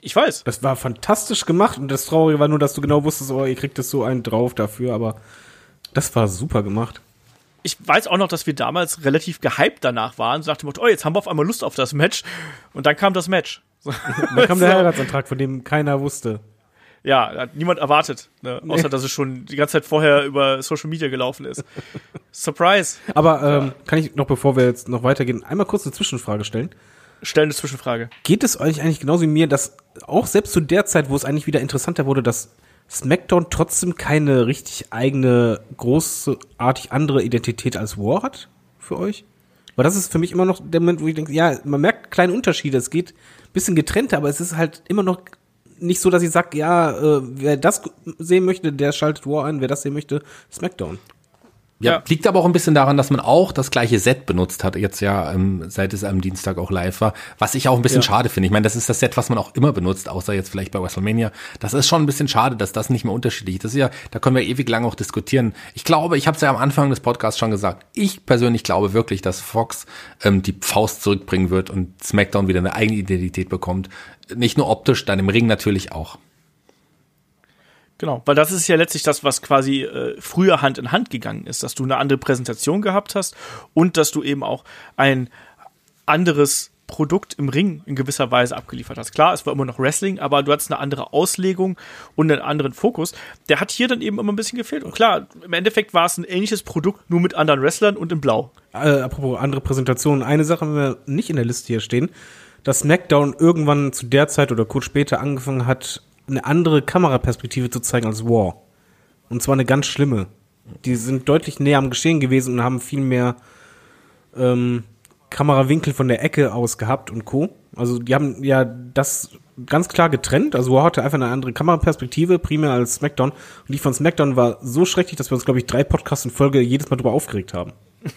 ich weiß. Das war fantastisch gemacht und das Traurige war nur, dass du genau wusstest, oh, ihr kriegt es so einen drauf dafür, aber das war super gemacht. Ich weiß auch noch, dass wir damals relativ gehypt danach waren. Dem Motto, oh, jetzt haben wir auf einmal Lust auf das Match. Und dann kam das Match. Dann kam der Heiratsantrag, von dem keiner wusste. Ja, hat niemand erwartet. Ne? Außer, dass es schon die ganze Zeit vorher über Social Media gelaufen ist. Surprise. Aber ähm, kann ich noch, bevor wir jetzt noch weitergehen, einmal kurz eine Zwischenfrage stellen? Stellen eine Zwischenfrage. Geht es euch eigentlich genauso wie mir, dass auch selbst zu der Zeit, wo es eigentlich wieder interessanter wurde, dass SmackDown trotzdem keine richtig eigene, großartig andere Identität als War hat für euch? Weil das ist für mich immer noch der Moment, wo ich denke, ja, man merkt kleine Unterschiede, es geht ein bisschen getrennter, aber es ist halt immer noch nicht so, dass ich sage, ja, äh, wer das sehen möchte, der schaltet War ein, wer das sehen möchte, SmackDown. Ja, Ja. liegt aber auch ein bisschen daran, dass man auch das gleiche Set benutzt hat, jetzt ja, ähm, seit es am Dienstag auch live war, was ich auch ein bisschen Ja. schade finde. Ich meine, das ist das Set, was man auch immer benutzt, außer jetzt vielleicht bei WrestleMania. Das ist schon ein bisschen schade, dass das nicht mehr unterschiedlich ist. Das ist ja, da können wir ewig lang auch diskutieren. Ich glaube, ich habe es ja am Anfang des Podcasts schon gesagt, ich persönlich glaube wirklich, dass Fox ähm, die Faust zurückbringen wird und SmackDown wieder eine eigene Identität bekommt. Nicht nur optisch, dann im Ring natürlich auch. Genau, weil das ist ja letztlich das, was quasi äh, früher Hand in Hand gegangen ist, dass du eine andere Präsentation gehabt hast und dass du eben auch ein anderes Produkt im Ring in gewisser Weise abgeliefert hast. Klar, es war immer noch Wrestling, aber du hattest eine andere Auslegung und einen anderen Fokus. Der hat hier dann eben immer ein bisschen gefehlt. Und klar, im Endeffekt war es ein ähnliches Produkt, nur mit anderen Wrestlern und in Blau. Äh, apropos andere Präsentationen, eine Sache haben wir nicht in der Liste hier stehen, dass SmackDown irgendwann zu der Zeit oder kurz später angefangen hat, eine andere Kameraperspektive zu zeigen als War. Und zwar eine ganz schlimme. Die sind deutlich näher am Geschehen gewesen und haben viel mehr ähm, Kamerawinkel von der Ecke aus gehabt und Co. Also die haben ja das ganz klar getrennt. Also War hatte einfach eine andere Kameraperspektive, primär als SmackDown. Und die von SmackDown war so schrecklich, dass wir uns, glaube ich, drei Podcasts in Folge jedes Mal drüber aufgeregt haben.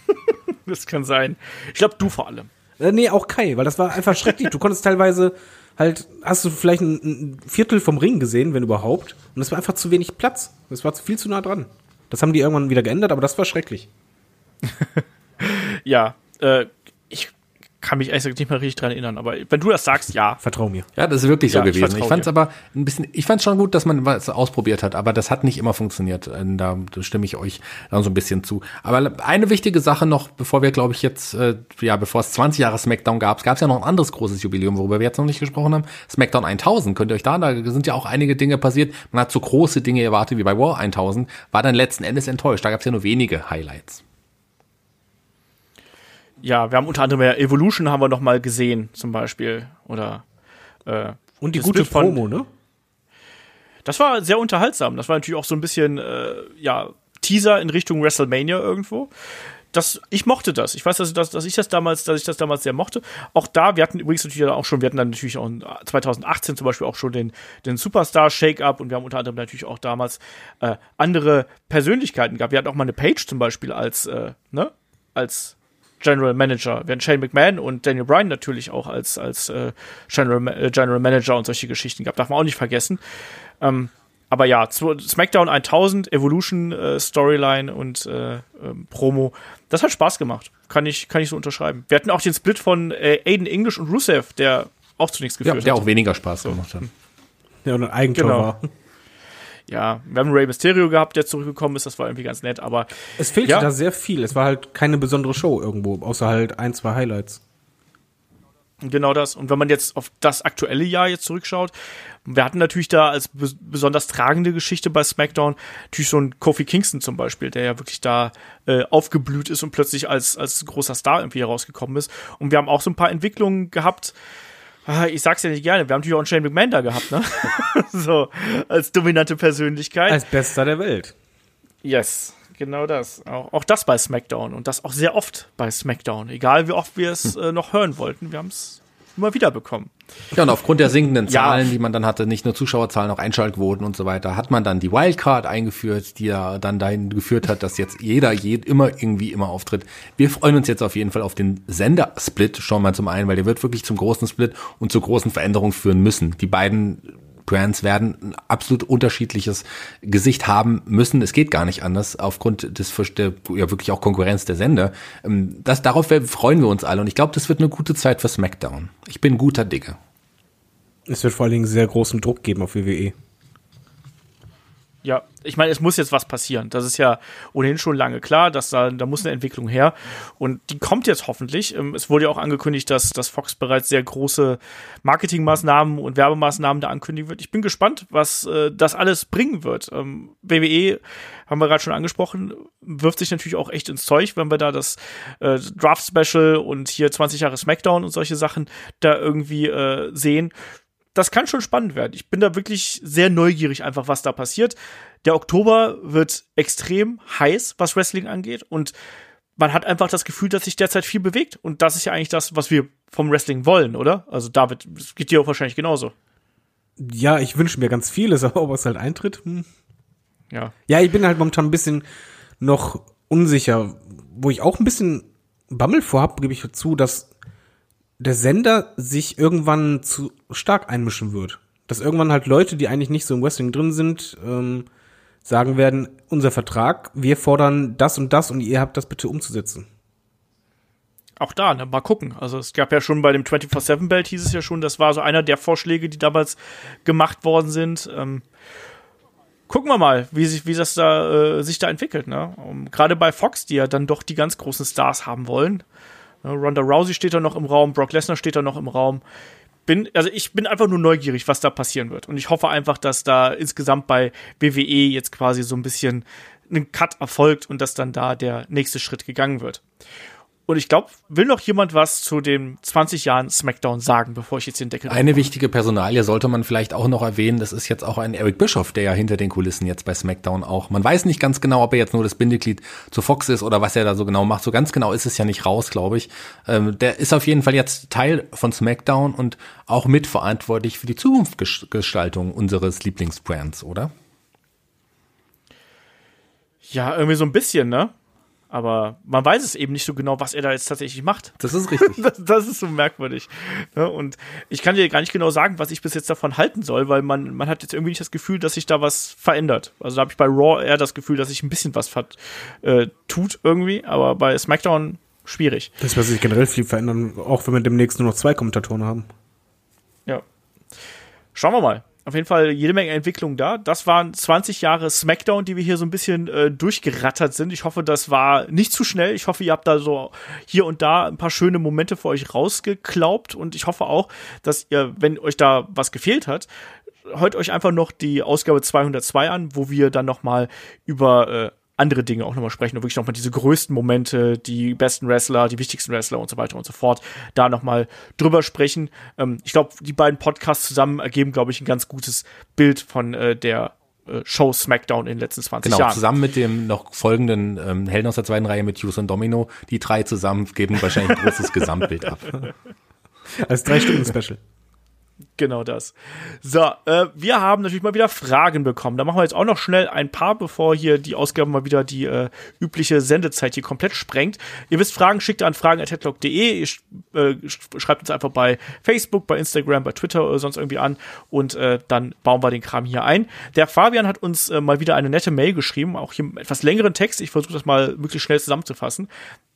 Das kann sein. Ich glaube, du vor allem. Äh, nee, auch Kai, weil das war einfach schrecklich. Du konntest teilweise halt, hast du vielleicht ein, ein Viertel vom Ring gesehen, wenn überhaupt. Und es war einfach zu wenig Platz. Es war viel zu nah dran. Das haben die irgendwann wieder geändert, aber das war schrecklich. Ja, äh, kann mich ehrlich gesagt nicht mehr richtig dran erinnern, aber wenn du das sagst, ja. Vertrau mir. Ja, das ist wirklich so Ja, ich gewesen. Ich, vertrau fand es aber ein bisschen, ich fand schon gut, dass man was ausprobiert hat, aber das hat nicht immer funktioniert. Da, da stimme ich euch dann so ein bisschen zu. Aber eine wichtige Sache noch, bevor wir, glaube ich, jetzt, äh, ja, bevor es 20 Jahre SmackDown gab, gab es ja noch ein anderes großes Jubiläum, worüber wir jetzt noch nicht gesprochen haben. SmackDown 1000. Könnt ihr euch da, da sind ja auch einige Dinge passiert. Man hat so große Dinge erwartet wie bei War 1000, war dann letzten Endes enttäuscht. Da gab es ja nur wenige Highlights. Ja, wir haben unter anderem ja Evolution haben wir noch mal gesehen, zum Beispiel. Oder äh, Und die gute Bild von- Promo, ne? Das war sehr unterhaltsam. Das war natürlich auch so ein bisschen äh, ja, Teaser in Richtung WrestleMania irgendwo. Das, ich mochte das. Ich weiß, dass, dass, dass ich das damals, dass ich das damals sehr mochte. Auch da, wir hatten übrigens natürlich auch schon, wir hatten dann natürlich auch in 2018 zum Beispiel auch schon den, den Superstar Shake-Up und wir haben unter anderem natürlich auch damals äh, andere Persönlichkeiten gehabt. Wir hatten auch mal eine Page zum Beispiel als, äh, ne, als General Manager. Wir hatten Shane McMahon und Daniel Bryan natürlich auch als, als äh, General, Ma- äh, General Manager und solche Geschichten gehabt. Darf man auch nicht vergessen. Ähm, aber ja, SmackDown 1000, Evolution äh, Storyline und äh, ähm, Promo, das hat Spaß gemacht. Kann ich, kann ich so unterschreiben. Wir hatten auch den Split von äh, Aiden English und Rusev, der auch zu nichts Ja, geführt der hat. auch weniger Spaß gemacht hat. Ja, und ein Eigentor Genau. war. Ja, wir haben Rey Mysterio gehabt, der zurückgekommen ist, das war irgendwie ganz nett, aber Es fehlte Ja. da sehr viel. Es war halt keine besondere Show irgendwo, außer halt ein, zwei Highlights. Genau das. Und wenn man jetzt auf das aktuelle Jahr jetzt zurückschaut, wir hatten natürlich da als bes besonders tragende Geschichte bei SmackDown natürlich so einen Kofi Kingston zum Beispiel, der ja wirklich da äh, aufgeblüht ist und plötzlich als, als großer Star irgendwie herausgekommen ist. Und wir haben auch so ein paar Entwicklungen gehabt. Ah, Ich sag's ja nicht gerne, wir haben natürlich auch einen Shane McMahon da gehabt, ne? so, als dominante Persönlichkeit. Als bester der Welt. Yes, genau das. Auch, auch das bei SmackDown und das auch sehr oft bei SmackDown. Egal wie oft wir es äh, noch hören wollten, wir haben es immer wieder bekommen. Ja, und aufgrund der sinkenden Ja. Zahlen, die man dann hatte, nicht nur Zuschauerzahlen, auch Einschaltquoten und so weiter, hat man dann die Wildcard eingeführt, die ja dann dahin geführt hat, dass jetzt jeder jed, immer irgendwie immer auftritt. Wir freuen uns jetzt auf jeden Fall auf den Sender-Split schon mal zum einen, weil der wird wirklich zum großen Split und zu großen Veränderungen führen müssen. Die beiden Brands werden ein absolut unterschiedliches Gesicht haben müssen. Es geht gar nicht anders aufgrund des der, ja wirklich auch Konkurrenz der Sender. Ähm, Das darauf freuen wir uns alle und ich glaube, das wird eine gute Zeit für SmackDown. Ich bin guter Dinge. Es wird vor allen Dingen sehr großen Druck geben auf WWE. Ja, ich meine, es muss jetzt was passieren. Das ist ja ohnehin schon lange klar, dass da, da muss eine Entwicklung her. Und die kommt jetzt hoffentlich. Ähm, Es wurde ja auch angekündigt, dass, dass Fox bereits sehr große Marketingmaßnahmen und Werbemaßnahmen da ankündigen wird. Ich bin gespannt, was äh, das alles bringen wird. Ähm, WWE, haben wir gerade schon angesprochen, wirft sich natürlich auch echt ins Zeug, wenn wir da das äh, Draft Special und hier 20 Jahre SmackDown und solche Sachen da irgendwie äh, sehen das kann schon spannend werden. Ich bin da wirklich sehr neugierig einfach, was da passiert. Der Oktober wird extrem heiß, was Wrestling angeht und man hat einfach das Gefühl, dass sich derzeit viel bewegt und das ist ja eigentlich das, was wir vom Wrestling wollen, oder? Also David, das geht dir auch wahrscheinlich genauso. Ja, ich wünsche mir ganz vieles, aber ob es halt eintritt, hm. Ja. Ja, ich bin halt momentan ein bisschen noch unsicher. Wo ich auch ein bisschen Bammel vorhab, gebe ich dazu, dass der Sender sich irgendwann zu stark einmischen wird. Dass irgendwann halt Leute, die eigentlich nicht so im Wrestling drin sind, ähm, sagen werden, unser Vertrag, wir fordern das und das und ihr habt das bitte umzusetzen. Auch da, ne, mal gucken. Also es gab ja schon bei dem 24-7-Belt hieß es ja schon, das war so einer der Vorschläge, die damals gemacht worden sind. Ähm, gucken wir mal, wie sich, wie das da, äh, sich da entwickelt. Ne? Gerade bei Fox, die ja dann doch die ganz großen Stars haben wollen. Ronda Rousey steht da noch im Raum, Brock Lesnar steht da noch im Raum bin, also ich bin einfach nur neugierig, was da passieren wird. Und ich hoffe einfach, dass da insgesamt bei WWE jetzt quasi so ein bisschen ein Cut erfolgt und dass dann da der nächste Schritt gegangen wird. Und ich glaube, will noch jemand was zu den 20 Jahren SmackDown sagen, bevor ich jetzt den Deckel Eine wichtige Personalie sollte man vielleicht auch noch erwähnen. Das ist jetzt auch ein Eric Bischoff, der ja hinter den Kulissen jetzt bei SmackDown auch. Man weiß nicht ganz genau, ob er jetzt nur das Bindeglied zu Fox ist oder was er da so genau macht. So ganz genau ist es ja nicht raus, glaube ich. Ähm, der ist auf jeden Fall jetzt Teil von SmackDown und auch mitverantwortlich für die Zukunftsgestaltung unseres Lieblingsbrands, oder? Ja, irgendwie so ein bisschen, ne? Aber man weiß es eben nicht so genau, was er da jetzt tatsächlich macht. Das ist richtig. das, das ist so merkwürdig. Ja, und ich kann dir gar nicht genau sagen, was ich bis jetzt davon halten soll, weil man, man hat jetzt irgendwie nicht das Gefühl, dass sich da was verändert. Also da habe ich bei Raw eher das Gefühl, dass sich ein bisschen was äh, tut irgendwie, aber bei SmackDown schwierig. Das wird sich generell viel verändern, auch wenn wir demnächst nur noch zwei Kommentatoren haben. Ja. Schauen wir mal auf jeden Fall jede Menge Entwicklung da. Das waren 20 Jahre SmackDown, die wir hier so ein bisschen äh, durchgerattert sind. Ich hoffe, das war nicht zu schnell. Ich hoffe, ihr habt da so hier und da ein paar schöne Momente für euch rausgeklaubt. Und ich hoffe auch, dass ihr, wenn euch da was gefehlt hat, hört euch einfach noch die Ausgabe 202 an, wo wir dann noch mal über äh, andere Dinge auch nochmal sprechen und wirklich nochmal diese größten Momente, die besten Wrestler, die wichtigsten Wrestler und so weiter und so fort, da nochmal drüber sprechen. Ähm, ich glaube, die beiden Podcasts zusammen ergeben, glaube ich, ein ganz gutes Bild von äh, der äh, Show SmackDown in den letzten 20 genau, Jahren. Genau, zusammen mit dem noch folgenden ähm, Helden aus der zweiten Reihe mit Hughes und Domino, die drei zusammen geben wahrscheinlich ein großes Gesamtbild ab. Als drei Stunden Special. Genau das. So, äh, wir haben natürlich mal wieder Fragen bekommen. Da machen wir jetzt auch noch schnell ein paar, bevor hier die Ausgabe mal wieder die äh, übliche Sendezeit hier komplett sprengt. Ihr wisst, Fragen schickt an fragen.headlock.de. Ihr äh, schreibt uns einfach bei Facebook, bei Instagram, bei Twitter oder sonst irgendwie an und äh, dann bauen wir den Kram hier ein. Der Fabian hat uns äh, mal wieder eine nette Mail geschrieben, auch hier einen etwas längeren Text. Ich versuche das mal möglichst schnell zusammenzufassen.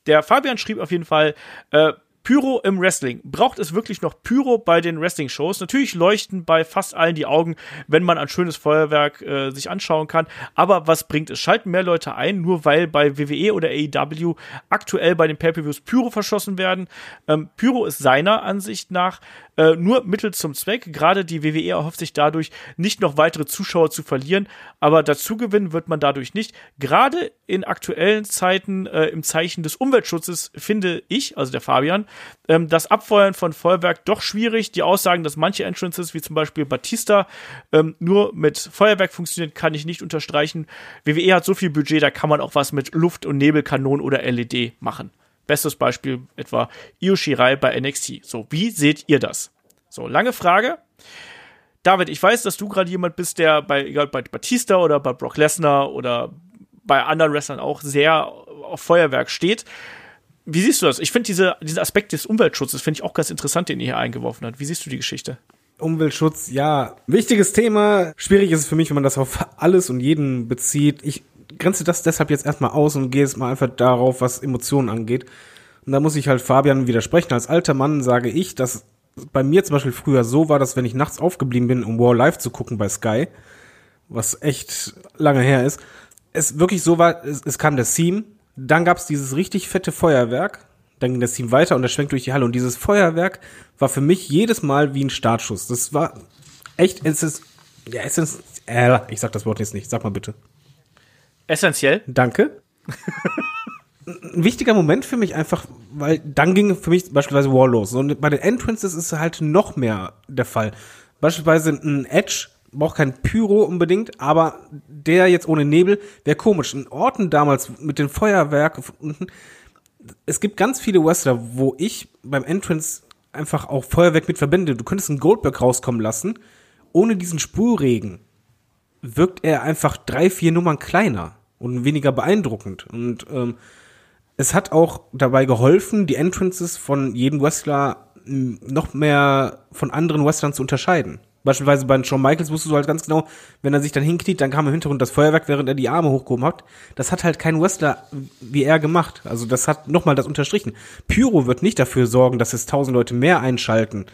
Der Fabian schrieb auf jeden Fall, äh, Pyro im Wrestling. Braucht es wirklich noch Pyro bei den Wrestling-Shows? Natürlich leuchten bei fast allen die Augen, wenn man ein schönes Feuerwerk äh, sich anschauen kann. Aber was bringt es? Schalten mehr Leute ein, nur weil bei WWE oder AEW aktuell bei den Pay-Per-Views Pyro verschossen werden? Ähm, Pyro ist seiner Ansicht nach äh, nur Mittel zum Zweck. Gerade die WWE erhofft sich dadurch, nicht noch weitere Zuschauer zu verlieren, aber dazu gewinnen wird man dadurch nicht. Gerade in aktuellen Zeiten äh, im Zeichen des Umweltschutzes finde ich, also der Fabian, ähm, das Abfeuern von Feuerwerk doch schwierig. Die Aussagen, dass manche Entrances, wie zum Beispiel Batista, ähm, nur mit Feuerwerk funktionieren, kann ich nicht unterstreichen. WWE hat so viel Budget, da kann man auch was mit Luft- und Nebelkanonen oder LED machen. Bestes Beispiel etwa Io Shirai bei NXT. So, wie seht ihr das? So, lange Frage. David, ich weiß, dass du gerade jemand bist, der bei, egal bei Batista oder bei Brock Lesnar oder bei anderen Wrestlern auch sehr auf Feuerwerk steht. Wie siehst du das? Ich finde diese, diesen Aspekt des Umweltschutzes finde ich auch ganz interessant, den ihr hier eingeworfen habt. Wie siehst du die Geschichte? Umweltschutz, ja, wichtiges Thema. Schwierig ist es für mich, wenn man das auf alles und jeden bezieht. Ich grenze das deshalb jetzt erstmal aus und gehe jetzt mal einfach darauf, was Emotionen angeht. Und da muss ich halt Fabian widersprechen. Als alter Mann sage ich, dass bei mir zum Beispiel früher so war, dass wenn ich nachts aufgeblieben bin, um War Live zu gucken bei Sky, was echt lange her ist, es wirklich so war, es, es kam der Theme, dann gab's dieses richtig fette Feuerwerk, dann ging das Theme weiter und er schwenkt durch die Halle und dieses Feuerwerk war für mich jedes Mal wie ein Startschuss. Das war echt, es ist, ja, es ist, äh, ich sag das Wort jetzt nicht, sag mal bitte. Essentiell. Danke. Ein wichtiger Moment für mich einfach, weil dann ging für mich beispielsweise War los. Und bei den Entrances ist halt noch mehr der Fall. Beispielsweise ein Edge braucht kein Pyro unbedingt, aber der jetzt ohne Nebel wäre komisch. In Orten damals mit den Feuerwerk unten, es gibt ganz viele Wrestler, wo ich beim Entrance einfach auch Feuerwerk mit verbinde. Du könntest einen Goldberg rauskommen lassen, ohne diesen Spurregen wirkt er einfach drei, vier Nummern kleiner. und weniger beeindruckend. Und ähm, es hat auch dabei geholfen, die Entrances von jedem Wrestler mh, noch mehr von anderen Wrestlern zu unterscheiden. Beispielsweise bei Shawn Michaels wusstest du halt ganz genau, wenn er sich dann hinkniet, dann kam im Hintergrund das Feuerwerk, während er die Arme hochgehoben hat. Das hat halt kein Wrestler wie er gemacht. Also das hat nochmal das unterstrichen. Pyro wird nicht dafür sorgen, dass es tausend Leute mehr einschalten.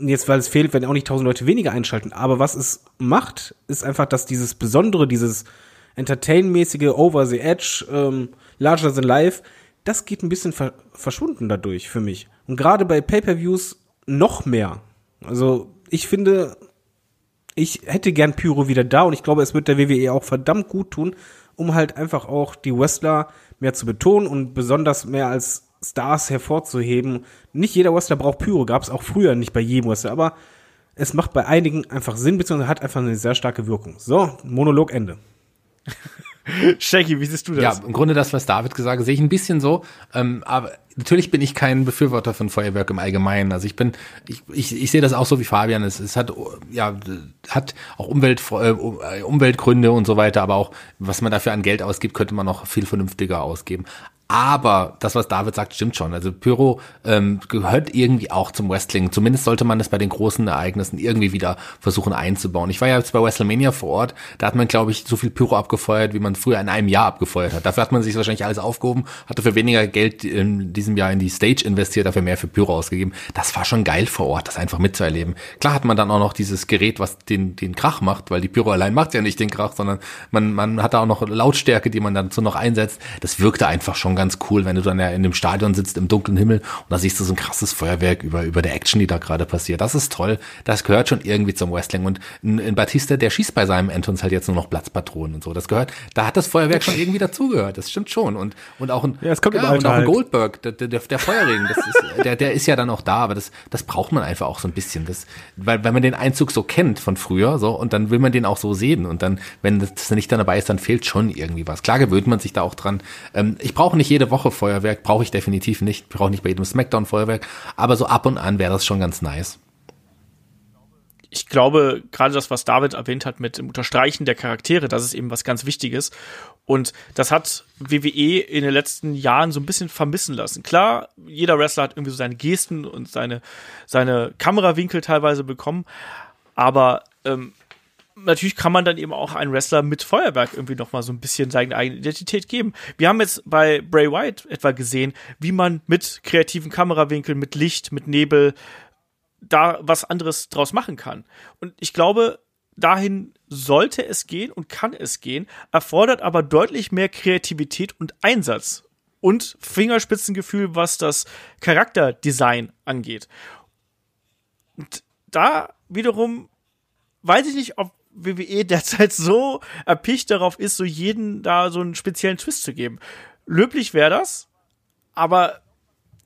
Jetzt, weil es fehlt, werden auch nicht tausend Leute weniger einschalten. Aber was es macht, ist einfach, dass dieses Besondere, dieses Entertain-mäßige Over the Edge, ähm, Larger than Life, das geht ein bisschen ver verschwunden dadurch für mich. Und gerade bei Pay-per-Views noch mehr. Also ich finde, ich hätte gern Pyro wieder da und ich glaube, es wird der WWE auch verdammt gut tun, um halt einfach auch die Wrestler mehr zu betonen und besonders mehr als Stars hervorzuheben. Nicht jeder Wrestler braucht Pyro, gab es auch früher nicht bei jedem Wrestler, aber es macht bei einigen einfach Sinn, beziehungsweise hat einfach eine sehr starke Wirkung. So, Monolog Ende. Shaggy, wie siehst du das? Ja, im Grunde das, was David gesagt hat, sehe ich ein bisschen so. Ähm, aber natürlich bin ich kein Befürworter von Feuerwerk im Allgemeinen. Also ich bin, ich, ich, ich sehe das auch so wie Fabian. Es, es hat, ja, hat auch Umwelt, äh, Umweltgründe und so weiter, aber auch, was man dafür an Geld ausgibt, könnte man noch viel vernünftiger ausgeben. Aber das, was David sagt, stimmt schon. Also Pyro ähm, gehört irgendwie auch zum Wrestling. Zumindest sollte man es bei den großen Ereignissen irgendwie wieder versuchen einzubauen. Ich war ja jetzt bei WrestleMania vor Ort. Da hat man, glaube ich, so viel Pyro abgefeuert, wie man früher in einem Jahr abgefeuert hat. Dafür hat man sich wahrscheinlich alles aufgehoben, hat dafür weniger Geld in diesem Jahr in die Stage investiert, dafür mehr für Pyro ausgegeben. Das war schon geil vor Ort, das einfach mitzuerleben. Klar hat man dann auch noch dieses Gerät, was den, den Krach macht, weil die Pyro allein macht ja nicht den Krach, sondern man, man hat da auch noch Lautstärke, die man dazu noch einsetzt. Das wirkte einfach schon ganz cool, wenn du dann ja in dem Stadion sitzt im dunklen Himmel und da siehst du so ein krasses Feuerwerk über, über der Action, die da gerade passiert. Das ist toll. Das gehört schon irgendwie zum Wrestling. Und in, in Batista, der schießt bei seinem Entrance halt jetzt nur noch Platzpatronen und so. Das gehört, da hat das Feuerwerk schon irgendwie dazugehört. Das stimmt schon. Und, und auch ein, Ja, es kommt im und auch ein halt. Goldberg, der, der, der Feuerring, das ist, der, der ist ja dann auch da, aber das, das braucht man einfach auch so ein bisschen. Das, weil, weil man den Einzug so kennt von früher, so, und dann will man den auch so sehen. Und dann, wenn das nicht dann dabei ist, dann fehlt schon irgendwie was. Klar gewöhnt man sich da auch dran. Ähm, ich brauche nicht jede Woche Feuerwerk, brauche ich definitiv nicht. Brauche nicht bei jedem Smackdown Feuerwerk, aber so ab und an wäre das schon ganz nice. ich glaube, gerade das, was David erwähnt hat mit dem Unterstreichen der Charaktere, das ist eben was ganz Wichtiges. Und das hat WWE in den letzten Jahren so ein bisschen vermissen lassen. Klar, jeder Wrestler hat irgendwie so seine Gesten und seine, seine Kamerawinkel teilweise bekommen. Aber ähm, natürlich kann man dann eben auch einen Wrestler mit Feuerwerk irgendwie noch mal so ein bisschen seine eigene Identität geben. Wir haben jetzt bei Bray Wyatt etwa gesehen, wie man mit kreativen Kamerawinkeln, mit Licht, mit Nebel da was anderes draus machen kann. Und ich glaube, dahin sollte es gehen und kann es gehen, erfordert aber deutlich mehr Kreativität und Einsatz und Fingerspitzengefühl, was das Charakterdesign angeht. Und da wiederum weiß ich nicht, ob WWE derzeit so erpicht darauf ist, so jeden da so einen speziellen Twist zu geben. Löblich wäre das, aber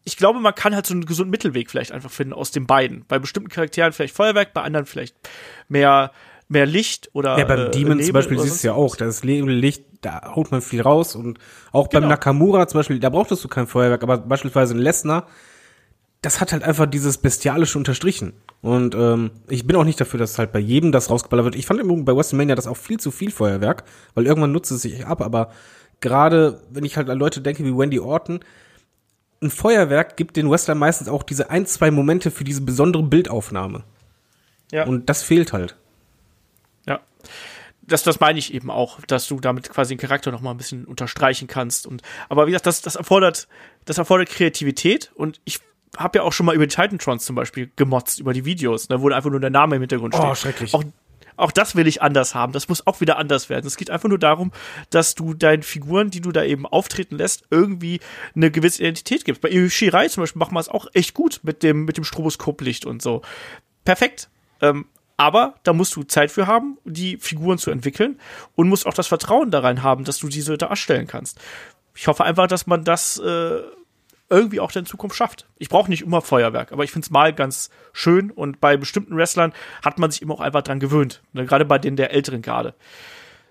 ich glaube, man kann halt so einen gesunden Mittelweg vielleicht einfach finden aus den beiden. Bei bestimmten Charakteren vielleicht Feuerwerk, bei anderen vielleicht mehr, mehr Licht oder. Ja, beim äh, Demon Nebel zum Beispiel siehst du ja auch, das Licht, da haut man viel raus und auch beim Genau. Nakamura zum Beispiel, da brauchtest du kein Feuerwerk, aber beispielsweise ein Lesnar, das hat halt einfach dieses Bestialische unterstrichen. Und ähm, ich bin auch nicht dafür, dass halt bei jedem das rausgeballert wird. Ich fand im bei WrestleMania das auch viel zu viel Feuerwerk, weil irgendwann nutzt es sich ab, aber gerade wenn ich halt an Leute denke wie Wendy Orton, ein Feuerwerk gibt den Wrestlern meistens auch diese ein, zwei Momente für diese besondere Bildaufnahme. Ja. Und das fehlt halt. Ja. Das, das meine ich eben auch, dass du damit quasi den Charakter noch mal ein bisschen unterstreichen kannst. Und, aber wie gesagt, das, das erfordert, das erfordert Kreativität und ich habe ja auch schon mal über die Titantrons zum Beispiel gemotzt, über die Videos, ne, wo einfach nur der Name im Hintergrund steht. Oh, schrecklich. Auch, auch das will ich anders haben. Das muss auch wieder anders werden. Es geht einfach nur darum, dass du deinen Figuren, die du da eben auftreten lässt, irgendwie eine gewisse Identität gibst. Bei Io Shirai zum Beispiel machen wir es auch echt gut mit dem, mit dem Stroboskoplicht und so. Perfekt. Ähm, aber da musst du Zeit für haben, die Figuren zu entwickeln und musst auch das Vertrauen daran haben, dass du diese darstellen kannst. Ich hoffe einfach, dass man das äh, irgendwie auch in Zukunft schafft. Ich brauche nicht immer Feuerwerk, aber ich finde es mal ganz schön und bei bestimmten Wrestlern hat man sich immer auch einfach dran gewöhnt. Ne, Gerade bei denen der älteren Garde.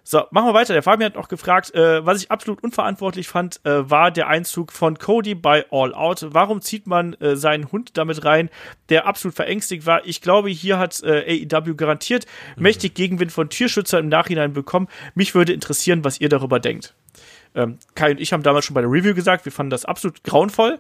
So, machen wir weiter. Der Fabian hat noch gefragt, äh, was ich absolut unverantwortlich fand, äh, war der Einzug von Cody bei All Out. Warum zieht man äh, seinen Hund damit rein, der absolut verängstigt war? Ich glaube, hier hat äh, AEW garantiert mhm. mächtig Gegenwind von Tierschützern im Nachhinein bekommen. Mich würde interessieren, was ihr darüber denkt. Ähm, Kai und ich haben damals schon bei der Review gesagt, wir fanden das absolut grauenvoll.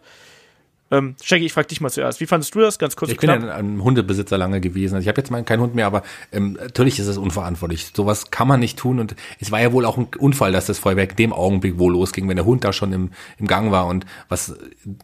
Ähm, Shaggy, ich frage dich mal zuerst. Wie fandest du das? Ganz kurz. Ich bin ja ein Hundebesitzer lange gewesen. Also ich habe jetzt mal keinen Hund mehr, aber ähm, natürlich ist es unverantwortlich. Sowas kann man nicht tun und es war ja wohl auch ein Unfall, dass das Feuerwerk in dem Augenblick wohl losging, wenn der Hund da schon im, im Gang war und was,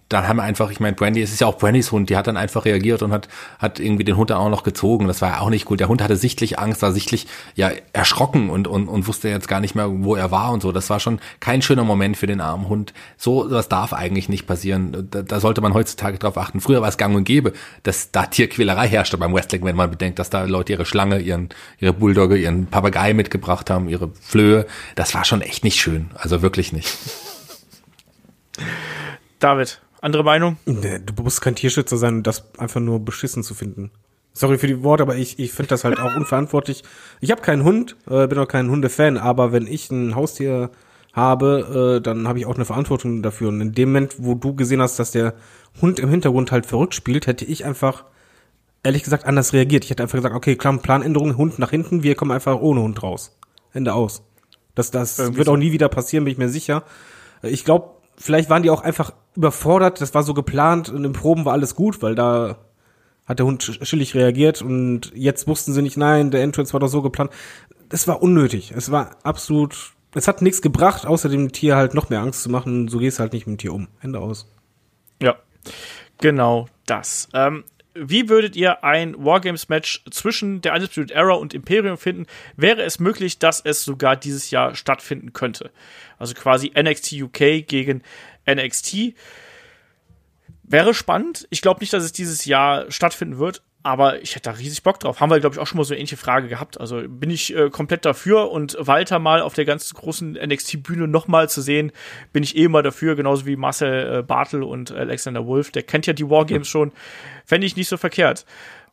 dann haben wir einfach, ich meine, Brandy, es ist ja auch Brandys Hund, die hat dann einfach reagiert und hat, hat irgendwie den Hund dann auch noch gezogen. Das war ja auch nicht gut. Der Hund hatte sichtlich Angst, war sichtlich ja erschrocken und, und, und wusste jetzt gar nicht mehr, wo er war und so. Das war schon kein schöner Moment für den armen Hund. So, das darf eigentlich nicht passieren. Da, da sollte man heutzutage drauf achten. Früher war es gang und gäbe, dass da Tierquälerei herrschte beim Wrestling, wenn man bedenkt, dass da Leute ihre Schlange, ihren, ihre Bulldogge, ihren Papagei mitgebracht haben, ihre Flöhe. Das war schon echt nicht schön. Also wirklich nicht. David, andere Meinung? Du musst kein Tierschützer sein, um das einfach nur beschissen zu finden. Sorry für die Worte, aber ich, ich finde das halt auch unverantwortlich. Ich habe keinen Hund, äh, bin auch kein Hundefan, aber wenn ich ein Haustier habe, äh, dann habe ich auch eine Verantwortung dafür. Und in dem Moment, wo du gesehen hast, dass der Hund im Hintergrund halt verrückt spielt, hätte ich einfach, ehrlich gesagt, anders reagiert. Ich hätte einfach gesagt, okay, klar, Planänderung, Hund nach hinten, wir kommen einfach ohne Hund raus. Ende aus. Das, das wird so. auch nie wieder passieren, bin ich mir sicher. Ich glaube, vielleicht waren die auch einfach überfordert, das war so geplant und im Proben war alles gut, weil da hat der Hund schillig reagiert und jetzt wussten sie nicht, nein, der Entrance war doch so geplant. Das war unnötig. Es war absolut es hat nichts gebracht, außer dem Tier halt noch mehr Angst zu machen. So gehst halt nicht mit dem Tier um. Ende aus. Ja, genau das. Ähm, wie würdet ihr ein Wargames-Match zwischen der Undisputed Era und Imperium finden? Wäre es möglich, dass es sogar dieses Jahr stattfinden könnte? Also quasi NXT UK gegen NXT. Wäre spannend. Ich glaube nicht, dass es dieses Jahr stattfinden wird, aber ich hätte da riesig Bock drauf. Haben wir, glaube ich, auch schon mal so eine ähnliche Frage gehabt. Also bin ich äh, komplett dafür und Walter mal auf der ganz großen NXT-Bühne nochmal zu sehen, bin ich eh immer dafür, genauso wie Marcel äh, Bartel und Alexander Wolf. Der kennt ja die Wargames mhm. schon. Fände ich nicht so verkehrt.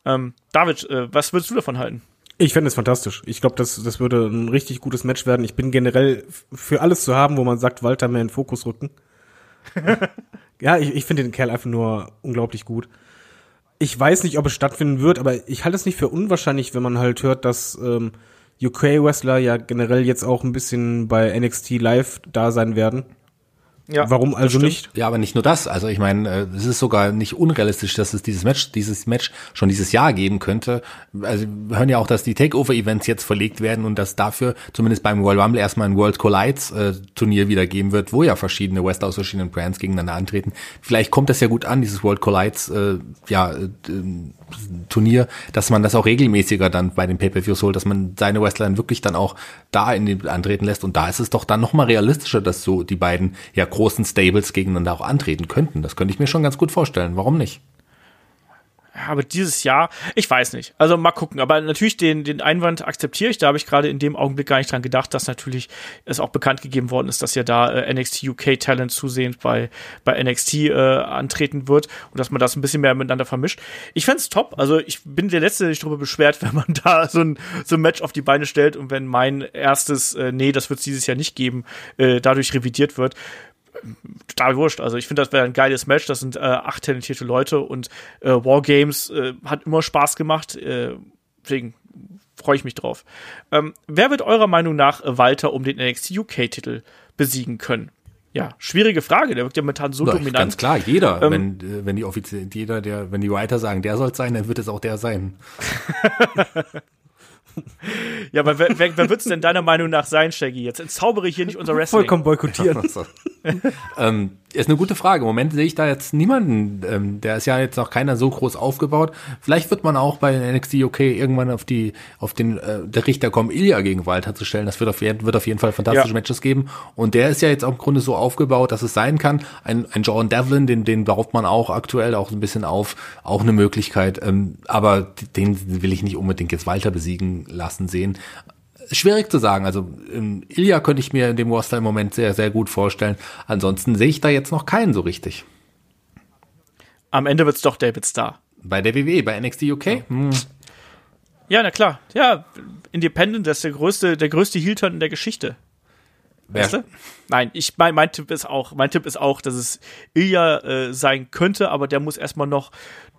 Ähm, David, äh, was würdest du davon halten? Ich fände es fantastisch. Ich glaube, das, das würde ein richtig gutes Match werden. Ich bin generell für alles zu haben, wo man sagt, Walter mehr in den Fokus rücken. ja, ich, ich finde den Kerl einfach nur unglaublich gut ich weiß nicht, ob es stattfinden wird, aber ich halte es nicht für unwahrscheinlich, wenn man halt hört, dass ähm, UK-Wrestler ja generell jetzt auch ein bisschen bei NXT Live da sein werden. Ja, Warum also nicht? Ja, aber nicht nur das. Also ich meine, äh, es ist sogar nicht unrealistisch, dass es dieses Match, dieses Match schon dieses Jahr geben könnte. Also wir hören ja auch, dass die Takeover-Events jetzt verlegt werden und dass dafür zumindest beim Royal Rumble erstmal ein World Collides äh, Turnier wieder geben wird, wo ja verschiedene Wrestler aus verschiedenen Brands gegeneinander antreten. Vielleicht kommt das ja gut an, dieses World Collides äh, ja, äh, Turnier, dass man das auch regelmäßiger dann bei den Pay-Per-Views holt, dass man seine Wrestler dann wirklich dann auch da in den antreten lässt. Und da ist es doch dann nochmal realistischer, dass so die beiden ja großen Stables gegeneinander auch antreten könnten. Das könnte ich mir schon ganz gut vorstellen. Warum nicht? aber dieses Jahr, ich weiß nicht. Also mal gucken. Aber natürlich den, den Einwand akzeptiere ich. Da habe ich gerade in dem Augenblick gar nicht dran gedacht, dass natürlich es auch bekannt gegeben worden ist, dass ja da äh, NXT UK Talent zusehends bei, bei NXT äh, antreten wird und dass man das ein bisschen mehr miteinander vermischt. Ich fände top. Also ich bin der Letzte, der sich darüber beschwert, wenn man da so ein, so ein Match auf die Beine stellt und wenn mein erstes, äh, nee, das wird es dieses Jahr nicht geben, äh, dadurch revidiert wird total wurscht. Also ich finde, das wäre ein geiles Match. Das sind äh, acht talentierte Leute und äh, Wargames äh, hat immer Spaß gemacht. Äh, deswegen freue ich mich drauf. Ähm, wer wird eurer Meinung nach Walter um den NXT UK-Titel besiegen können? Ja, schwierige Frage. Der wirkt ja momentan so Na, dominant. Ganz klar, jeder. Ähm, wenn, äh, wenn die offiziell, jeder, der, wenn die Writer sagen, der soll sein, dann wird es auch der sein. ja, aber wer, wer, wer wird es denn deiner Meinung nach sein, Shaggy? Jetzt entzaubere ich hier nicht unser Wrestling. Vollkommen boykottieren. ähm, ist eine gute Frage. Im Moment sehe ich da jetzt niemanden. Ähm, der ist ja jetzt noch keiner so groß aufgebaut. Vielleicht wird man auch bei NXT UK irgendwann auf die, auf den, äh, der Richter kommen, Ilya gegen Walter zu stellen. Das wird auf, wird auf jeden Fall fantastische ja. Matches geben. Und der ist ja jetzt auch im Grunde so aufgebaut, dass es sein kann. Ein, ein John Devlin, den, den baut man auch aktuell auch ein bisschen auf. Auch eine Möglichkeit. Ähm, aber den will ich nicht unbedingt jetzt Walter besiegen lassen sehen schwierig zu sagen. Also ähm, Ilya könnte ich mir in dem Roster im Moment sehr, sehr gut vorstellen. Ansonsten sehe ich da jetzt noch keinen so richtig. Am Ende wird es doch David Starr. Bei der WWE, bei NXT UK? Ja. Hm. Ja, na klar. Ja, Independent, das ist der größte, der größte Heel-Turn in der Geschichte. Weißt du? Nein, ich mein, mein Tipp ist auch, mein Tipp ist auch, dass es Ilya äh, sein könnte, aber der muss erstmal noch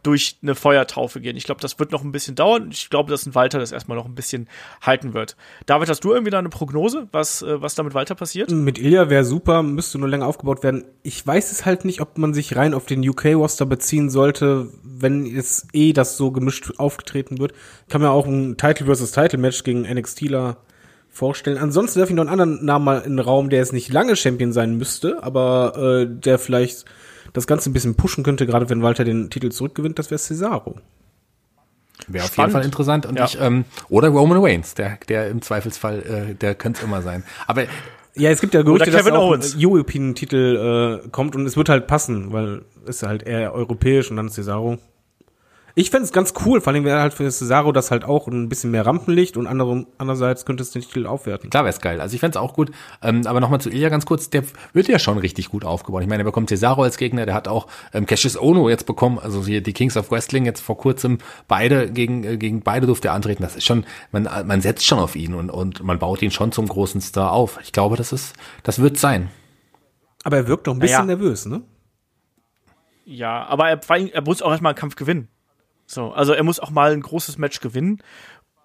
durch eine Feuertaufe gehen. Ich glaube, das wird noch ein bisschen dauern. Ich glaube, dass ein Walter das erstmal noch ein bisschen halten wird. David, hast du irgendwie da eine Prognose, was, äh, was da mit Walter passiert? Mit Ilya wäre super, müsste nur länger aufgebaut werden. Ich weiß es halt nicht, ob man sich rein auf den UK-Roster beziehen sollte, wenn es eh das so gemischt aufgetreten wird. Kann man auch ein Title versus Title Match gegen NXTler vorstellen. Ansonsten werfe ich noch einen anderen Namen mal in den Raum, der jetzt nicht lange Champion sein müsste, aber äh, der vielleicht das Ganze ein bisschen pushen könnte, gerade wenn Walter den Titel zurückgewinnt, das wäre Cesaro. Wäre auf jeden Fall interessant. Und ja. ich, ähm, oder Roman Reigns, der, der im Zweifelsfall, äh, der könnte es immer sein. Aber ja, es gibt ja Gerüchte, dass auch ein European-Titel äh, kommt und es wird halt passen, weil es halt eher europäisch und dann Cesaro. Ich fände es ganz cool, vor allem wäre halt für Cesaro das halt auch ein bisschen mehr Rampenlicht und andere, andererseits könnte es den Titel aufwerten. Klar wäre es geil. Also ich fände es auch gut. Ähm, aber nochmal zu Ilya ganz kurz, der wird ja schon richtig gut aufgebaut. Ich meine, er bekommt Cesaro als Gegner, der hat auch ähm, Cassius Ono jetzt bekommen, also hier die Kings of Wrestling jetzt vor kurzem beide gegen, äh, gegen beide durfte er antreten. Das ist schon, man, man setzt schon auf ihn und, und man baut ihn schon zum großen Star auf. Ich glaube, das ist, das wird sein. Aber er wirkt doch ein bisschen naja. nervös, ne? Ja, aber er, er muss auch erstmal einen Kampf gewinnen. So, also er muss auch mal ein großes Match gewinnen,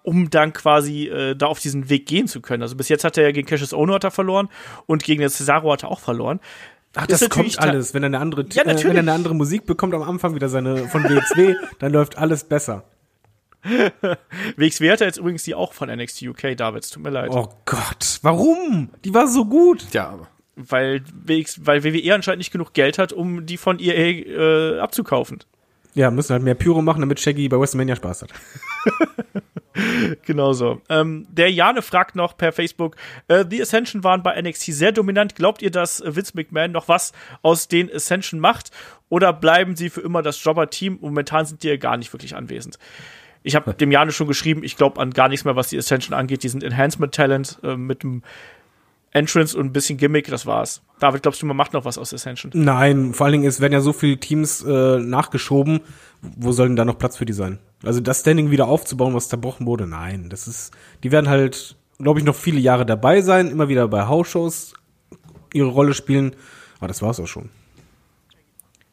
um dann quasi äh, da auf diesen Weg gehen zu können. Also bis jetzt hat er ja gegen Cassius Ono hat er verloren und gegen den Cesaro hat er auch verloren. Ach, das kommt alles. Wenn er eine andere, ja, äh, wenn er eine andere Musik bekommt am Anfang wieder seine von WXW, dann läuft alles besser. WXW hat er jetzt übrigens die auch von NXT UK, David. Tut mir leid. Oh Gott, warum? Die war so gut. Ja, weil, WX, weil WWE anscheinend nicht genug Geld hat, um die von EA äh, abzukaufen. Ja, müssen halt mehr Pyro machen, damit Shaggy bei WrestleMania Spaß hat. genau so. Ähm, der Jane fragt noch per Facebook, äh, The Ascension waren bei NXT sehr dominant. Glaubt ihr, dass Vince McMahon noch was aus den Ascension macht? Oder bleiben sie für immer das Jobber-Team? Momentan sind die ja gar nicht wirklich anwesend. Ich habe dem Jane schon geschrieben, ich glaube an gar nichts mehr, was die Ascension angeht. Die sind Enhancement-Talent äh, mit dem Entrance und ein bisschen Gimmick, das war's. David, glaubst du, man macht noch was aus Ascension? Nein, vor allen Dingen, es werden ja so viele Teams äh, nachgeschoben. Wo soll denn da noch Platz für die sein? Also das Standing wieder aufzubauen, was zerbrochen wurde, nein. Das ist, die werden halt, glaube ich, noch viele Jahre dabei sein, immer wieder bei House-Shows ihre Rolle spielen. Aber das war's auch schon.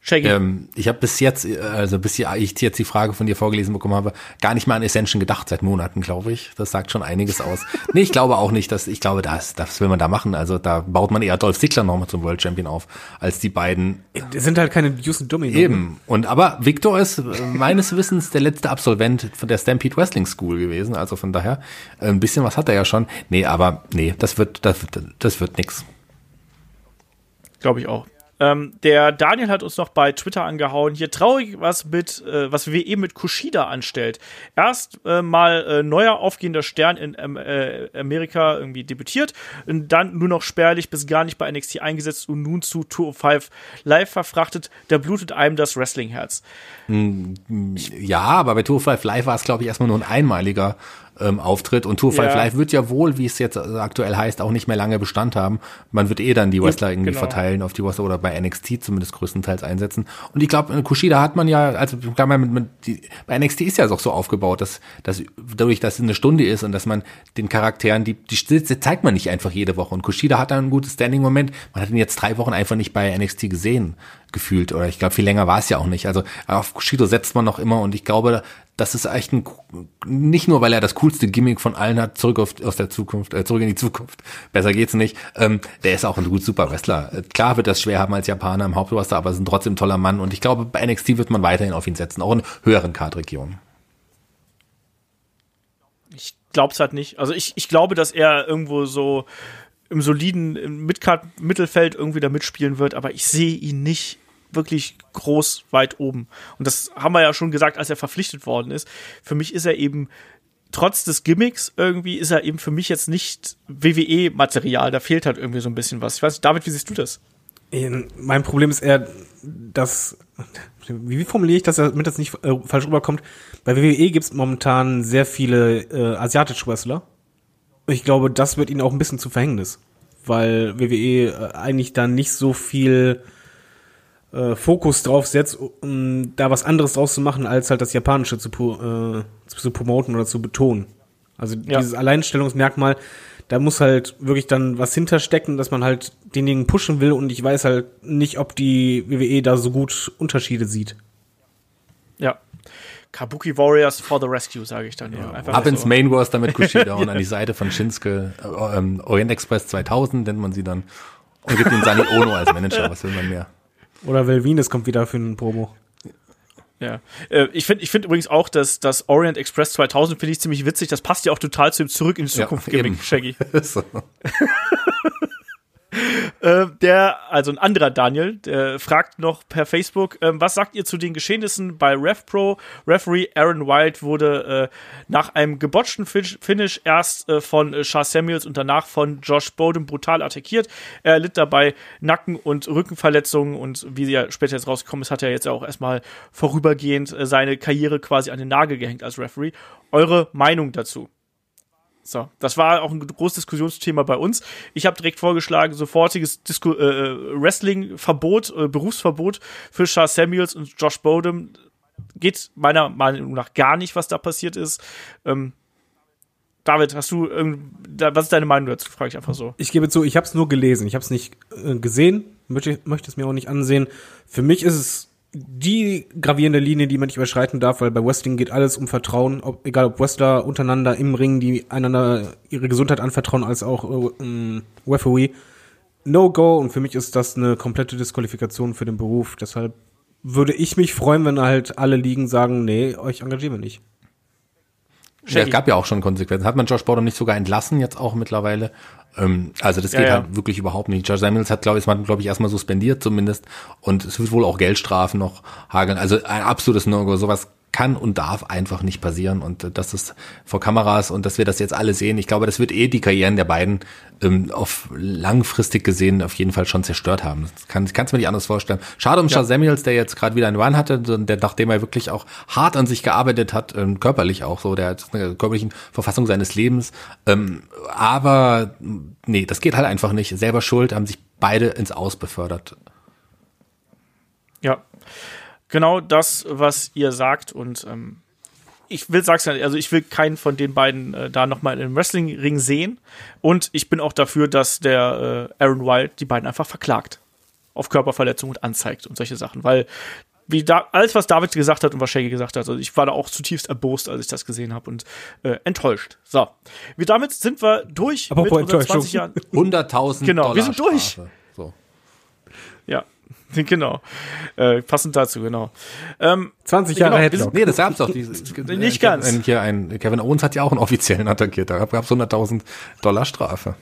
Shaggy. Ähm, ich habe bis jetzt, also bis ich jetzt die Frage von dir vorgelesen bekommen habe, gar nicht mal an Ascension gedacht seit Monaten, glaube ich. Das sagt schon einiges aus. nee, ich glaube auch nicht, dass ich glaube, das, das will man da machen. Also da baut man eher Dolph Ziggler nochmal zum World Champion auf, als die beiden. Die sind halt keine Houston Domino. Eben. Und aber Victor ist meines Wissens der letzte Absolvent von der Stampede Wrestling School gewesen. Also von daher ein bisschen was hat er ja schon. Nee, aber nee, das wird, das, das wird nix. Glaube ich auch. Ähm, der Daniel hat uns noch bei Twitter angehauen. Hier traurig, was mit, äh, was WWE mit Kushida anstellt. Erst äh, mal äh, neuer aufgehender Stern in ähm, äh, Amerika irgendwie debütiert, dann nur noch spärlich bis gar nicht bei NXT eingesetzt und nun zu Tour of Five live verfrachtet. Da blutet einem das Wrestlingherz. Hm, ja, aber bei Tour of Five live war es, glaube ich, erstmal nur ein einmaliger ähm, auftritt. Und Tour 5 ja. Live wird ja wohl, wie es jetzt aktuell heißt, auch nicht mehr lange Bestand haben. Man wird eh dann die Wrestler irgendwie genau. verteilen auf die Wrestler oder bei NXT zumindest größtenteils einsetzen. Und ich glaube, Kushida hat man ja, also kann man mit, mit die, bei NXT ist ja auch so aufgebaut, dass, dass dadurch, dass es eine Stunde ist und dass man den Charakteren, die, die zeigt man nicht einfach jede Woche. Und Kushida hat da ein gutes Standing-Moment. Man hat ihn jetzt drei Wochen einfach nicht bei NXT gesehen gefühlt. Oder ich glaube, viel länger war es ja auch nicht. Also auf Kushido setzt man noch immer und ich glaube, das ist echt ein, nicht nur, weil er das coolste Gimmick von allen hat, zurück auf, aus der Zukunft, äh, zurück in die Zukunft. Besser geht's nicht. Ähm, der ist auch ein gut super Wrestler. Äh, klar wird das schwer haben als Japaner im Hauptroster, aber ist ein trotzdem toller Mann und ich glaube, bei NXT wird man weiterhin auf ihn setzen, auch in höheren Card-Regionen. Ich glaub's halt nicht. Also ich, ich glaube, dass er irgendwo so im soliden Midcard-Mittelfeld irgendwie da mitspielen wird, aber ich sehe ihn nicht wirklich groß weit oben. Und das haben wir ja schon gesagt, als er verpflichtet worden ist. Für mich ist er eben trotz des Gimmicks irgendwie ist er eben für mich jetzt nicht WWE-Material. Da fehlt halt irgendwie so ein bisschen was. Ich weiß David, wie siehst du das? Ähm, mein Problem ist eher, dass, wie formuliere ich das, damit das nicht äh, falsch rüberkommt? Bei WWE gibt es momentan sehr viele äh, asiatische Wrestler. Ich glaube, das wird ihnen auch ein bisschen zu Verhängnis, weil WWE äh, eigentlich dann nicht so viel äh, Fokus drauf setzt, um da was anderes draus zu machen, als halt das Japanische zu, äh, zu promoten oder zu betonen. Also Ja. dieses Alleinstellungsmerkmal, da muss halt wirklich dann was hinterstecken, dass man halt denjenigen pushen will und ich weiß halt nicht, ob die WWE da so gut Unterschiede sieht. Ja. Kabuki Warriors for the Rescue, sage ich dann nur. Einfach Ab so. ins Main Roster mit Kushida und an die Seite von Shinsuke, äh, ähm, Orient Express 2000 nennt man sie dann. Und gibt den Sani Ono als Manager. Was will man mehr? Oder Velvines kommt wieder für einen Promo. Ja. Äh, ich finde ich finde übrigens auch, dass das Orient Express 2000 finde ich ziemlich witzig. Das passt ja auch total zu dem Zurück in die Ja, Zukunft eben. Gimmick, Shaggy. so. Äh, der, also ein anderer Daniel, der fragt noch per Facebook, ähm, was sagt ihr zu den Geschehnissen bei RevPro? Referee Aaron Wild wurde äh, nach einem gebotchten Fin- Finish erst äh, von äh, Charles Samuels und danach von Josh Bowden brutal attackiert. Er litt dabei Nacken- und Rückenverletzungen und wie ja später jetzt rausgekommen ist, hat er jetzt auch erstmal vorübergehend äh, seine Karriere quasi an den Nagel gehängt als Referee. Eure Meinung dazu? So, das war auch ein großes Diskussionsthema bei uns. Ich habe direkt vorgeschlagen, sofortiges Disco äh, Wrestling-Verbot, äh, Berufsverbot für Charles Samuels und Josh Bodum. Geht meiner Meinung nach gar nicht, was da passiert ist. Ähm, David, hast du was ist deine Meinung dazu? Frage ich einfach so. Ich gebe zu, ich habe es nur gelesen, ich habe es nicht äh, gesehen, möchte, möchte es mir auch nicht ansehen. Für mich ist es die gravierende Linie, die man nicht überschreiten darf, weil bei Wrestling geht alles um Vertrauen, ob, egal ob Wrestler untereinander im Ring, die einander ihre Gesundheit anvertrauen, als auch äh, ähm, Referee. No go und für mich ist das eine komplette Disqualifikation für den Beruf. Deshalb würde ich mich freuen, wenn halt alle Ligen sagen, nee, euch engagieren wir nicht. Ja, es gab ja auch schon Konsequenzen. Hat man Josh Borden nicht sogar entlassen jetzt auch mittlerweile? Ähm, also das Ja, geht ja. halt wirklich überhaupt nicht. Josh Samuels hat, glaube ich, man, glaube ich, erstmal suspendiert zumindest. Und es wird wohl auch Geldstrafen noch hageln. Also ein absolutes No-Go. Sowas kann und darf einfach nicht passieren. Und äh, das ist vor Kameras und dass wir das jetzt alle sehen. Ich glaube, das wird eh die Karrieren der beiden ähm, auf langfristig gesehen auf jeden Fall schon zerstört haben. Das kann ich mir nicht anders vorstellen. Schade um Charles Samuels, der jetzt gerade wieder einen Run hatte, der nachdem er wirklich auch hart an sich gearbeitet hat, ähm, körperlich auch so, der hat eine körperlichen Verfassung seines Lebens. Ähm, aber nee, das geht halt einfach nicht. Selber schuld, haben sich beide ins Aus befördert. Ja, genau das, was ihr sagt und ähm, ich will sag's ja, also ich will keinen von den beiden äh, da nochmal im Wrestling-Ring sehen und ich bin auch dafür, dass der äh, Aaron Wild die beiden einfach verklagt auf Körperverletzung und anzeigt und solche Sachen, weil wie da, alles, was David gesagt hat und was Shaggy gesagt hat, also ich war da auch zutiefst erbost, als ich das gesehen habe und äh, enttäuscht. So, wir damit sind wir durch Apropos mit unseren Enttäuschung. 20 Jahren. 100.000 Genau, Dollar wir sind durch. Strafe. So. Ja, genau. Äh, passend dazu, genau. Ähm, 20 Jahre Genau, Headlock. Nee, das gab's doch. Die, Nicht ganz. Ein, hier ein, Kevin Owens hat ja auch einen offiziellen attackiert. Da gab's 100.000 Dollar Strafe.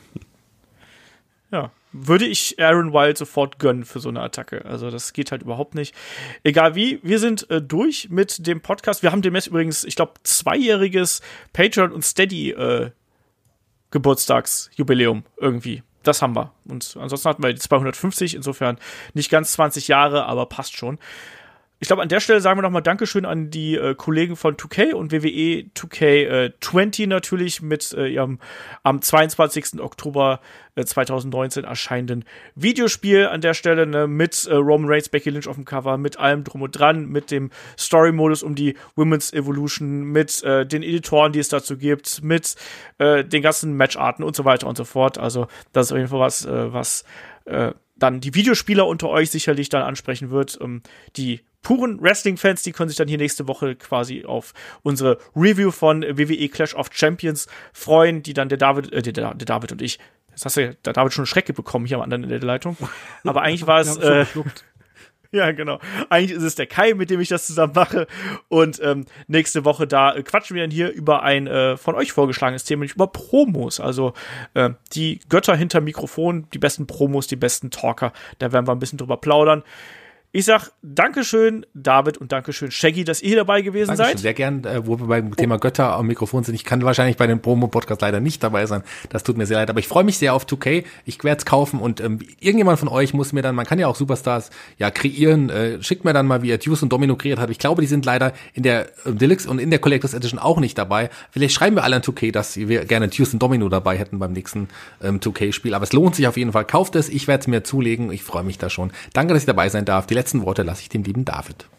Ja, würde ich Aaron Wild sofort gönnen für so eine Attacke. Also das geht halt überhaupt nicht. Egal wie, wir sind äh, durch mit dem Podcast. Wir haben demnächst übrigens, ich glaube, zweijähriges Patreon und Steady äh, Geburtstagsjubiläum irgendwie. Das haben wir. Und ansonsten hatten wir die 250, insofern nicht ganz 20 Jahre, aber passt schon. Ich glaube, an der Stelle sagen wir nochmal Dankeschön an die äh, Kollegen von 2K und WWE 2K20 natürlich mit äh, ihrem am 22. Oktober äh, 2019 erscheinenden Videospiel an der Stelle ne, mit äh, Roman Reigns, Becky Lynch auf dem Cover, mit allem drum und dran, mit dem Story-Modus um die Women's Evolution, mit äh, den Editoren, die es dazu gibt, mit äh, den ganzen Matcharten und so weiter und so fort. Also das ist auf jeden Fall was, äh, was äh, dann die Videospieler unter euch sicherlich dann ansprechen wird. Ähm, die puren Wrestling-Fans, die können sich dann hier nächste Woche quasi auf unsere Review von WWE Clash of Champions freuen, die dann der David, äh, der, der David und ich, jetzt hast du ja der David schon eine Schrecke bekommen hier am anderen Ende der Leitung. Aber eigentlich war es, äh, ja, genau. Eigentlich ist es der Kai, mit dem ich das zusammen mache. Und ähm, nächste Woche da äh, quatschen wir dann hier über ein äh, von euch vorgeschlagenes Thema, nämlich über Promos. Also äh, die Götter hinter Mikrofon, die besten Promos, die besten Talker. Da werden wir ein bisschen drüber plaudern. Ich sag Dankeschön, David, und Dankeschön, Shaggy, dass ihr hier dabei gewesen Dankeschön. seid. Sehr gern, äh, wo wir beim Thema Götter am Mikrofon sind. Ich kann wahrscheinlich bei den Promo-Podcast leider nicht dabei sein. Das tut mir sehr leid. Aber ich freue mich sehr auf 2K. Ich werde es kaufen und ähm, irgendjemand von euch muss mir dann, man kann ja auch Superstars ja kreieren, äh, schickt mir dann mal, wie er Deuce und Domino kreiert hat. Ich glaube, die sind leider in der äh, Deluxe und in der Collectors Edition auch nicht dabei. Vielleicht schreiben wir alle an 2K, dass wir gerne Deuce und Domino dabei hätten beim nächsten ähm, 2K-Spiel. Aber es lohnt sich auf jeden Fall. Kauft es. Ich werde es mir zulegen. Ich freue mich da schon. Danke, dass ich dabei sein darf. Die letzten Worte lasse ich dem lieben David.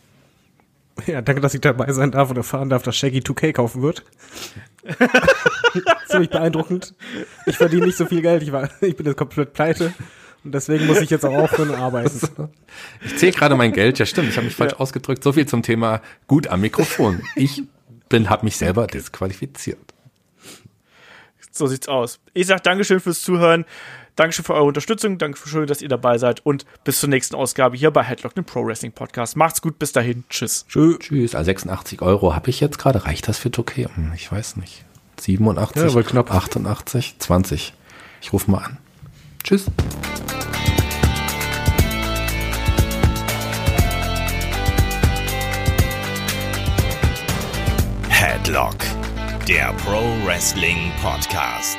Ja, danke, dass ich dabei sein darf und erfahren darf, dass Shaggy 2K kaufen wird. Ziemlich beeindruckend. Ich verdiene nicht so viel Geld, ich, war, ich bin jetzt komplett pleite. Und deswegen muss ich jetzt auch aufhören und arbeiten. Ich zähle gerade mein Geld. Ja, stimmt. Ich habe mich falsch ausgedrückt. So viel zum Thema gut am Mikrofon. Ich bin, habe mich selber disqualifiziert. So sieht's aus. Ich sag Dankeschön fürs Zuhören. Dankeschön für eure Unterstützung. Dankeschön, dass ihr dabei seid. Und bis zur nächsten Ausgabe hier bei Headlock, dem Pro Wrestling Podcast. Macht's gut. Bis dahin. Tschüss. Tschüss. Tschüss. Also 86 Euro habe ich jetzt gerade. Reicht das für Tokay? Hm, Ich weiß nicht. 87, Ja, wohl knapp. 88, 20. Ich rufe mal an. Tschüss. Headlock, der Pro Wrestling Podcast.